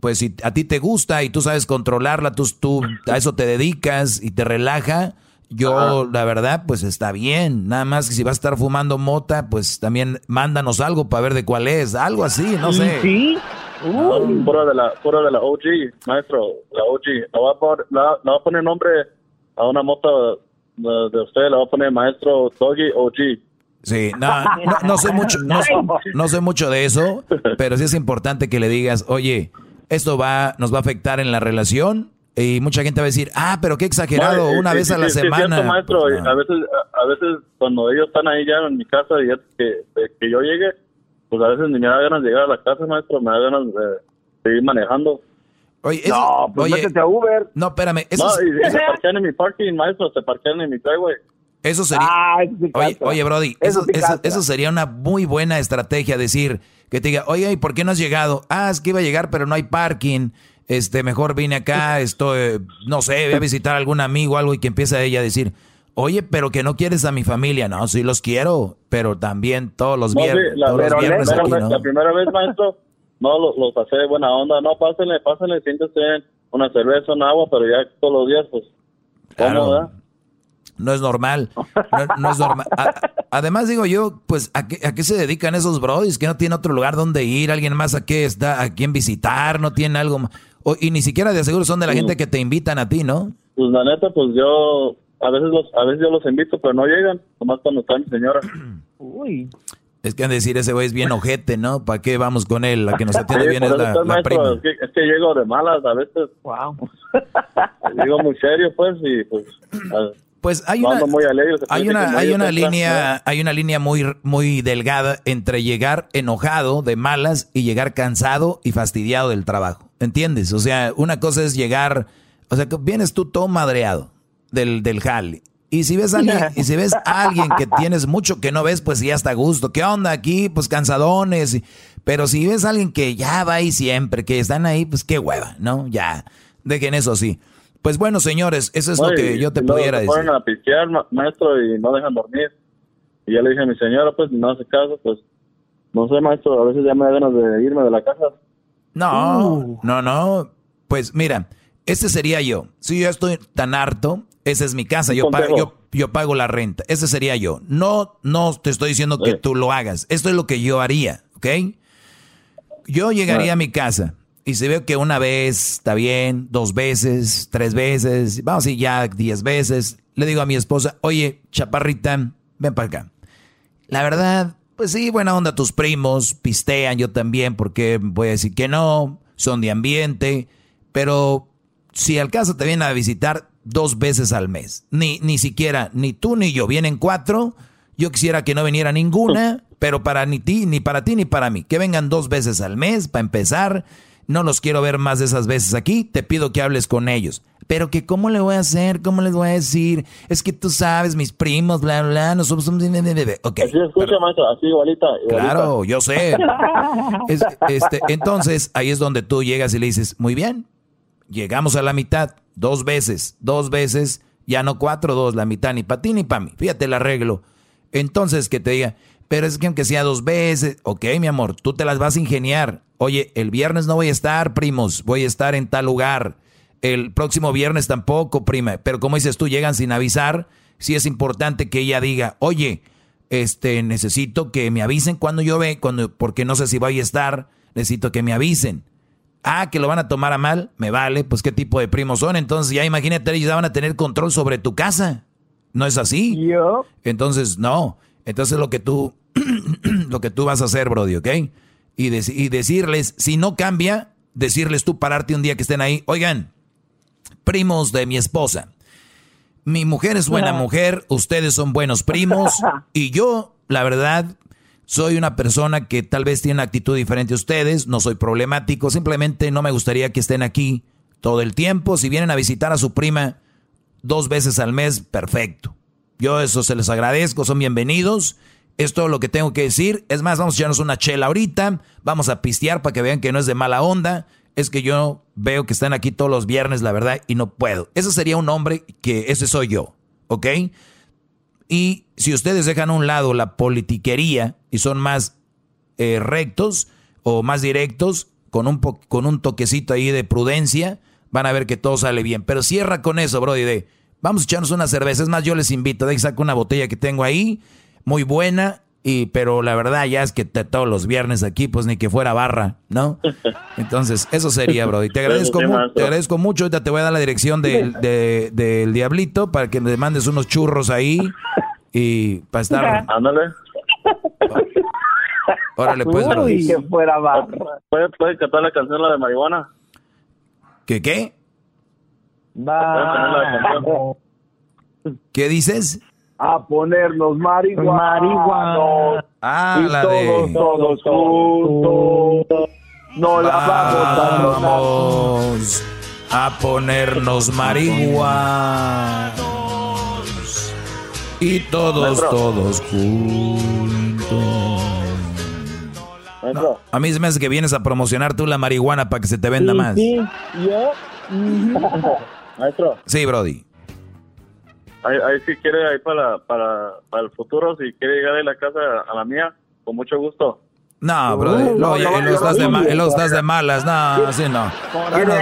pues si a ti te gusta y tú sabes controlarla, tú, tú a eso te dedicas y te relaja, yo la verdad pues está bien. Nada más que si vas a estar fumando mota, pues también mándanos algo para ver de cuál es, algo así, no sé. Sí. Uh. fuera de la fuera de la OG, maestro, la OG. Le va a poner, va a poner nombre a una mota de, usted, le va a poner maestro Doggy OG. Sí, no, no, sé mucho, no, no, sé mucho de eso, pero sí es importante que le digas, oye, esto va, nos va a afectar en la relación. Y mucha gente va a decir, ah, pero qué exagerado, una vez a la semana. maestro, pues a veces, a veces cuando ellos están ahí ya en mi casa y que, que yo llegue, pues a veces ni me da ganas de llegar a la casa, maestro, me da ganas de seguir manejando. Oye, no, pues métete a Uber. No, espérame. Eso no, y, se parquean en mi parking, maestro, se parquean en mi driveway. Eso sería. Ah, oye, oye, Brody, eso, eso, eso, sería una muy buena estrategia. Decir que te diga, oye, ¿y por qué no has llegado? Ah, es que iba a llegar, pero no hay parking. Este, mejor vine acá, estoy, no sé, voy a visitar a algún amigo o algo y que empieza ella a decir, oye, pero que no quieres a mi familia. No, sí los quiero, pero también todos los viernes. la, todos los viernes la primera vez, maestro, no, los, los pasé de buena onda. No, pásenle, pásenle, siéntese una cerveza, un agua, pero ya todos los días, pues, ¿cómo, No es normal. No, es normal. además, digo yo, pues, ¿a qué, ¿a qué, se dedican esos brodis? Que no tienen otro lugar donde ir, alguien más a qué está, a quién visitar, no tienen algo. O, y ni siquiera de seguro son de la gente que te invitan a ti, ¿no? Pues la neta, pues yo, a veces los, a veces yo los invito, pero no llegan, nomás cuando está mi señora. Uy. Es que han de decir, ese güey es bien ojete, ¿no? ¿Para qué vamos con él? La que nos atiende bien es la, prima. Es que, llego de malas a veces. Wow. Digo muy serio, pues, y pues... Pues hay una, hay una, hay una línea, hay una línea muy, muy delgada entre llegar enojado de malas y llegar cansado y fastidiado del trabajo. ¿Entiendes? O sea, una cosa es llegar, o sea, vienes tú todo madreado del, del jale y si ves a alguien, y si ves a alguien que tienes mucho que no ves, pues ya está a gusto. ¿Qué onda aquí? Pues cansadones. Pero si ves a alguien que ya va ahí siempre, que están ahí, pues qué hueva, ¿no? Ya, dejen eso así. Pues bueno, señores, eso es lo que yo te pudiera decir. ponen a pistear, maestro, y no dejan dormir. Y ya le dije a mi señora, pues no hace caso, pues no sé, maestro, a veces ya me da ganas de irme de la casa. No, uh. no, no. Pues mira, este sería yo. Si yo estoy tan harto esa es mi casa, yo pago, yo, yo pago la renta. Ese sería yo. No, no te estoy diciendo que tú lo hagas. Esto es lo que yo haría, ¿ok? Yo llegaría a mi casa y si veo que una vez está bien, dos veces, tres veces, vamos a ir ya diez veces, le digo a mi esposa, oye, chaparrita, ven para acá. La verdad, pues sí, buena onda tus primos, pistean yo también, porque voy a decir que no, son de ambiente, pero si al caso te vienen a visitar, dos veces al mes. Ni, ni siquiera, ni tú ni yo. Vienen cuatro. Yo quisiera que no viniera ninguna, pero para ni ti, ni para ti, ni para mí. Que vengan dos veces al mes para empezar. No los quiero ver más de esas veces aquí. Te pido que hables con ellos. Pero que cómo le voy a hacer, cómo les voy a decir. Es que tú sabes, mis primos, bla, bla, no somos... Ok. Así escucha, maestro, así igualita, Claro, yo sé. este, entonces, ahí es donde tú llegas y le dices, muy bien, llegamos a la mitad dos veces, dos veces, ya no cuatro, dos, la mitad, ni para ti ni para mí. Fíjate el arreglo. Entonces que te diga, pero es que aunque sea dos veces, ok, mi amor, tú te las vas a ingeniar. Oye, el viernes no voy a estar, primos, voy a estar en tal lugar. El próximo viernes tampoco, prima. Pero como dices tú, llegan sin avisar. Sí es importante que ella diga, oye, este, necesito que me avisen cuando yo ve, cuando, porque no sé si voy a estar, necesito que me avisen. Ah, que lo van a tomar a mal, me vale, pues qué tipo de primos son. Entonces ya imagínate, ellos ya van a tener control sobre tu casa. ¿No es así? Yo. Entonces, no. Entonces lo que tú, lo que tú vas a hacer, Brody, ¿ok? Y, y decirles, si no cambia, decirles tú pararte un día que estén ahí, oigan, primos de mi esposa. Mi mujer es buena mujer, ustedes son buenos primos y yo, la verdad, soy una persona que tal vez tiene una actitud diferente a ustedes, no soy problemático, simplemente no me gustaría que estén aquí todo el tiempo. Si vienen a visitar a su prima dos veces al mes, perfecto. Yo eso se les agradezco, son bienvenidos. Es todo lo que tengo que decir. Es más, vamos a echarnos una chela ahorita, vamos a pistear para que vean que no es de mala onda. Es que yo veo que están aquí todos los viernes, la verdad, y no puedo. Ese sería un hombre que ese soy yo, ¿ok? Y si ustedes dejan a un lado la politiquería y son más eh, rectos o más directos, con un, con un toquecito ahí de prudencia, van a ver que todo sale bien. Pero cierra con eso, Brody, de vamos a echarnos una cerveza. Es más, yo les invito, de que saco una botella que tengo ahí, muy buena, y, pero la verdad ya es que todos los viernes aquí, pues ni que fuera barra, ¿no? Entonces, eso sería, Brody. Te agradezco, te agradezco mucho. Ahorita te voy a dar la dirección del, del Diablito para que le mandes unos churros ahí y para estar... Ándale. Órale, pues, Brody. que fuera barra. ¿Puedes, ¿Puedes cantar la canción, la de marihuana? ¿Qué qué? Va. ¿Qué dices? A ponernos marihuana. Ah, y la todos, de... todos juntos. No la vamos, vamos a ponernos marihuana. Y todos, todos juntos. No, a mí se me hace que vienes a promocionar tú la marihuana para que se te venda más. Sí, yo. Maestro. Sí, Brody. Ahí, ahí si quiere, ahí para, para, para el futuro, si quiere llegar a la casa a la mía, con mucho gusto. No, bro, lo, estás, de, estás de malas, no, así no. Bueno,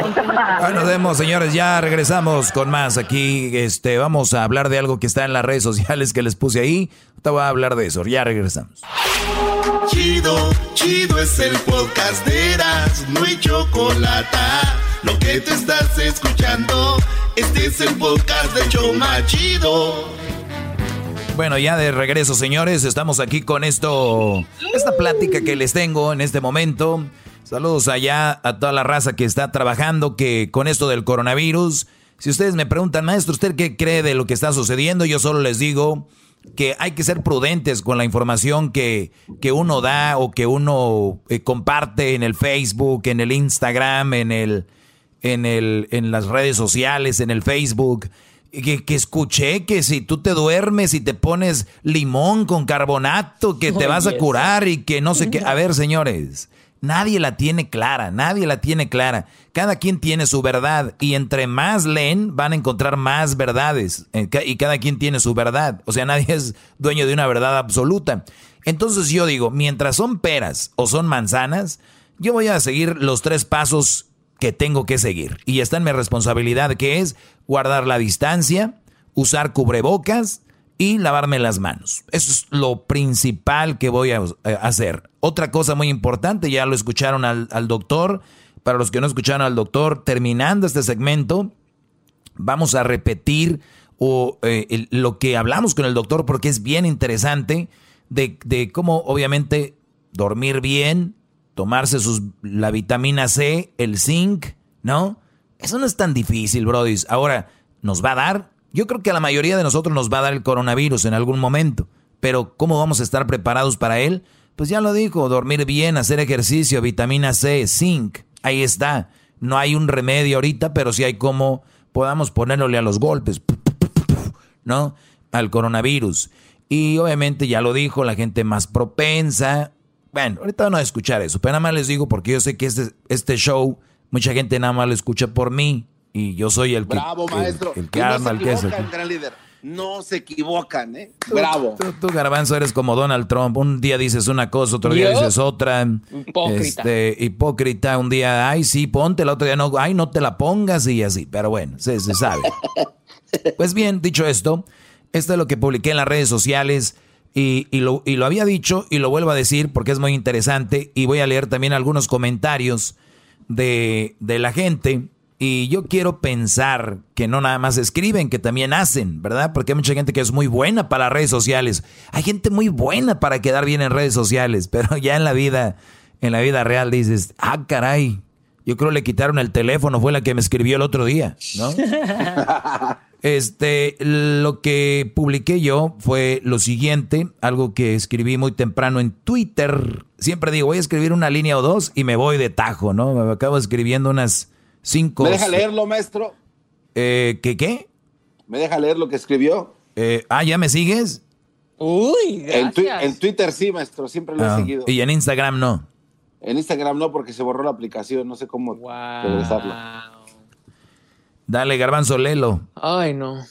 nos vemos, señores, ya regresamos con más aquí. Este, vamos a hablar de algo que está en las redes sociales que les puse ahí. Te voy a hablar de eso, ya regresamos. Chido, chido es el podcast de Eras, no hay chocolate. Lo que te estás escuchando, este es el podcast de Choma Chido. Bueno, ya de regreso, señores, estamos aquí con esto, esta plática que les tengo en este momento. Saludos allá a toda la raza que está trabajando que con esto del coronavirus. Si ustedes me preguntan, maestro, ¿usted qué cree de lo que está sucediendo? Yo solo les digo que hay que ser prudentes con la información que, que uno da o que uno eh, comparte en el Facebook, en el Instagram, en el, en el, en las redes sociales, en el Facebook que, escuché que si tú te duermes y te pones limón con carbonato, que te vas a curar y que no sé qué. A ver, señores, nadie la tiene clara, nadie la tiene clara. Cada quien tiene su verdad y entre más leen van a encontrar más verdades eh, y cada quien tiene su verdad. O sea, nadie es dueño de una verdad absoluta. Entonces yo digo, mientras son peras o son manzanas, yo voy a seguir los tres pasos que tengo que seguir. Y está en mi responsabilidad, que es guardar la distancia, usar cubrebocas y lavarme las manos. Eso es lo principal que voy a eh, hacer. Otra cosa muy importante, ya lo escucharon al, doctor. Para los que no escucharon al doctor, terminando este segmento, vamos a repetir eh, lo que hablamos con el doctor porque es bien interesante de cómo obviamente dormir bien, tomarse sus, la vitamina C, el zinc, ¿no? Eso no es tan difícil, Brody. Ahora, ¿nos va a dar? Yo creo que a la mayoría de nosotros nos va a dar el coronavirus en algún momento. Pero ¿cómo vamos a estar preparados para él? Pues ya lo dijo, dormir bien, hacer ejercicio, vitamina C, zinc. Ahí está. No hay un remedio ahorita, pero sí hay como podamos ponerle a los golpes, ¿no? Al coronavirus. Y obviamente ya lo dijo, la gente más propensa bueno, ahorita van a escuchar eso, pero nada más les digo porque yo sé que este, este show, mucha gente nada más lo escucha por mí y yo soy el que. Bravo, maestro. El, que arma el queso. No se equivocan, ¿eh? Bravo. Tú, Garbanzo, eres como Donald Trump. Un día dices una cosa, otro día dices otra. Hipócrita. Este, hipócrita. Un día, ay, sí, ponte, el otro día no, ay, no te la pongas y así. Pero bueno, se, se sabe. pues bien, dicho esto, esto es lo que publiqué en las redes sociales. Y, lo, y, lo, había dicho y lo vuelvo a decir porque es muy interesante y voy a leer también algunos comentarios de, de, la gente. Y yo quiero pensar que no nada más escriben, que también hacen, ¿verdad? Porque hay mucha gente que es muy buena para redes sociales. Hay gente muy buena para quedar bien en redes sociales, pero ya en la vida, en la vida real dices, ah, caray, yo creo le quitaron el teléfono, fue la que me escribió el otro día, ¿no? Este, lo que publiqué yo fue lo siguiente, algo que escribí muy temprano en Twitter. Siempre digo, voy a escribir una línea o dos y me voy de tajo, ¿no? Me acabo escribiendo unas cinco. ¿Me deja leerlo, maestro? Eh, ¿Qué qué? ¿Me deja leer lo que escribió? Eh, ah, ¿ya me sigues? Uy, gracias. En, Twitter sí, maestro, siempre lo he ah, seguido. ¿Y en Instagram no? En Instagram no, porque se borró la aplicación, no sé cómo regresarla. Dale, Garbanzo, lelo. Ay, no.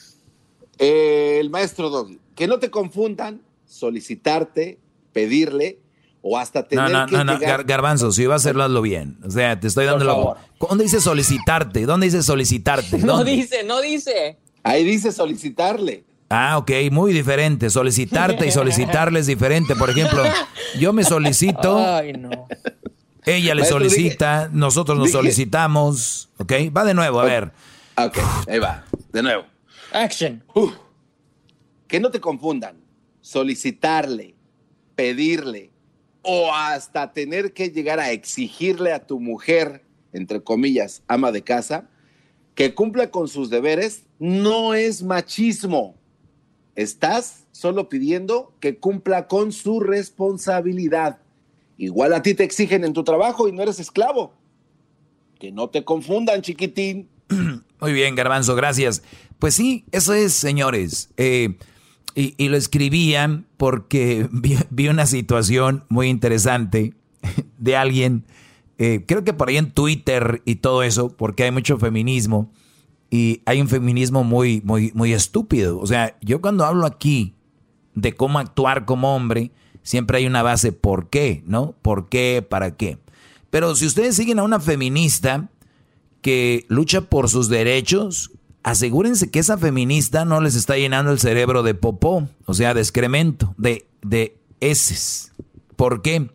Eh, el maestro Doggy, que no te confundan solicitarte, pedirle o hasta tener no, no, que no, no, Garbanzo, si vas a hacerlo, hazlo bien. O sea, te estoy dando la... ¿Dónde dice solicitarte? ¿Dónde dice solicitarte? No dice, no dice. Ahí dice solicitarle. Ah, ok, muy diferente. Solicitarte y solicitarle es diferente. Por ejemplo, yo me solicito. Ay, no. Ella le solicita, nosotros nos solicitamos. Ok, va de nuevo, a ver. Ok, ahí va. De nuevo. Action. que no te confundan. Solicitarle, pedirle o hasta tener que llegar a exigirle a tu mujer, entre comillas, ama de casa, que cumpla con sus deberes, no es machismo. Estás solo pidiendo que cumpla con su responsabilidad. Igual a ti te exigen en tu trabajo y no eres esclavo. Que no te confundan, chiquitín. Muy bien, Garbanzo, gracias. Pues sí, eso es, señores. Eh, y, lo escribían porque vi, una situación muy interesante de alguien, eh, creo que por ahí en Twitter y todo eso, porque hay mucho feminismo y hay un feminismo muy, muy, muy estúpido. O sea, yo cuando hablo aquí de cómo actuar como hombre, Siempre hay una base por qué, ¿no? ¿Por qué? ¿Para qué? Pero si ustedes siguen a una feminista que lucha por sus derechos, asegúrense que esa feminista no les está llenando el cerebro de popó, o sea, de excremento, de, de. ¿Por qué?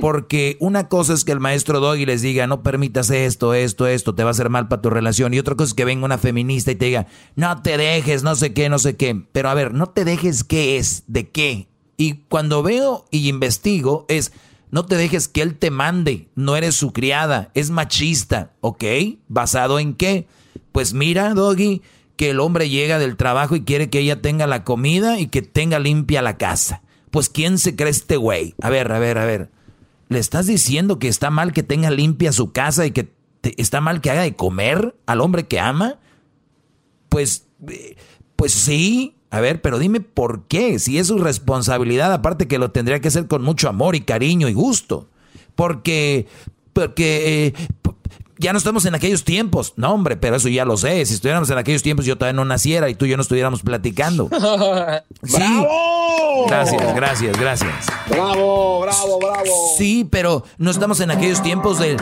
Porque una cosa es que el maestro Doggy les diga, no permitas esto, esto, esto, te va a hacer mal para tu relación. Y otra cosa es que venga una feminista y te diga, no te dejes, no sé qué, no sé qué. Pero a ver, no te dejes qué es, de qué. Y cuando veo y investigo es, no te dejes que él te mande, no eres su criada, es machista, ¿ok? ¿Basado en qué? Pues mira, Doggy, que el hombre llega del trabajo y quiere que ella tenga la comida y que tenga limpia la casa. Pues ¿quién se cree este güey? A ver, a ver, a ver. ¿Le estás diciendo que está mal que tenga limpia su casa y que está mal que haga de comer al hombre que ama? Pues, eh, pues sí. A ver, pero dime por qué. Si es su responsabilidad, aparte que lo tendría que hacer con mucho amor y cariño y gusto. Porque, porque, eh, ya no estamos en aquellos tiempos. No, hombre, pero eso ya lo sé. Si estuviéramos en aquellos tiempos, yo todavía no naciera y tú y yo no estuviéramos platicando. ¡Bravo! Gracias, gracias, gracias. Bravo, bravo, bravo. Sí, pero no estamos en aquellos tiempos de,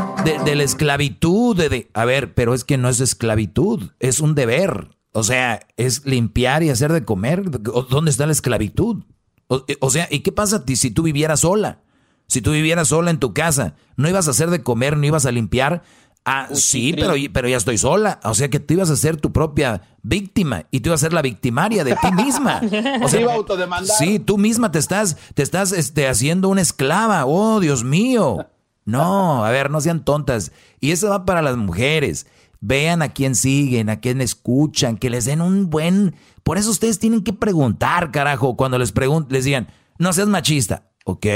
de, la esclavitud. De, a ver, pero es que no es esclavitud, es un deber. O sea, es limpiar y hacer de comer. ¿Dónde está la esclavitud? O, o sea, ¿y qué pasa si tú vivieras sola? Si tú vivieras sola en tu casa, no ibas a hacer de comer, no ibas a limpiar, Ah, sí, pero, pero ya estoy sola. O sea que tú ibas a ser tu propia víctima y tú ibas a ser la victimaria de ti misma. O sea, iba a autodemandar. Sí, tú misma te estás, te estás este, haciendo una esclava. Oh, Dios mío. No, a ver, no sean tontas. Y eso va para las mujeres. Vean a quién siguen, a quién escuchan, que les den un buen. Por eso ustedes tienen que preguntar, carajo, cuando les pregunten, les digan, no seas machista. ¿Ok?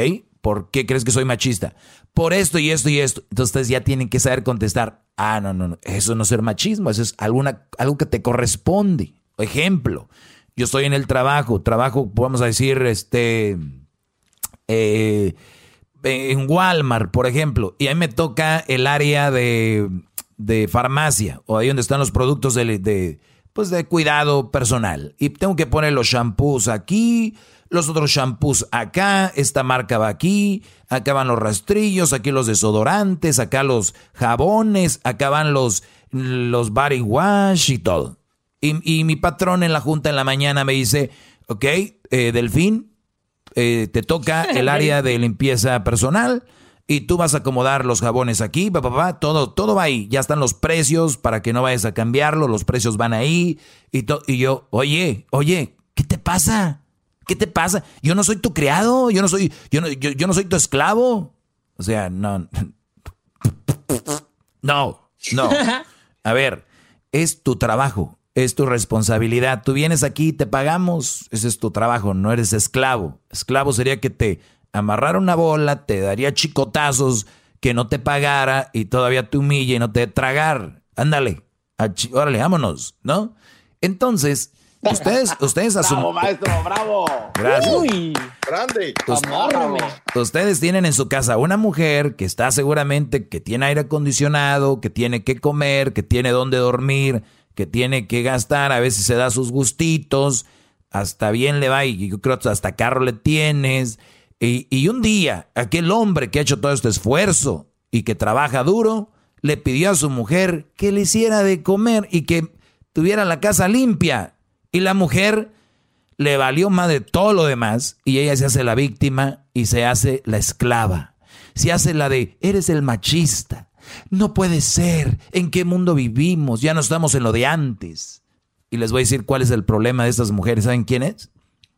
¿Por qué crees que soy machista? Por esto y esto y esto. Entonces ustedes ya tienen que saber contestar. Ah, no, no, no. Eso no es ser machismo. Eso es alguna, algo que te corresponde. Ejemplo. Yo estoy en el trabajo. Trabajo, vamos a decir, este. Eh, en Walmart, por ejemplo. Y ahí me toca el área de, de farmacia. O ahí donde están los productos de, de, pues de cuidado personal. Y tengo que poner los shampoos aquí los otros shampoos acá, esta marca va aquí, acá van los rastrillos, aquí los desodorantes, acá los jabones, acá van los, los body wash y todo. Y, mi patrón en la junta en la mañana me dice, ok, eh, Delfín, eh, te toca el área de limpieza personal y tú vas a acomodar los jabones aquí, papá, todo, todo va ahí. Ya están los precios para que no vayas a cambiarlo, los precios van ahí. Y, y yo, oye, oye, ¿qué te pasa? ¿Qué te pasa? Yo no soy tu criado, yo no soy, yo no, yo, no soy tu esclavo. O sea, no. No, no. A ver, es tu trabajo, es tu responsabilidad. Tú vienes aquí, te pagamos, ese es tu trabajo, no eres esclavo. Esclavo sería que te amarrara una bola, te daría chicotazos, que no te pagara y todavía te humille y no te tragar. Ándale, órale, vámonos, ¿no? Entonces, Ustedes, ustedes asumen. Bravo, maestro, bravo. Gracias. Uy, grande. Ustedes tienen en su casa una mujer que está seguramente que tiene aire acondicionado, que tiene que comer, que tiene dónde dormir, que tiene que gastar, a veces se da sus gustitos, hasta bien le va y yo creo que hasta carro le tienes. Y, y un día, aquel hombre que ha hecho todo este esfuerzo y que trabaja duro, le pidió a su mujer que le hiciera de comer y que tuviera la casa limpia. Y la mujer le valió más de todo lo demás y ella se hace la víctima y se hace la esclava. Se hace la de, eres el machista. No puede ser. ¿En qué mundo vivimos? Ya no estamos en lo de antes. Y les voy a decir cuál es el problema de estas mujeres. ¿Saben quién es?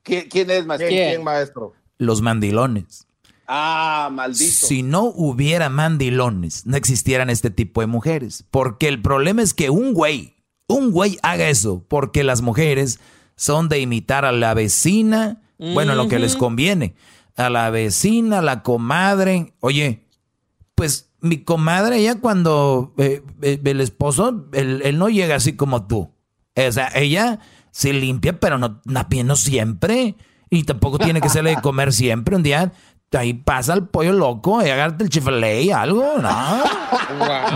¿Quién, es, maestro? ¿Quién, maestro? Los mandilones. Ah, maldito. Si no hubiera mandilones, no existieran este tipo de mujeres. Porque el problema es que un güey un güey haga eso, porque las mujeres son de imitar a la vecina, bueno, lo que les conviene, a la vecina, a la comadre. Oye, pues mi comadre, ella cuando eh, eh, el esposo, él, no llega así como tú. O sea, ella se limpia, pero no, no siempre. Y tampoco tiene que serle de comer siempre. Un día ahí pasa el pollo loco y agárrate el chifle y algo, no.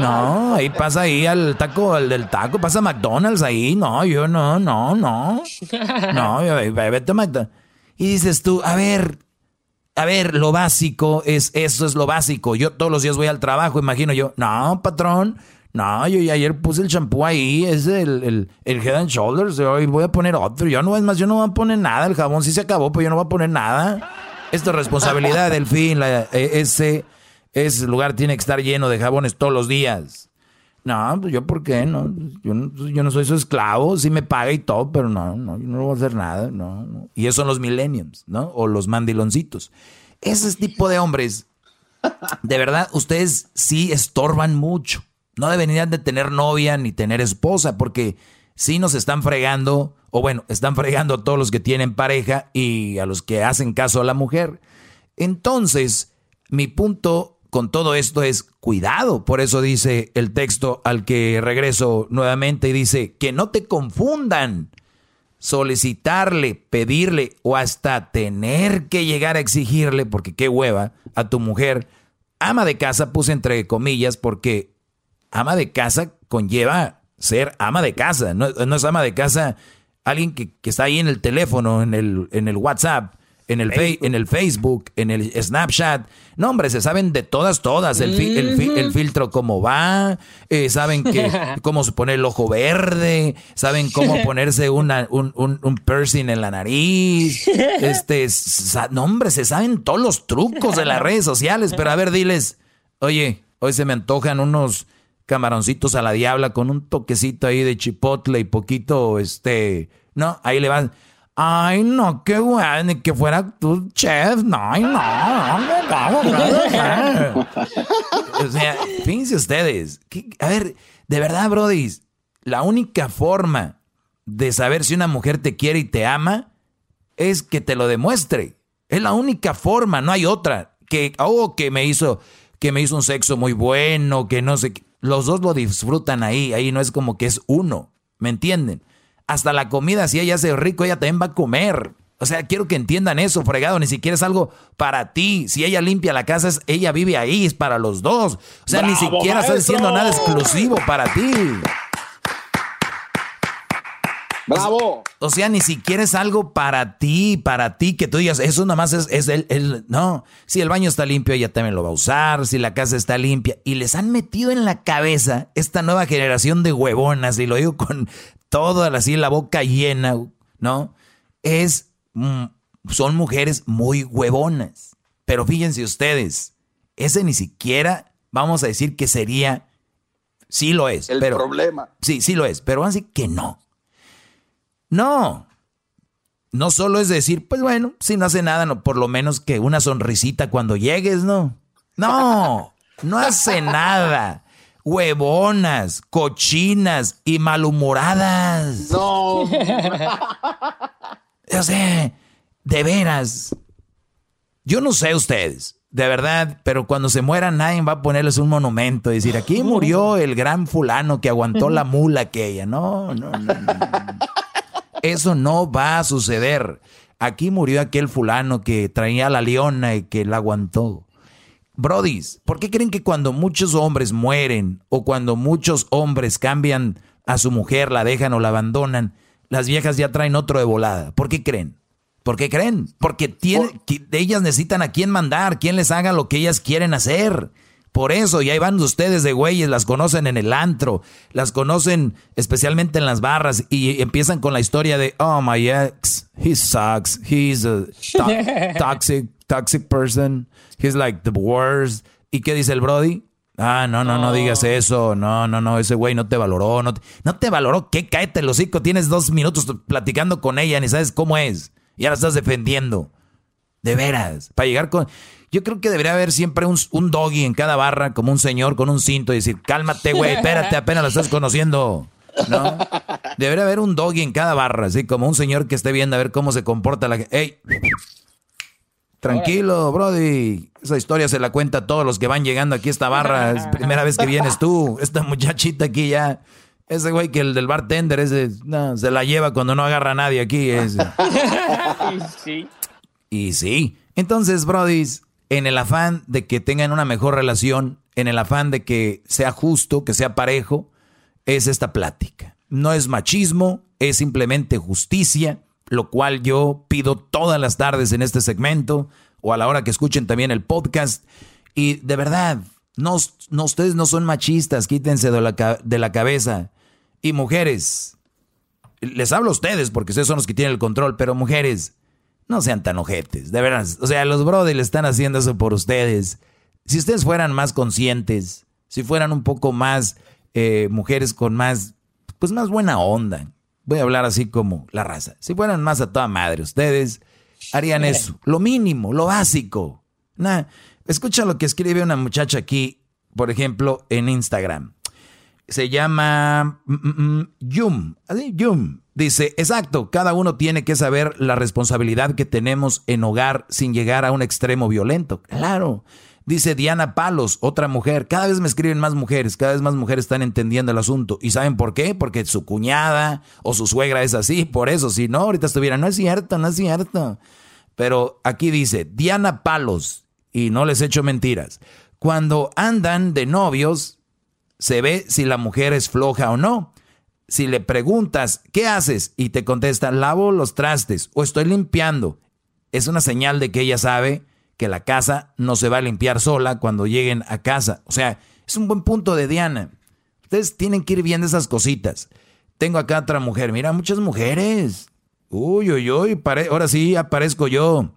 No, ahí pasa ahí al taco, el del taco, pasa McDonald's ahí, no, yo no, no, no. No, vete a McDonald's. Y dices tú, a ver, A ver, lo básico es, eso es lo básico. Yo todos los días voy al trabajo, imagino yo, no, patrón, no, yo ayer puse el champú ahí, es el, el, el Head and Shoulders, hoy voy a poner otro. Yo no, es más, yo no voy a poner nada, el jabón sí se acabó, pero yo no voy a poner nada. Esto es responsabilidad del fin, e, ese, ese lugar tiene que estar lleno de jabones todos los días. No, pues yo por qué, no, yo no, yo no soy su esclavo, sí me paga y todo, pero no, no, yo no voy a hacer nada, no. Y esos son los millenniums, ¿no? O los mandiloncitos. Ese tipo de hombres, de verdad, ustedes sí estorban mucho. No deberían de tener novia ni tener esposa, porque sí nos están fregando, o bueno, están fregando a todos los que tienen pareja y a los que hacen caso a la mujer. Entonces, mi punto con todo esto es cuidado. Por eso dice el texto al que regreso nuevamente y dice que no te confundan. Solicitarle, pedirle o hasta tener que llegar a exigirle, porque qué hueva, a tu mujer, ama de casa, puse entre comillas, porque ama de casa conlleva ser ama de casa. No, es ama de casa alguien que, que, está ahí en el teléfono, en el, en el WhatsApp en el, en el Facebook, en el Snapchat. No, hombre, se saben de todas, todas. El, el, filtro cómo va, eh, saben que, cómo se pone el ojo verde, saben cómo ponerse una, un, un, piercing en la nariz. Este, no, hombre, se saben todos los trucos de las redes sociales. Pero a ver, diles, oye, hoy se me antojan unos camaroncitos a la diabla con un toquecito ahí de chipotle y poquito, este, no, ahí le van Ay, no, qué bueno, que fuera tu chef. No, ay, no, O sea, fíjense ustedes. a ver, de verdad, Brody, la única forma de saber si una mujer te quiere y te ama es que te lo demuestre. Es la única forma, no hay otra. Que, oh, que me hizo, que me hizo un sexo muy bueno, que no sé. Los dos lo disfrutan ahí, ahí no es como que es uno. ¿Me entienden? hasta la comida, si ella hace rico, ella también va a comer. O sea, quiero que entiendan eso, fregado. Ni siquiera es algo para ti. Si ella limpia la casa, ella vive ahí, es para los dos. O sea, ni siquiera está diciendo nada exclusivo para ti. ¡Bravo! O sea, ni siquiera es algo para ti, para ti, que tú digas, eso nomás es, es el, el, No, si el baño está limpio, ella también lo va a usar, si la casa está limpia. Y les han metido en la cabeza esta nueva generación de huevonas, y lo digo con toda así la boca llena, ¿no? Es, mm, son mujeres muy huevonas. Pero fíjense ustedes, ese ni siquiera, vamos a decir que sería, sí lo es. El problema. Sí, sí lo es, pero vamos a decir que no. No. No solo es decir, pues bueno, si no hace nada, no, por lo menos que una sonrisita cuando llegues, ¿no? No, no hace nada huevonas, cochinas y malhumoradas. No. o sea, de veras. Yo no sé ustedes, de verdad, pero cuando se mueran nadie va a ponerles un monumento y decir, aquí murió el gran fulano que aguantó la mula aquella. No, no, no, no. Eso no va a suceder. Aquí murió aquel fulano que traía la leona y que la aguantó. Brodis, ¿por qué creen que cuando muchos hombres mueren o cuando muchos hombres cambian a su mujer, la dejan o la abandonan, las viejas ya traen otro de volada? ¿Por qué creen? ¿Por qué creen? Porque tiene, ellas necesitan a quien mandar, quien les haga lo que ellas quieren hacer. Por eso, y ahí van ustedes de güeyes, las conocen en el antro, las conocen especialmente en las barras y empiezan con la historia de, oh, my ex, he sucks, he's a toxic, toxic person, he's like the worst. ¿Y qué dice el Brody? Ah, no, no, no, digas eso. No, no, no, ese güey no te valoró. No te, no te valoró. ¿Qué? Cáete el hocico. Tienes dos minutos platicando con ella, ni sabes cómo es. Y ahora estás defendiendo. De veras. Para llegar con. Yo creo que debería haber siempre un, un doggy en cada barra, como un señor con un cinto, y decir, cálmate, güey, espérate, apenas lo estás conociendo. ¿No? Debería haber un doggy en cada barra, así como un señor que esté viendo a ver cómo se comporta la gente. ¡Ey! Tranquilo, Brody. Esa historia se la cuenta a todos los que van llegando aquí a esta barra. Es primera vez que vienes tú. Esta muchachita aquí ya. Ese güey que el del bartender ese, no, se la lleva cuando no agarra a nadie aquí. sí. Y sí. Entonces, Brody, en el afán de que tengan una mejor relación, en el afán de que sea justo, que sea parejo, es esta plática. No es machismo, es simplemente justicia lo cual yo pido todas las tardes en este segmento, o a la hora que escuchen también el podcast. Y de verdad, no, no ustedes no son machistas, quítense de la, de la cabeza. Y mujeres, les hablo a ustedes porque ustedes son los que tienen el control, pero mujeres, no sean tan ojetes, de verdad. O sea, los brothers le están haciendo eso por ustedes. Si ustedes fueran más conscientes, si fueran un poco más eh, mujeres con más, pues más buena onda. Voy a hablar así como la raza. Si fueran más a toda madre, ustedes harían eso. Lo mínimo, lo básico. Nah, escucha lo que escribe una muchacha aquí, por ejemplo, en Instagram se llama mm, mm, mm, Yum. Yum. Dice, exacto, cada uno tiene que saber la responsabilidad que tenemos en hogar sin llegar a un extremo violento. Claro. Dice Diana Palos, otra mujer. Cada vez me escriben más mujeres, cada vez más mujeres están entendiendo el asunto. ¿Y saben por qué? Porque su cuñada o su suegra es así. Por eso, si no, ahorita estuviera, no es cierto, no es cierto. Pero aquí dice, Diana Palos, y no les echo mentiras. Cuando andan de novios, se ve si la mujer es floja o no. Si le preguntas, ¿qué haces? Y te contesta, lavo los trastes o estoy limpiando. Es una señal de que ella sabe que la casa no se va a limpiar sola cuando lleguen a casa. O sea, es un buen punto de Diana. Ustedes tienen que ir viendo esas cositas. Tengo acá otra mujer. Mira, muchas mujeres. Uy, uy, uy. ahora sí aparezco yo.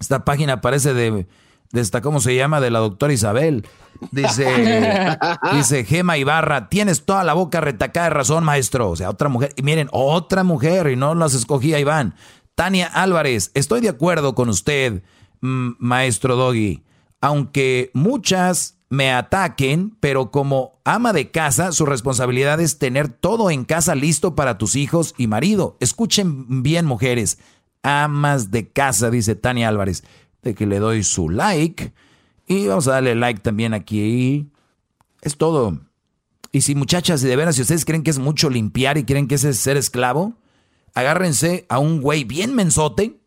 Esta página parece de de esta, ¿cómo se llama? De la doctora Isabel. Dice, dice Gema Ibarra, tienes toda la boca retacada de razón, maestro. O sea, otra mujer. Y miren, otra mujer, y no las escogía Iván. Tania Álvarez, estoy de acuerdo con usted, maestro Doggy. Aunque muchas me ataquen, pero como ama de casa, su responsabilidad es tener todo en casa listo para tus hijos y marido. Escuchen bien, mujeres. Amas de casa, dice Tania Álvarez que le doy su like. Y vamos a darle like también aquí. Es todo. Y si muchachas, de veras, si ustedes creen que es mucho limpiar y quieren que ese es ser esclavo, agárrense a un güey bien mensote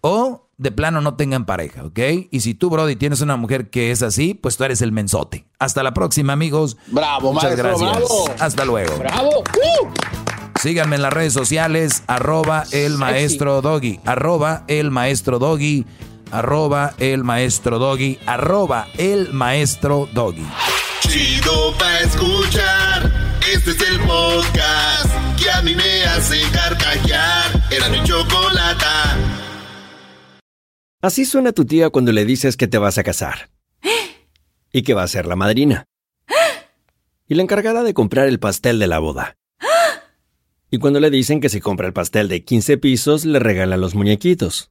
o de plano no tengan pareja, ¿ok? Y si tú, Brody, tienes una mujer que es así, pues tú eres el mensote. Hasta la próxima, amigos. Bravo, Muchas gracias. Hasta luego. Bravo. Uh. Síganme en las redes sociales, arroba el maestro doggy, arroba el maestro doggy arroba el maestro doggy, arroba el maestro doggy. Chido pa' escuchar, este es el podcast que a mí me hace carcajear. Era mi chocolata. Así suena tu tía cuando le dices que te vas a casar. Y que va a ser la madrina. Y la encargada de comprar el pastel de la boda. Y cuando le dicen que si compra el pastel de 15 pisos, le regalan los muñequitos.